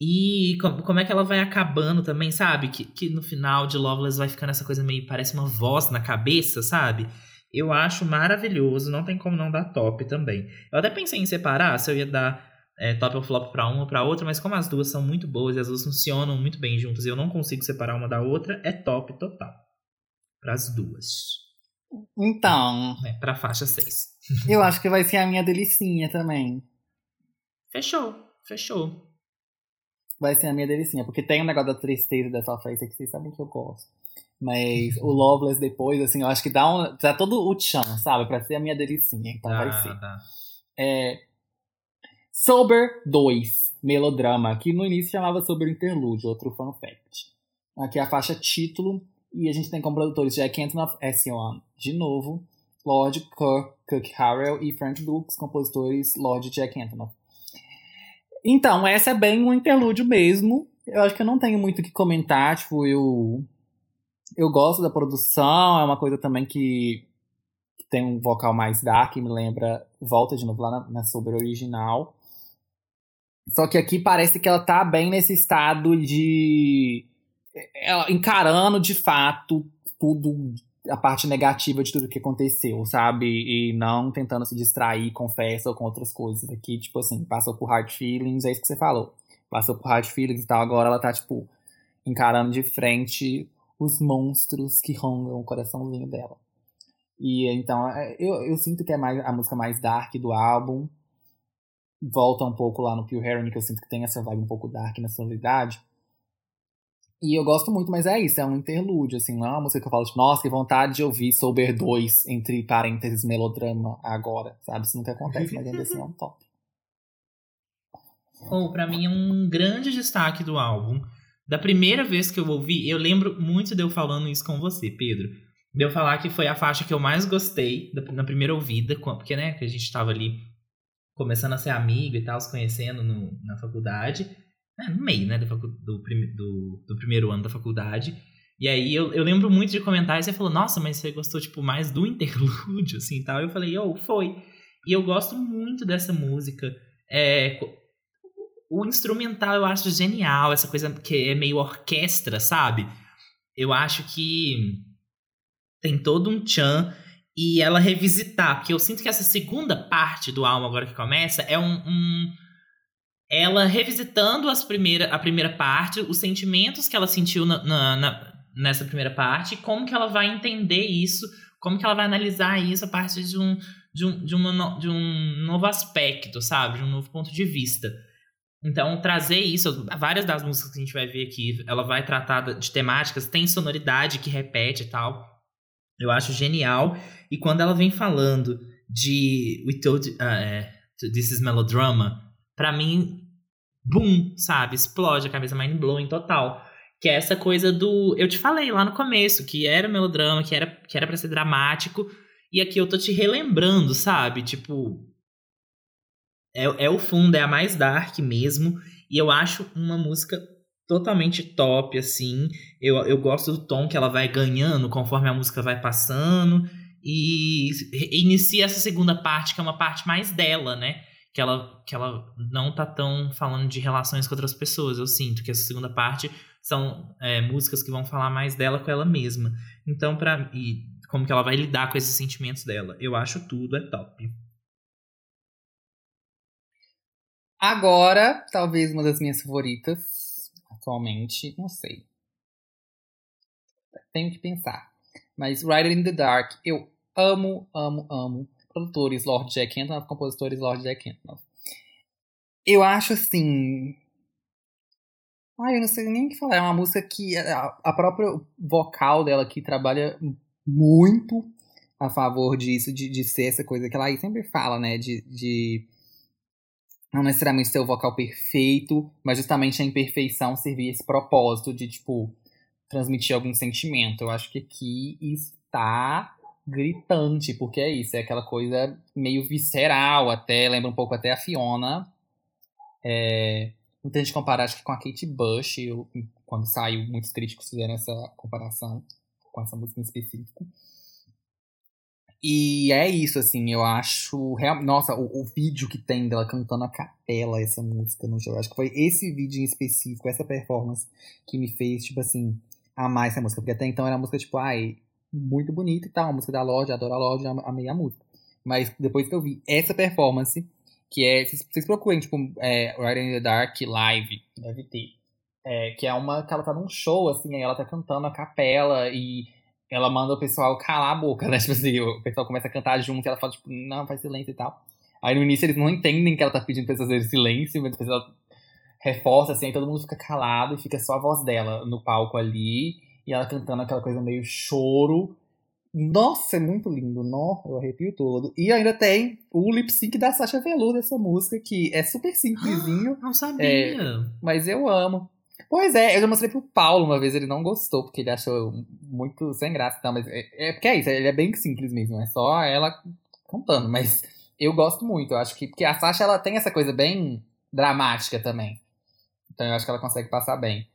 E como é que ela vai acabando também, sabe? Que, que no final de Loveless vai ficando essa coisa meio. parece uma voz na cabeça, sabe? Eu acho maravilhoso, não tem como não dar top também. Eu até pensei em separar se eu ia dar é, top ou flop pra uma ou pra outra, mas como as duas são muito boas e as duas funcionam muito bem juntas e eu não consigo separar uma da outra, é top total. Pras duas. Então. É, pra faixa 6. eu acho que vai ser a minha delicinha também. Fechou, fechou vai ser a minha delicinha. Porque tem um negócio da tristeza dessa face que vocês sabem que eu gosto. Mas o Loveless depois, assim, eu acho que dá, um, dá todo o chance, sabe? Pra ser a minha delicinha. Então vai ser. É, Sober 2, melodrama, que no início chamava Sober Interlude, outro fun fact. Aqui é a faixa título, e a gente tem como produtores Jack Antonoff, S1, de novo, Lord Kirk, Cook Harrell e Frank Dukes, compositores Lord Jack Antonoff. Então, essa é bem um interlúdio mesmo. Eu acho que eu não tenho muito o que comentar, tipo, eu. Eu gosto da produção, é uma coisa também que. tem um vocal mais dark, me lembra, volta de novo lá na, na original. Só que aqui parece que ela tá bem nesse estado de. Ela encarando de fato tudo, a parte negativa de tudo que aconteceu, sabe? E não tentando se distrair com festa ou com outras coisas. Aqui, tipo assim, passou por hard feelings, é isso que você falou. Passou por hard feelings e tal, agora ela tá, tipo, encarando de frente os monstros que rondam o coraçãozinho dela. E então, é, eu, eu sinto que é mais a música mais dark do álbum. Volta um pouco lá no Pure Heron, que eu sinto que tem essa vibe um pouco dark na sonoridade. E eu gosto muito, mas é isso, é um interlúdio, assim, não é uma música que eu falo, tipo, nossa, que vontade de ouvir Sober 2, entre parênteses, melodrama agora, sabe? Isso nunca acontece, mas ainda assim é um top. Ou, oh, pra mim, é um grande destaque do álbum. Da primeira vez que eu ouvi, eu lembro muito de eu falando isso com você, Pedro. De eu falar que foi a faixa que eu mais gostei na primeira ouvida, porque, né, que a gente tava ali começando a ser amigo e tal, se conhecendo no, na faculdade. É, no meio, né, do, do, do, do, primeiro ano da faculdade. E aí eu, eu lembro muito de comentários você falou, nossa, mas você gostou, tipo, mais do interlúdio, assim, tal. Eu falei, oh, foi. E eu gosto muito dessa música. É, o instrumental eu acho genial, essa coisa que é meio orquestra, sabe? Eu acho que tem todo um tchan e ela revisitar, porque eu sinto que essa segunda parte do álbum agora que começa é um, um ela revisitando as primeira, a primeira parte, os sentimentos que ela sentiu na, na, na, nessa primeira parte, como que ela vai entender isso, como que ela vai analisar isso a partir de um, de um, de uma, de um novo aspecto, sabe? De um novo ponto de vista. Então, trazer isso, várias das músicas que a gente vai ver aqui, ela vai tratar de temáticas, tem sonoridade que repete e tal. Eu acho genial. E quando ela vem falando de We Told uh, This is Melodrama, pra mim, boom, sabe? Explode a cabeça, mind blowing total. Que é essa coisa do. Eu te falei lá no começo, que era melodrama, que era, que era pra ser dramático. E aqui eu tô te relembrando, sabe? Tipo, é, é o fundo, é a mais dark mesmo. E eu acho uma música totalmente top, assim. Eu, eu gosto do tom que ela vai ganhando conforme a música vai passando. E inicia essa segunda parte, que é uma parte mais dela, né? Que ela, que ela não tá tão falando de relações com outras pessoas. Eu sinto que essa segunda parte são é, músicas que vão falar mais dela com ela mesma. Então, para e como que ela vai lidar com esses sentimentos dela. Eu acho tudo é top. Agora, talvez uma das minhas favoritas atualmente, não sei. Tenho que pensar. Mas Rider in the Dark, eu amo, amo, amo. Produtores Lord Jack Antonoff, compositores Lord Jack Antonoff. Eu acho assim. Ai, eu não sei nem o que falar. É uma música que a, a própria vocal dela aqui trabalha muito a favor disso, de, de ser essa coisa que ela aí sempre fala, né? De, de não necessariamente ser o vocal perfeito, mas justamente a imperfeição servir esse propósito de, tipo, transmitir algum sentimento. Eu acho que aqui está gritante, porque é isso, é aquela coisa meio visceral até, lembra um pouco até a Fiona. É, muita gente compara, acho que com a Kate Bush, eu, quando saiu, muitos críticos fizeram essa comparação com essa música em específico. E é isso, assim, eu acho. Real... Nossa, o, o, vídeo que tem dela cantando a capela essa música no. Eu acho que foi esse vídeo em específico, essa performance, que me fez, tipo assim, amar essa música. Porque até então era uma música, tipo, ai, muito bonita e tal, uma música da Lorde, adoro a Lorde, amei a música. Mas depois que eu vi essa performance, que é. Vocês, procurem, tipo, é, Riding in the Dark Live, deve ter. É, que é uma que ela tá num show, assim, aí ela tá cantando a capela e ela manda o pessoal calar a boca, né? Tipo assim, o pessoal começa a cantar junto e ela fala, tipo, não, faz silêncio e tal. Aí no início eles não entendem que ela tá pedindo pra eles fazerem silêncio, mas depois ela reforça, assim, aí todo mundo fica calado e fica só a voz dela no palco ali, e ela cantando aquela coisa meio choro. Nossa, é muito lindo, não? Eu arrepio todo. E ainda tem o lip sync da Sasha Velour dessa música, que é super simplesinho. Não sabia. É, mas eu amo. Pois é, eu já mostrei pro Paulo uma vez, ele não gostou, porque ele achou muito sem graça. Não, mas é, é porque é isso, ele é bem simples mesmo, é só ela contando, mas eu gosto muito, eu acho que. Porque a Sasha ela tem essa coisa bem dramática também. Então eu acho que ela consegue passar bem.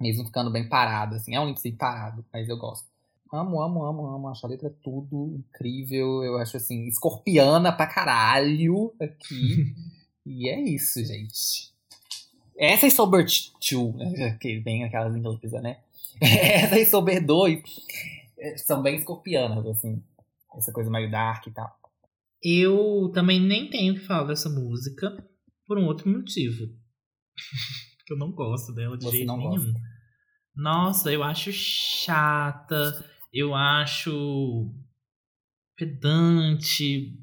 Mesmo ficando bem parada, assim. É um lip parado, mas eu gosto. Amo, amo, amo, amo. Acho a letra tudo incrível. Eu acho assim, escorpiana pra caralho aqui. e é isso, gente. Essa é Sober 2, né? que vem aquelas inglesas, né? Essa e Sober 2 é, são bem escorpianas, assim. Essa coisa meio dark e tal. Eu também nem tenho que falar dessa música por um outro motivo. Porque eu não gosto dela de Você jeito nenhum. gosta. Nossa, eu acho chata. Eu acho pedante.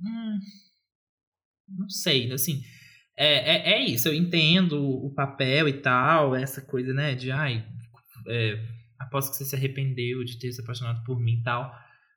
Hum, não sei, assim. É, é, é isso, eu entendo o papel e tal, essa coisa, né, de ai, é, aposto que você se arrependeu de ter se apaixonado por mim e tal.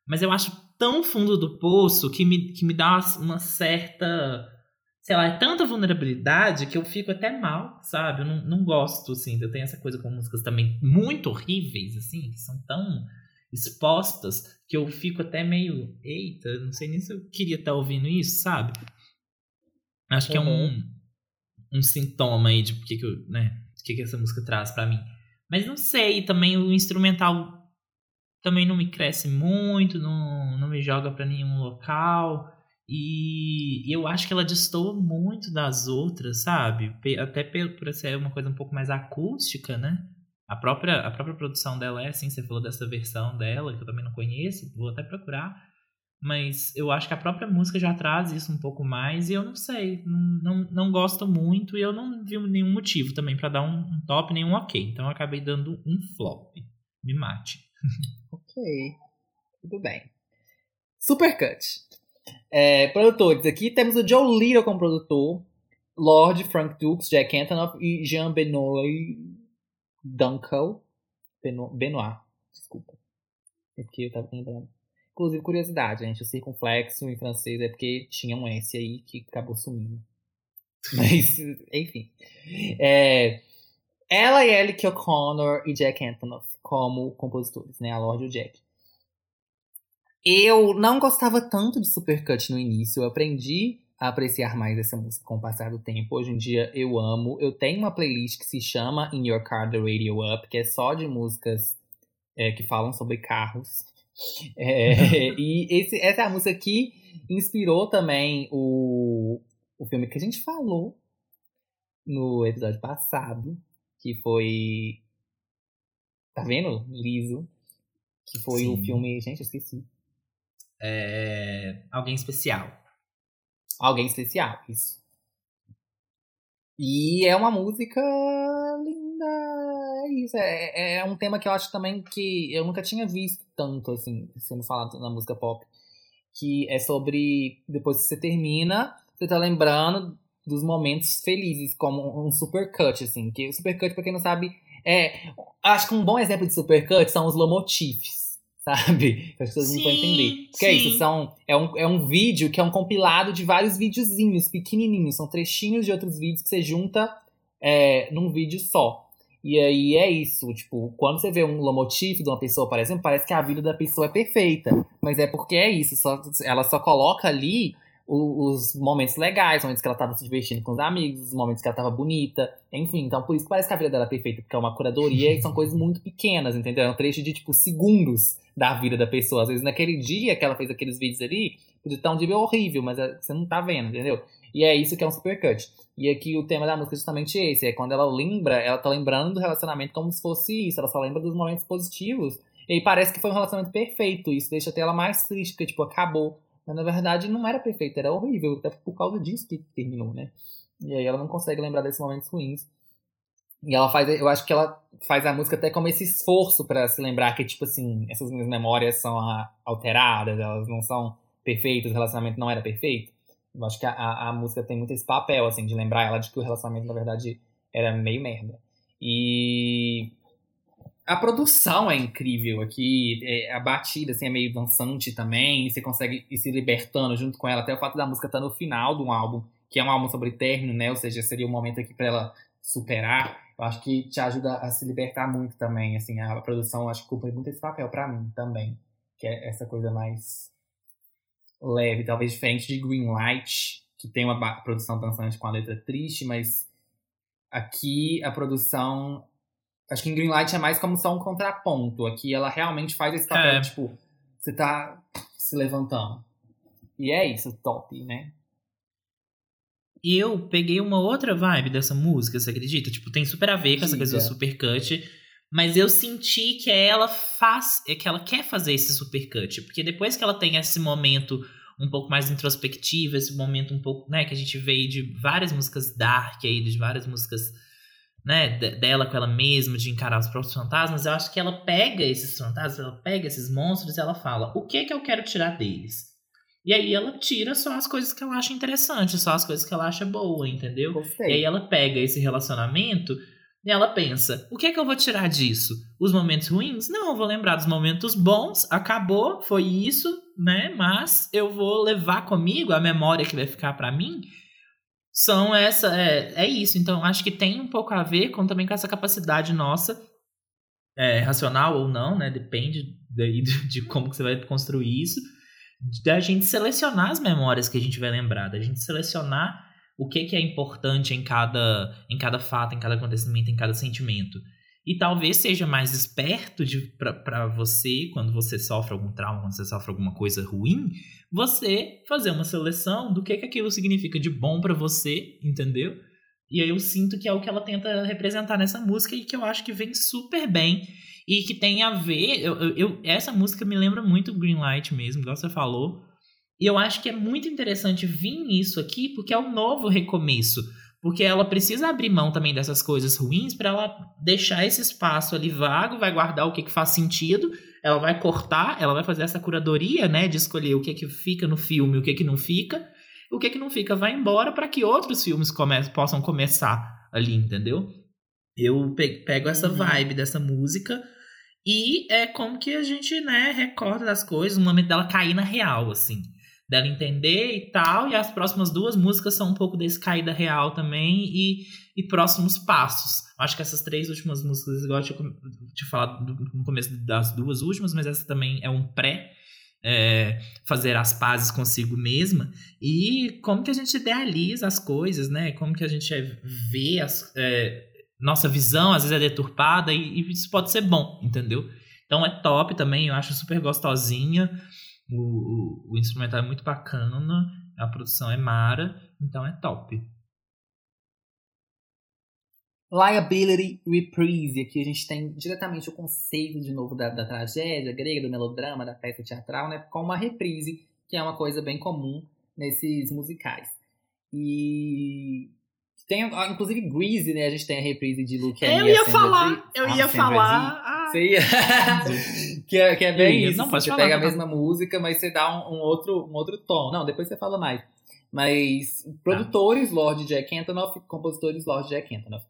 Mas eu acho tão fundo do poço que me, que me dá uma certa. Sei lá, é tanta vulnerabilidade que eu fico até mal, sabe? Eu não, não gosto, assim. Eu tenho essa coisa com músicas também muito horríveis, assim, que são tão expostas que eu fico até meio. Eita, não sei nem se eu queria estar ouvindo isso, sabe? Acho que é um, um sintoma aí de porque que, eu, né, que, que essa música traz pra mim. Mas não sei, também o instrumental também não me cresce muito, não, não me joga pra nenhum local. E eu acho que ela destoa muito das outras, sabe? Até por ser uma coisa um pouco mais acústica, né? A própria, a própria produção dela é assim, você falou dessa versão dela, que eu também não conheço, vou até procurar. Mas eu acho que a própria música já traz isso um pouco mais e eu não sei, não, não, não gosto muito e eu não vi nenhum motivo também pra dar um, um top nem um ok. Então eu acabei dando um flop. Me mate. Ok, tudo bem. Supercut. É, produtores, aqui temos o Joe Little como produtor, Lord Frank Dukes, Jack Antonoff e Jean Benoit Dunkel. Beno- Benoit, desculpa. É porque eu tava lembrando. Inclusive, curiosidade, gente, o circunflexo em francês é porque tinha um S aí que acabou sumindo. Mas, enfim. É, ela e Ellie O'Connor e Jack Antonoff como compositores, né? A Lorde e o Jack. Eu não gostava tanto de Supercut no início. Eu aprendi a apreciar mais essa música com o passar do tempo. Hoje em dia eu amo. Eu tenho uma playlist que se chama In Your Car The Radio Up, que é só de músicas é, que falam sobre carros. É, e esse, essa é a música que inspirou também o, o filme que a gente falou no episódio passado, que foi. Tá vendo? Liso. Que foi o Sim. filme. Gente, eu esqueci. É... Alguém especial. Alguém especial, isso. E é uma música isso. É, é um tema que eu acho também que eu nunca tinha visto tanto, assim, sendo falado na música pop. Que é sobre. Depois que você termina, você tá lembrando dos momentos felizes, como um supercut, assim. Que o supercut, pra quem não sabe, é. Acho que um bom exemplo de supercut são os lomotifs. Sabe? Que as pessoas não vão Sim, entender. Porque é isso, sim. são, é, um, é um vídeo que é um compilado de vários videozinhos pequenininhos. São trechinhos de outros vídeos que você junta é, num vídeo só. E aí é isso, tipo, quando você vê um lomotif de uma pessoa, por exemplo, parece que a vida da pessoa é perfeita. Mas é porque é isso, só, ela só coloca ali o- os momentos legais, os momentos que ela tava se divertindo com os amigos, os momentos que ela tava bonita, enfim. Então, por isso que parece que a vida dela é perfeita, porque é uma curadoria e são coisas muito pequenas, entendeu? É um trecho de, tipo, segundos da vida da pessoa. Às vezes, naquele dia que ela fez aqueles vídeos ali, podia estar um dia horrível, mas é, você não tá vendo, entendeu? E é isso que é um supercut. E aqui o tema da música é justamente esse. É quando ela lembra, ela tá lembrando do relacionamento como se fosse isso. Ela só lembra dos momentos positivos. E parece que foi um relacionamento perfeito. Isso deixa até ela mais triste, porque, tipo, acabou. Mas na verdade não era perfeito, era horrível. Até por causa disso que terminou, né? E aí ela não consegue lembrar desses momentos ruins. E ela faz, eu acho que ela faz a música até como esse esforço pra se lembrar que, tipo assim, essas minhas memórias são alteradas, elas não são perfeitas, o relacionamento não era perfeito. Eu acho que a, a, a música tem muito esse papel, assim, de lembrar ela de que o relacionamento, na verdade, era meio merda. E a produção é incrível aqui, é, a batida assim, é meio dançante também, e você consegue ir se libertando junto com ela, até o fato da música estar no final do álbum, que é um álbum sobre término, né? Ou seja, seria um momento aqui pra ela superar. Eu acho que te ajuda a se libertar muito também, assim, a produção acho que cumpre muito esse papel pra mim também, que é essa coisa mais leve, talvez diferente de Greenlight, que tem uma produção dançante com a letra triste, mas aqui a produção Acho que em Greenlight é mais como só um contraponto. Aqui ela realmente faz esse papel, É. tipo, você tá se levantando. E é isso, top, né? E eu peguei uma outra vibe dessa música, você acredita? Tipo, tem super a ver com essa coisa do Diga. Mas eu senti que ela faz. é que ela quer fazer esse supercut. Porque depois que ela tem esse momento um pouco mais introspectivo, esse momento um pouco, né, que a gente veio de várias músicas dark aí, de várias músicas, né, de- dela com ela mesma, de encarar os próprios fantasmas, eu acho que ela pega esses fantasmas, ela pega esses monstros e ela fala, o que que eu quero tirar deles? E aí ela tira só as coisas que ela acha interessante, só as coisas que ela acha boa, entendeu? E aí Gostei. ela pega esse relacionamento e ela pensa: o que é que eu vou tirar disso? Os momentos ruins? Não, eu vou lembrar dos momentos bons, acabou, foi isso, né? Mas eu vou levar comigo a memória que vai ficar pra mim. São essa. É, é isso. Então, acho que tem um pouco a ver com também com essa capacidade nossa, é, racional ou não, né? Depende daí de, de como que você vai construir isso. Da gente selecionar as memórias que a gente vai lembrar, da gente selecionar o que, que é importante em cada, em cada fato, em cada acontecimento, em cada sentimento. E talvez seja mais esperto para você, quando você sofre algum trauma, quando você sofre alguma coisa ruim, você fazer uma seleção do que, que aquilo significa de bom para você, entendeu? E aí eu sinto que é o que ela tenta representar nessa música e que eu acho que vem super bem. E que tem a ver. Eu, eu- essa música me lembra muito Greenlight mesmo, igual você falou. E eu acho que é muito interessante vir nisso aqui, porque é um novo recomeço. Porque ela precisa abrir mão também dessas coisas ruins para ela deixar esse espaço ali vago, vai guardar o que, que faz sentido, ela vai cortar, ela vai fazer essa curadoria, né, de escolher o que que fica no filme e o que que não fica. O que que não fica vai embora para que outros filmes come possam começar ali, entendeu? Eu pe- pego essa Uhum. vibe dessa música e é como que a gente, né, recorda das coisas, o momento dela cair na real, assim. Dela entender e tal, e as próximas duas músicas são um pouco desse caída real também e, e próximos passos. Acho que essas três últimas músicas, igual eu tinha falado do- no começo das duas últimas, mas essa também é um pré. é, fazer as pazes consigo mesma e como que a gente idealiza as coisas, né? Como que a gente é- vê as, é, nossa visão às vezes é deturpada e, e isso pode ser bom, entendeu? Então é top também, eu acho super gostosinha. O, o, o instrumental é muito bacana, a produção é mara, então é top. Liability Reprise. Aqui a gente tem diretamente o conceito de novo da, da tragédia grega, do melodrama, da peça teatral, né? Com uma reprise, que é uma coisa bem comum nesses musicais. E tem, ó, inclusive, Greasy, né? A gente tem a reprise de Luke eu Me, ia a falar, Dee- eu a ia falar. Ah, Você ia... que, é, que é bem Eu isso. Não, assim, pode você falar, pega a pode mesma música, mas você dá um, um outro, um outro tom. Não, depois você fala mais. Mas produtores Lord Jack Antonoff, compositores Lord Jack Antonoff.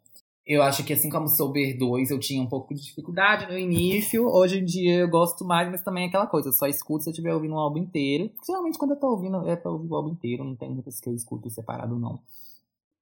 Eu acho que assim como Sober 2, eu tinha um pouco de dificuldade no início. Hoje em dia eu gosto mais, mas também é aquela coisa. Eu só escuto se eu estiver ouvindo um álbum inteiro. Geralmente quando eu tô ouvindo é pra ouvir o álbum inteiro. Não tem muitas que eu escuto separado, não.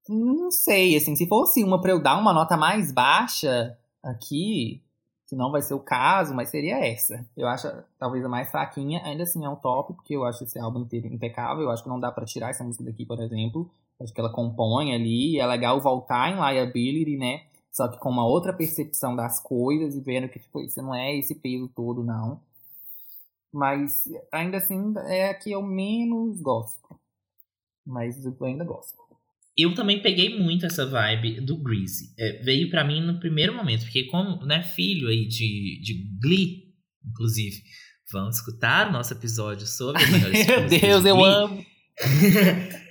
Não sei, assim, se fosse uma pra eu dar uma nota mais baixa aqui, que não vai ser o caso, mas seria essa. Eu acho talvez a mais fraquinha, ainda assim é um top, porque eu acho esse álbum inteiro impecável. Eu acho que não dá pra tirar essa música daqui, por exemplo. Acho que ela compõe ali, é legal voltar em Liability, né? Só que com uma outra percepção das coisas e vendo que, tipo, isso não é esse peso todo, não. Mas ainda assim é a que eu menos gosto. Mas eu ainda gosto. Eu também peguei muito essa vibe do Greasy. É, veio pra mim no primeiro momento, porque como, né, filho aí de, de Glee, inclusive, vamos escutar o nosso episódio sobre as melhores Meu Deus, de eu amo!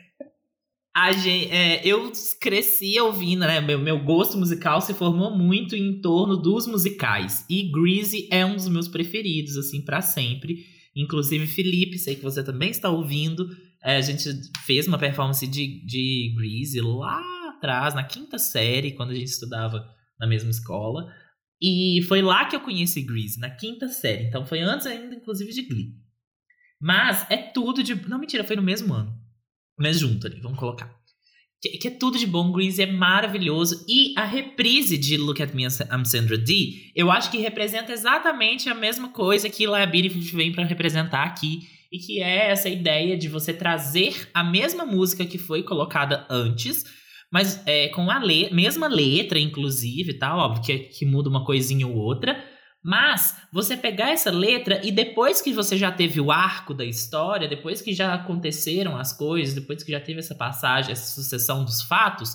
A gen- é, eu cresci ouvindo, né? Meu, meu gosto musical se formou muito em torno dos musicais. E Greasy é um dos meus preferidos, assim, pra sempre. Inclusive, Felipe, sei que você também está ouvindo. É, a gente fez uma performance de, de Greasy lá atrás, na quinta série, quando a gente estudava na mesma escola. E foi lá que eu conheci Greasy, na quinta série. Então foi antes ainda, inclusive, de Glee. Mas é tudo de. Não, mentira, foi no mesmo ano. Mas junto ali, vamos colocar. Que, que é tudo de bom, Greasy é maravilhoso. E a reprise de Look at Me, I'm Sandra Dee, eu acho que representa exatamente a mesma coisa que Liability vem pra representar aqui. E que é essa ideia de você trazer a mesma música que foi colocada antes, mas é, com a le mesma letra, inclusive, tá? Óbvio que, que muda uma coisinha ou outra. Mas você pegar essa letra e depois que você já teve o arco da história, depois que já aconteceram as coisas, depois que já teve essa passagem, essa sucessão dos fatos,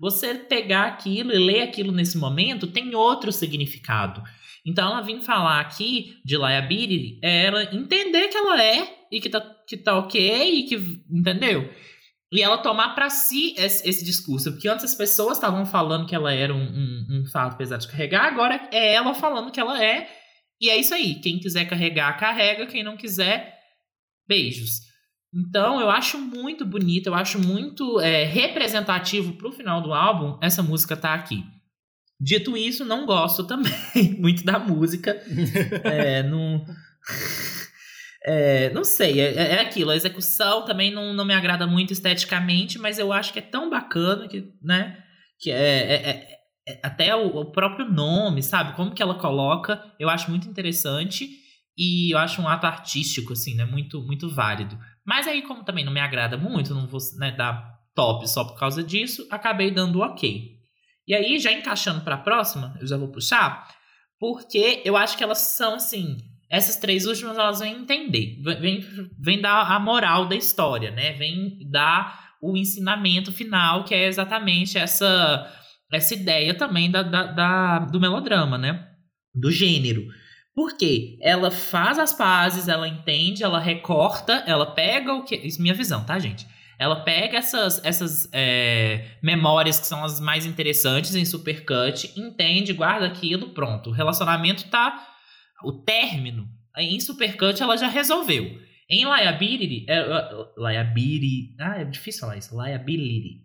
você pegar aquilo e ler aquilo nesse momento tem outro significado. Então ela vem falar aqui de liability, é ela entender que ela é e que tá, que tá ok e que. Entendeu? E ela tomar para si esse, esse, discurso. Porque antes as pessoas estavam falando que ela era um, um, um, fato pesado de carregar, agora é ela falando que ela é. E é isso aí. Quem quiser carregar, carrega. Quem não quiser, beijos. Então eu acho muito bonito, eu acho muito é, representativo pro final do álbum essa música tá aqui. Dito isso, não gosto também muito da música. é, não. É, não sei, é, é, aquilo. A execução também não, não me agrada muito esteticamente, mas eu acho que é tão bacana que, né? Que é, é, é, é até o, o, próprio nome, sabe? Como que ela coloca, eu acho muito interessante e eu acho um ato artístico, assim, né? Muito, muito válido. Mas aí, como também não me agrada muito, não vou né, dar top só por causa disso, acabei dando ok. E aí, já encaixando para a próxima, eu já vou puxar, porque eu acho que elas são assim. Essas três últimas elas vêm entender, vem, vem dar a moral da história, né? Vem dar o ensinamento final, que é exatamente essa essa ideia também da, da, da do melodrama, né? Do gênero. Porque ela faz as pazes, ela entende, ela recorta, ela pega o que. Isso é minha visão, tá, gente? Ela pega essas, essas é, memórias que são as mais interessantes em Supercut, entende, guarda aquilo, pronto. O relacionamento tá. O término em Supercut ela já resolveu. Em Liability. É, liability. Ah, é difícil falar isso. Liability.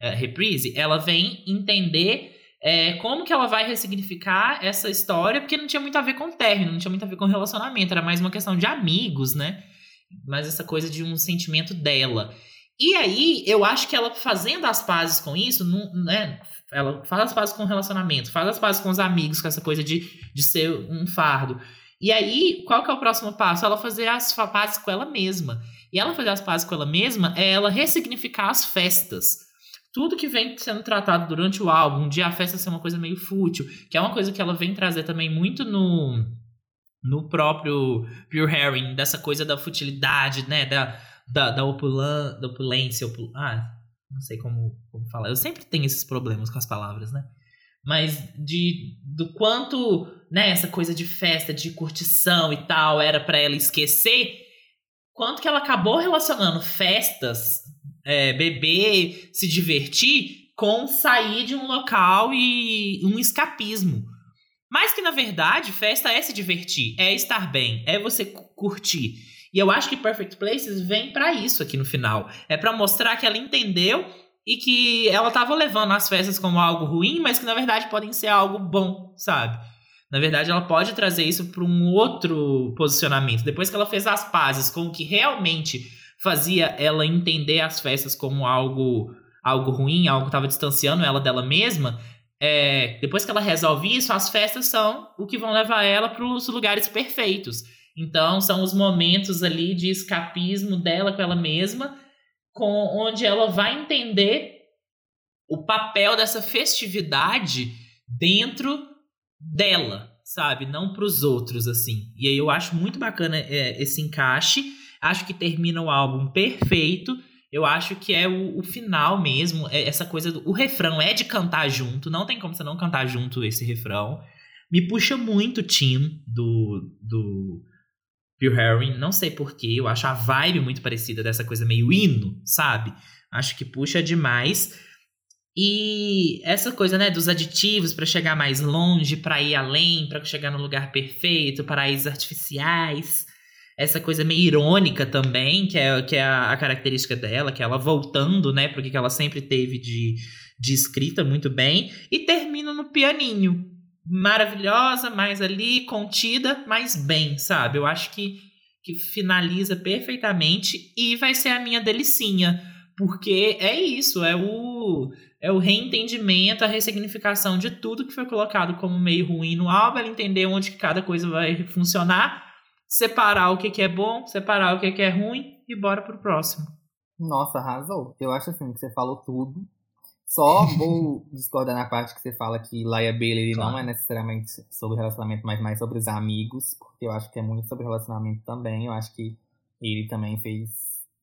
É, reprise, ela vem entender é, como que ela vai ressignificar essa história, porque não tinha muito a ver com término, não tinha muito a ver com relacionamento, era mais uma questão de amigos, né? Mais essa coisa de um sentimento dela. E aí, eu acho que ela fazendo as pazes com isso, não, né? Ela faz as pazes com o relacionamento, faz as pazes com os amigos, com essa coisa de, de ser um fardo. E aí, qual que é o próximo passo? Ela fazer as pazes com ela mesma. E ela fazer as pazes com ela mesma é ela ressignificar as festas. Tudo que vem sendo tratado durante o álbum, de a festa ser uma coisa meio fútil, que é uma coisa que ela vem trazer também muito no, no próprio Pure Herring, dessa coisa da futilidade, né? Da, da, da, opulan, da opulência, opul, ah, não sei como, como falar. Eu sempre tenho esses problemas com as palavras, né? Mas de do quanto, né, essa coisa de festa, de curtição e tal, era para ela esquecer, quanto que ela acabou relacionando festas, é, beber, se divertir, com sair de um local e um escapismo. Mas que na verdade, festa é se divertir, é estar bem, é você curtir. E eu acho que Perfect Places vem para isso aqui no final. É para mostrar que ela entendeu e que ela tava levando as festas como algo ruim, mas que na verdade podem ser algo bom, sabe? Na verdade, ela pode trazer isso para um outro posicionamento. Depois que ela fez as pazes com o que realmente fazia ela entender as festas como algo algo ruim, algo que estava distanciando ela dela mesma, é, depois que ela resolve isso, as festas são o que vão levar ela para os lugares perfeitos. Então, são os momentos ali de escapismo dela com ela mesma, com onde ela vai entender o papel dessa festividade dentro dela, sabe? Não para os outros, assim. E aí eu acho muito bacana é, esse encaixe. Acho que termina o álbum perfeito. Eu acho que é o, o final mesmo. É essa coisa do. O refrão é de cantar junto. Não tem como você não cantar junto esse refrão. Me puxa muito o Tim do, do Bill Herring, não sei porquê, eu acho a vibe muito parecida dessa coisa meio hino, sabe? Acho que puxa demais. E essa coisa, né, dos aditivos para chegar mais longe, para ir além, para chegar no lugar perfeito, paraísos artificiais. Essa coisa meio irônica também, que é, que é a, característica dela, que é ela voltando, né, porque que ela sempre teve de, de escrita muito bem. E termina no pianinho, maravilhosa, mais ali, contida, mas bem, sabe? Eu acho que, que finaliza perfeitamente e vai ser a minha delicinha. Porque é isso, é o, é o reentendimento, a ressignificação de tudo que foi colocado como meio ruim no álbum, ela entender onde cada coisa vai funcionar, separar o que, que é bom, separar o que, que é ruim e bora pro próximo. Nossa, arrasou. Eu acho assim que você falou tudo Só vou discordar na parte que você fala que liability Claro. não é necessariamente sobre relacionamento, mas mais sobre os amigos, porque eu acho que é muito sobre relacionamento também. Eu acho que ele também fez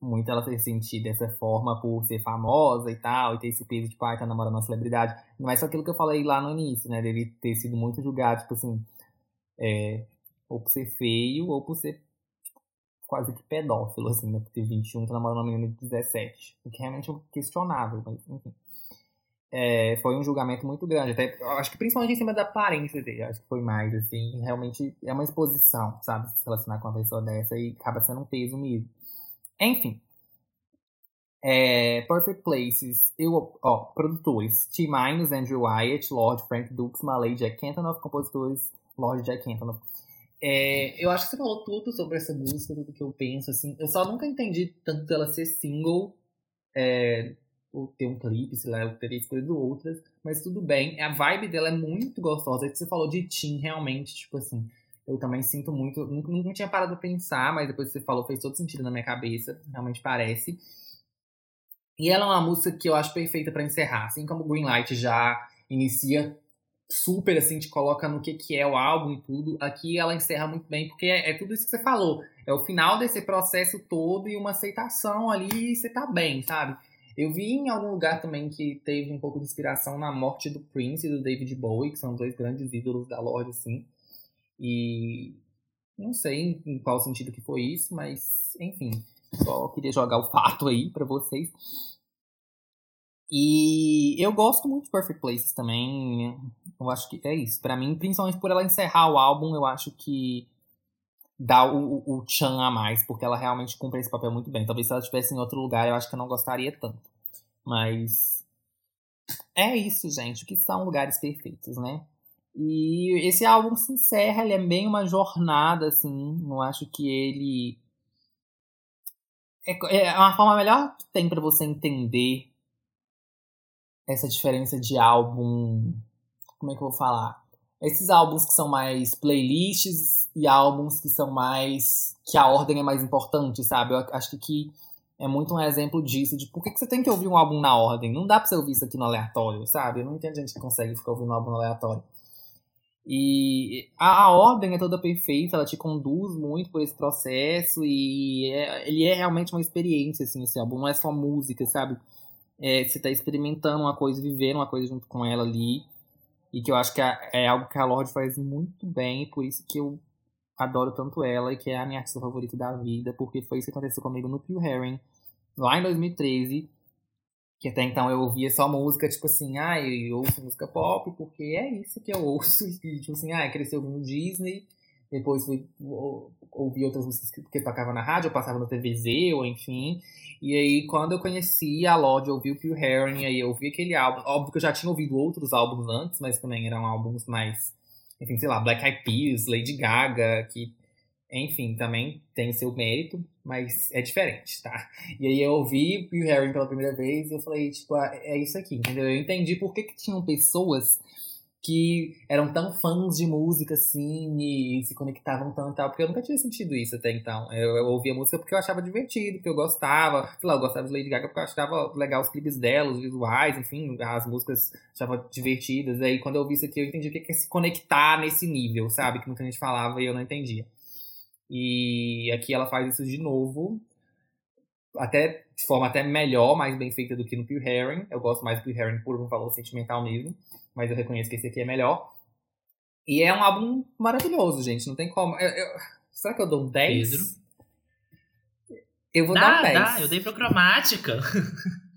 muito ela se sentir dessa forma por ser famosa e tal, e ter esse peso de, tipo, ai, tá namorando uma celebridade. Não é só aquilo que eu falei lá no início, né? Dele ter sido muito julgado, tipo assim, é, ou por ser feio, ou por ser tipo, quase que pedófilo, assim, né? Por ter 21, tá namorando uma menina de 17. O que realmente é questionável, mas enfim. É, foi um julgamento muito grande. Até, acho que principalmente em cima da aparência dele. Acho que foi mais, assim. Realmente é uma exposição, sabe? Se relacionar com uma pessoa dessa e acaba sendo um peso mesmo. Enfim. É, Perfect Places. Eu, ó, produtores. T. Minus, Andrew Wyatt, Lord Frank Dukes, Malay, Jack Antonoff, compositores, Lord Jack Antonoff. É, eu acho que você falou tudo sobre essa música, tudo que eu penso, assim. Eu só nunca entendi tanto dela ser single, é, ou ter um clipe, sei lá, eu teria escolhido outras, mas tudo bem. A vibe dela é muito gostosa. Aí você falou de Tim, realmente, tipo assim, eu também sinto muito. Nunca, nunca tinha parado pra pensar, mas depois que você falou, fez todo sentido na minha cabeça, realmente parece. E ela é uma música que eu acho perfeita pra encerrar, assim como Greenlight já inicia super assim, te coloca no que, que é o álbum e tudo. Aqui ela encerra muito bem, porque é, é tudo isso que você falou. É o final desse processo todo e uma aceitação ali e você tá bem, sabe? Eu vi em algum lugar também que teve um pouco de inspiração na morte do Prince e do David Bowie, que são dois grandes ídolos da Lorde, assim. E não sei em, qual sentido que foi isso, mas enfim, só queria jogar o fato aí pra vocês. E eu gosto muito de Perfect Places também. Eu acho que é isso. Pra mim, principalmente por ela encerrar o álbum, eu acho que dá o, o, tchan a mais, porque ela realmente cumpre esse papel muito bem. Talvez se ela estivesse em outro lugar, eu acho que eu não gostaria tanto. Mas é isso, gente, que são lugares perfeitos, né? E esse álbum se encerra, ele é bem uma jornada, assim. Eu acho que ele. É, é uma forma melhor que tem pra você entender essa diferença de álbum. Como é que eu vou falar? Esses álbuns que são mais playlists e álbuns que são mais. que a ordem é mais importante, sabe? Eu acho que aqui é muito um exemplo disso, de por que, que você tem que ouvir um álbum na ordem? Não dá pra você ouvir isso aqui no aleatório, sabe? Eu não entendo gente que consegue ficar ouvindo um álbum no aleatório. E a, a ordem é toda perfeita, ela te conduz muito por esse processo e é, ele é realmente uma experiência, assim, esse álbum. Não é só música, sabe? É, você tá experimentando uma coisa, vivendo uma coisa junto com ela ali. E que eu acho que é, é algo que a Lorde faz muito bem, por isso que eu adoro tanto ela e que é a minha artista favorita da vida, porque foi isso que aconteceu comigo no Pure Herring, lá em 2013. Que até então eu ouvia só música, tipo assim, ah, eu ouço música pop, porque é isso que eu ouço. E, tipo assim, ah, cresceu no Disney, depois fui outras músicas que, que tocava na rádio, passava no TVZ, ou enfim. E aí, quando eu conheci a Lorde, eu ouvi o Pure Herring, aí eu ouvi aquele álbum. Óbvio que eu já tinha ouvido outros álbuns antes, mas também eram álbuns mais, enfim, sei lá, Black Eyed Peas, Lady Gaga, que, enfim, também tem seu mérito, mas é diferente, tá? E aí eu ouvi o Herring pela primeira vez e eu falei, tipo, ah, é isso aqui, entendeu? Eu entendi por que, que tinham pessoas que eram tão fãs de música assim e se conectavam tanto tal, porque eu nunca tinha sentido isso até então. Eu, eu ouvia música porque eu achava divertido, porque eu gostava, sei lá, eu gostava de Lady Gaga porque eu achava legal os clipes dela, os visuais, enfim, as músicas achava divertidas. Aí quando eu ouvi isso aqui, eu entendi o que é se conectar nesse nível, sabe? Que muita gente falava e eu não entendia. E aqui ela faz isso de novo, até de forma até melhor, mais bem feita do que no Pure Herring. Eu gosto mais do Pure Herring por um valor sentimental mesmo, mas eu reconheço que esse aqui é melhor. E é um álbum maravilhoso, gente, não tem como. Eu, eu, será que eu dou um 10? Pedro? Eu vou dá, dar um 10. dá, eu dei pro cromática.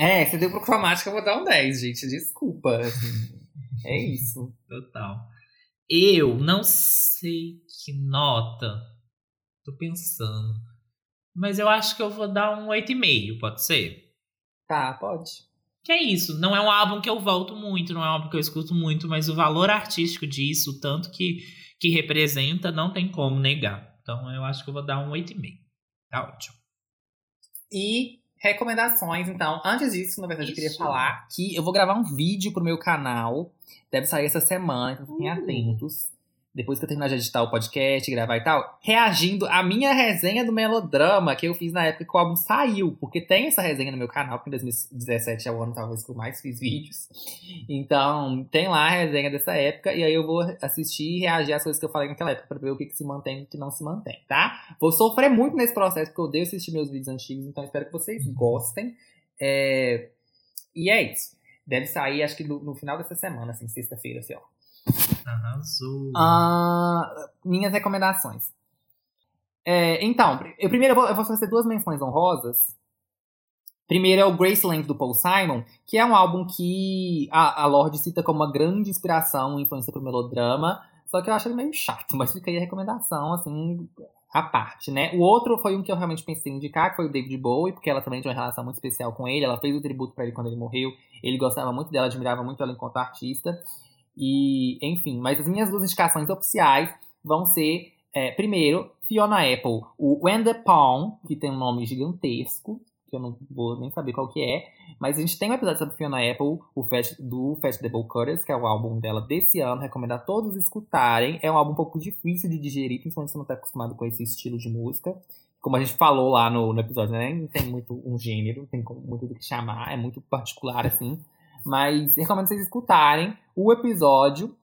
É, você deu pro cromática, eu vou dar um 10, gente. Desculpa. assim. é isso. Total. Eu não sei que nota. Tô pensando. Mas eu acho que eu vou dar um 8,5, pode ser? Tá, pode. Que é isso, não é um álbum que eu volto muito, não é um álbum que eu escuto muito, mas o valor artístico disso, o tanto que, que representa, não tem como negar. Então eu acho que eu vou dar um 8,5. Tá ótimo. E recomendações, então. Antes disso, na verdade, eu queria Isso. falar que eu vou gravar um vídeo pro meu canal. Deve sair essa semana, então fiquem Uh. atentos. Depois que eu terminar de editar o podcast, gravar e tal, reagindo à minha resenha do melodrama que eu fiz na época que o álbum saiu. Porque tem essa resenha no meu canal, porque em 2017 é o ano talvez que eu mais fiz vídeos. Então, tem lá a resenha dessa época, e aí eu vou assistir e reagir às coisas que eu falei naquela época pra ver o que, que se mantém e o que não se mantém, tá? Vou sofrer muito nesse processo, porque eu odeio assistir meus vídeos antigos, então espero que vocês gostem. É... E é isso. Deve sair, acho que no, no final dessa semana, assim, sexta-feira, assim, ó. Arrasou. Ah, minhas recomendações. É, então, eu primeiro eu vou, eu vou fazer duas menções honrosas. Primeiro é o Graceland do Paul Simon, que é um álbum que a, a Lorde cita como uma grande inspiração e influência pro melodrama. Só que eu acho ele meio chato, mas fica aí a recomendação, assim, à parte, né? O outro foi um que eu realmente pensei em indicar, que foi o David Bowie, porque ela também tinha uma relação muito especial com ele. Ela fez o tributo para ele quando ele morreu. Ele gostava muito dela, admirava muito ela enquanto artista. E, enfim, mas as minhas duas indicações oficiais vão ser, é, primeiro, Fiona Apple, o When the Pawn, que tem um nome gigantesco, que eu não vou nem saber qual que é, mas a gente tem um episódio sobre Fiona Apple, o Fast, do Festival Cutters, que é o álbum dela desse ano, recomendo a todos escutarem. É um álbum um pouco difícil de digerir, principalmente se você não está acostumado com esse estilo de música. Como a gente falou lá no, no episódio, né? Não tem muito um gênero, não tem muito do que chamar, é muito particular, assim. Mas recomendo vocês escutarem o episódio.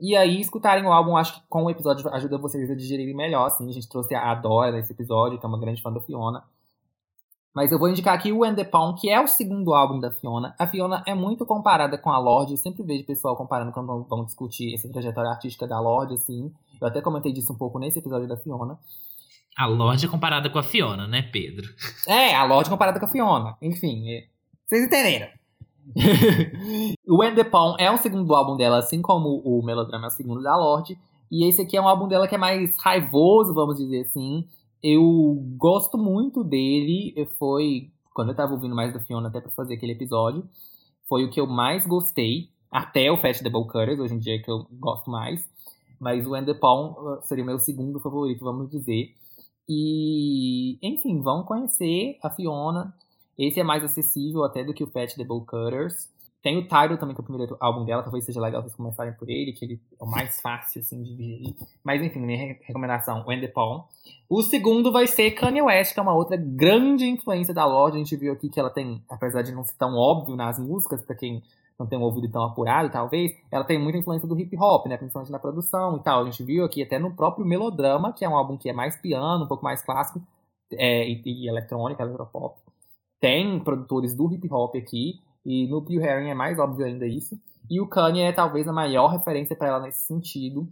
E aí, escutarem o álbum, acho que com o episódio ajuda vocês a digerirem melhor, assim. A gente trouxe a Dora nesse episódio, que é uma grande fã da Fiona. Mas eu vou indicar aqui o And the que é o segundo álbum da Fiona. A Fiona é muito comparada com a Lorde. Eu sempre vejo pessoal comparando quando vão discutir essa trajetória artística da Lorde, assim. Eu até comentei disso um pouco nesse episódio da Fiona. A Lorde é comparada com a Fiona, né, Pedro? É, a Lorde comparada com a Fiona. Enfim, é... vocês entenderam. o And the é o segundo álbum dela, assim como o Melodrama é o segundo da Lorde. E esse aqui é um álbum dela que é mais raivoso, vamos dizer assim. Eu gosto muito dele. Foi quando eu tava ouvindo mais da Fiona até pra fazer aquele episódio. Foi o que eu mais gostei. Até o Festival Cutters, hoje em dia é que eu gosto mais. Mas o And the uh, seria o meu segundo favorito, vamos dizer. E, enfim, vão conhecer a Fiona. Esse é mais acessível até do que o Fat the Bowl Cutters. Tem o Tidal também, que é o primeiro álbum dela. Talvez seja legal vocês começarem por ele, que ele é o mais fácil, assim, de digerir. Mas, enfim, minha recomendação, When the Pawn. O segundo vai ser Kanye West, que é uma outra grande influência da loja. A gente viu aqui que ela tem, apesar de não ser tão óbvio nas músicas, pra quem não tem um ouvido tão apurado, talvez, ela tem muita influência do hip hop, né? Principalmente na produção e tal. A gente viu aqui até no próprio Melodrama, que é um álbum que é mais piano, um pouco mais clássico, é, e, e eletrônica, eletropop. Tem produtores do hip hop aqui, e no Pure Herring é mais óbvio ainda isso. E o Kanye é talvez a maior referência para ela nesse sentido.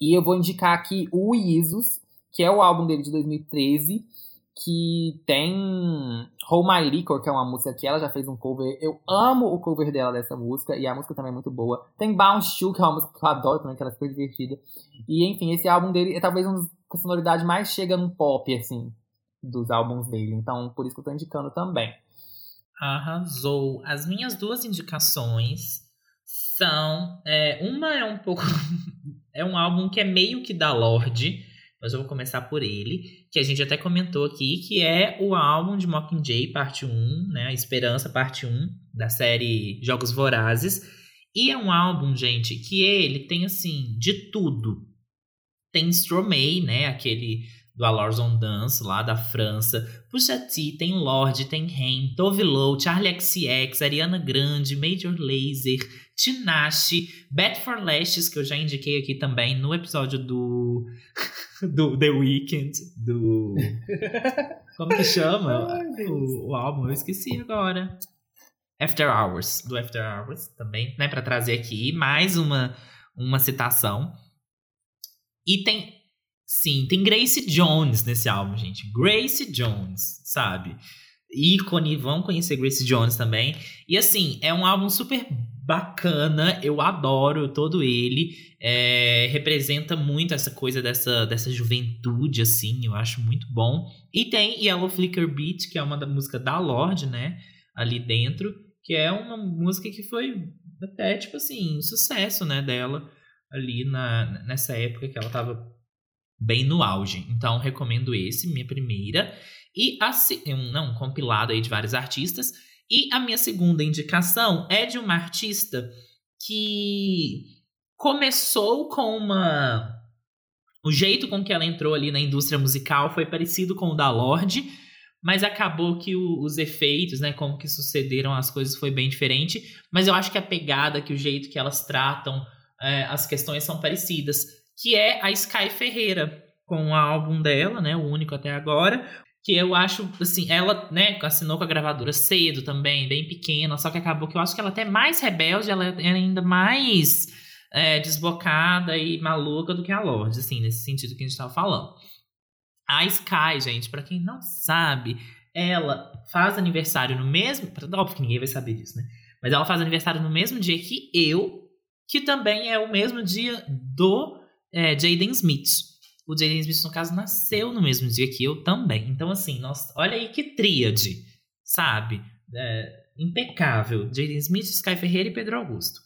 E eu vou indicar aqui o Isus, que é o álbum dele de 2013, que tem Hold My Liquor, que é uma música que ela já fez um cover. Eu amo o cover dela dessa música, e a música também é muito boa. Tem Bounce To, que é uma música que eu adoro também, que ela é super divertida. E enfim, esse álbum dele é talvez um dos com a sonoridade mais chega no pop, assim, dos álbuns dele. Então, por isso que eu tô indicando também. Arrasou. As minhas duas indicações são. É, uma é um pouco. é um álbum que é meio que da Lorde, mas eu vou começar por ele, que a gente até comentou aqui, que é o álbum de Mockingjay, parte 1, né? A Esperança, parte 1, da série Jogos Vorazes. E é um álbum, gente, que ele tem, assim, de tudo. Tem Stromae, né? Aquele do Alors on Dance, lá da França. Pusha T, tem Lorde, tem Rain, Tove Lo, Charlie XCX, Ariana Grande, Major Lazer, Tinashe, Bet for Lashes, que eu já indiquei aqui também no episódio do, do The Weeknd, do... Como que chama o, o álbum? Eu esqueci agora. After Hours, do After Hours também, né? Pra trazer aqui mais uma, uma citação. E tem Sim, tem Grace Jones nesse álbum, gente. Grace Jones, sabe? Ícone, vão conhecer Grace Jones também. E assim, é um álbum super bacana, eu adoro todo ele. É, representa muito essa coisa dessa, dessa juventude, assim, eu acho muito bom. E tem Yellow Flicker Beat, que é uma da música da Lorde, né? Ali dentro, que é uma música que foi até, tipo assim, sucesso, né, dela ali na, nessa época que ela tava bem no auge. Então, recomendo esse, minha primeira. E a, não, um compilado aí de vários artistas. E a minha segunda indicação é de uma artista que começou com uma. O jeito com que ela entrou ali na indústria musical foi parecido com o da Lorde, mas acabou que o, os efeitos, né, como que sucederam as coisas foi bem diferente. Mas eu acho que a pegada, que o jeito que elas tratam é, as questões são parecidas, que é a Sky Ferreira com o álbum dela, né, o único até agora, que eu acho, assim, ela, né, assinou com a gravadora cedo também, bem pequena, só que acabou que eu acho que ela é até mais rebelde, ela é ainda mais é, desbocada e maluca do que a Lorde, assim, nesse sentido que a gente tava falando. A Sky, gente, para quem não sabe, ela faz aniversário no mesmo. Óbvio que ninguém vai saber disso, né? Mas ela faz aniversário no mesmo dia que eu, que também é o mesmo dia do é, Jaden Smith. O Jaden Smith, no caso, nasceu no mesmo dia que eu também. Então, assim, nossa, olha aí que tríade, sabe? É, impecável. Jaden Smith, Sky Ferreira e Pedro Augusto.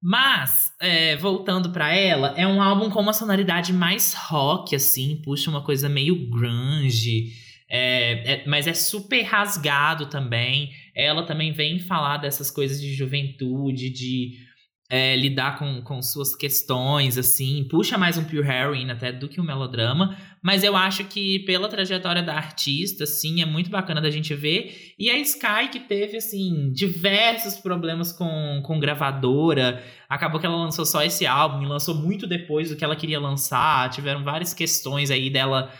Mas, é, voltando para ela, é um álbum com uma sonoridade mais rock, assim, puxa uma coisa meio grunge, é, é, mas é super rasgado também. Ela também vem falar dessas coisas de juventude, de é, lidar com, com suas questões, assim, puxa mais um Pure Heroine até do que um melodrama, mas eu acho que pela trajetória da artista, sim, é muito bacana da gente ver. E a Sky, que teve, assim, diversos problemas com, com gravadora, acabou que ela lançou só esse álbum e lançou muito depois do que ela queria lançar, tiveram várias questões aí dela.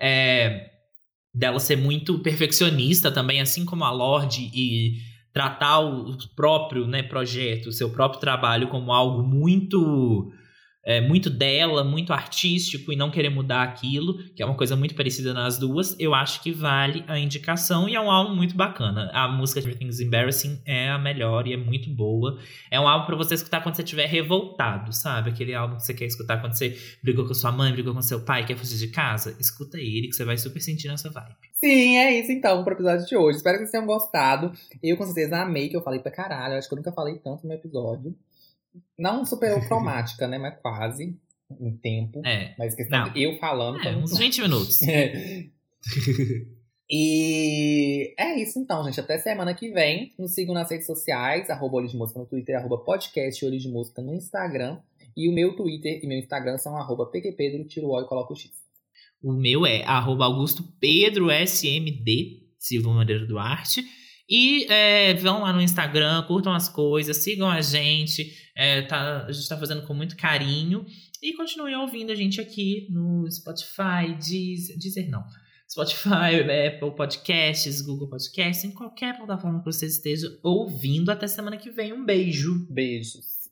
É, dela ser muito perfeccionista também, assim como a Lorde e tratar o próprio né, projeto, o seu próprio trabalho como algo muito é, muito dela, muito artístico e não querer mudar aquilo, que é uma coisa muito parecida nas duas, eu acho que vale a indicação e é um álbum muito bacana. A música Everything's Embarrassing é a melhor e é muito boa. É um álbum para você escutar quando você estiver revoltado, sabe? Aquele álbum que você quer escutar quando você brigou com sua mãe, brigou com seu pai, quer fugir de casa. Escuta ele que você vai super sentir nessa vibe. Sim, é isso então pro episódio de hoje. Espero que vocês tenham gostado. Eu com certeza amei, que eu falei pra caralho. Acho que eu nunca falei tanto no episódio. Não superou cromática, né? Mas quase. Em tempo. É. Mas questão Não. de eu falando. É, uns 20 minutos. É. E é isso então, gente. Até semana que vem. Nos sigam nas redes sociais, arroba Olho de Música no Twitter, arroba podcast Olho de Música no Instagram. E o meu Twitter e meu Instagram são arroba pqpedro, tiro o O e coloco o X. O meu é arroba Augusto Pedro SMD, Silva Madeira Duarte. E é, vão lá no Instagram, curtam as coisas, sigam a gente. É, tá, a gente tá fazendo com muito carinho. E continuem ouvindo a gente aqui no Spotify, Deezer, Deezer não. Spotify, Apple Podcasts, Google Podcasts, em qualquer plataforma que você esteja ouvindo. Até semana que vem. Um beijo. Beijos.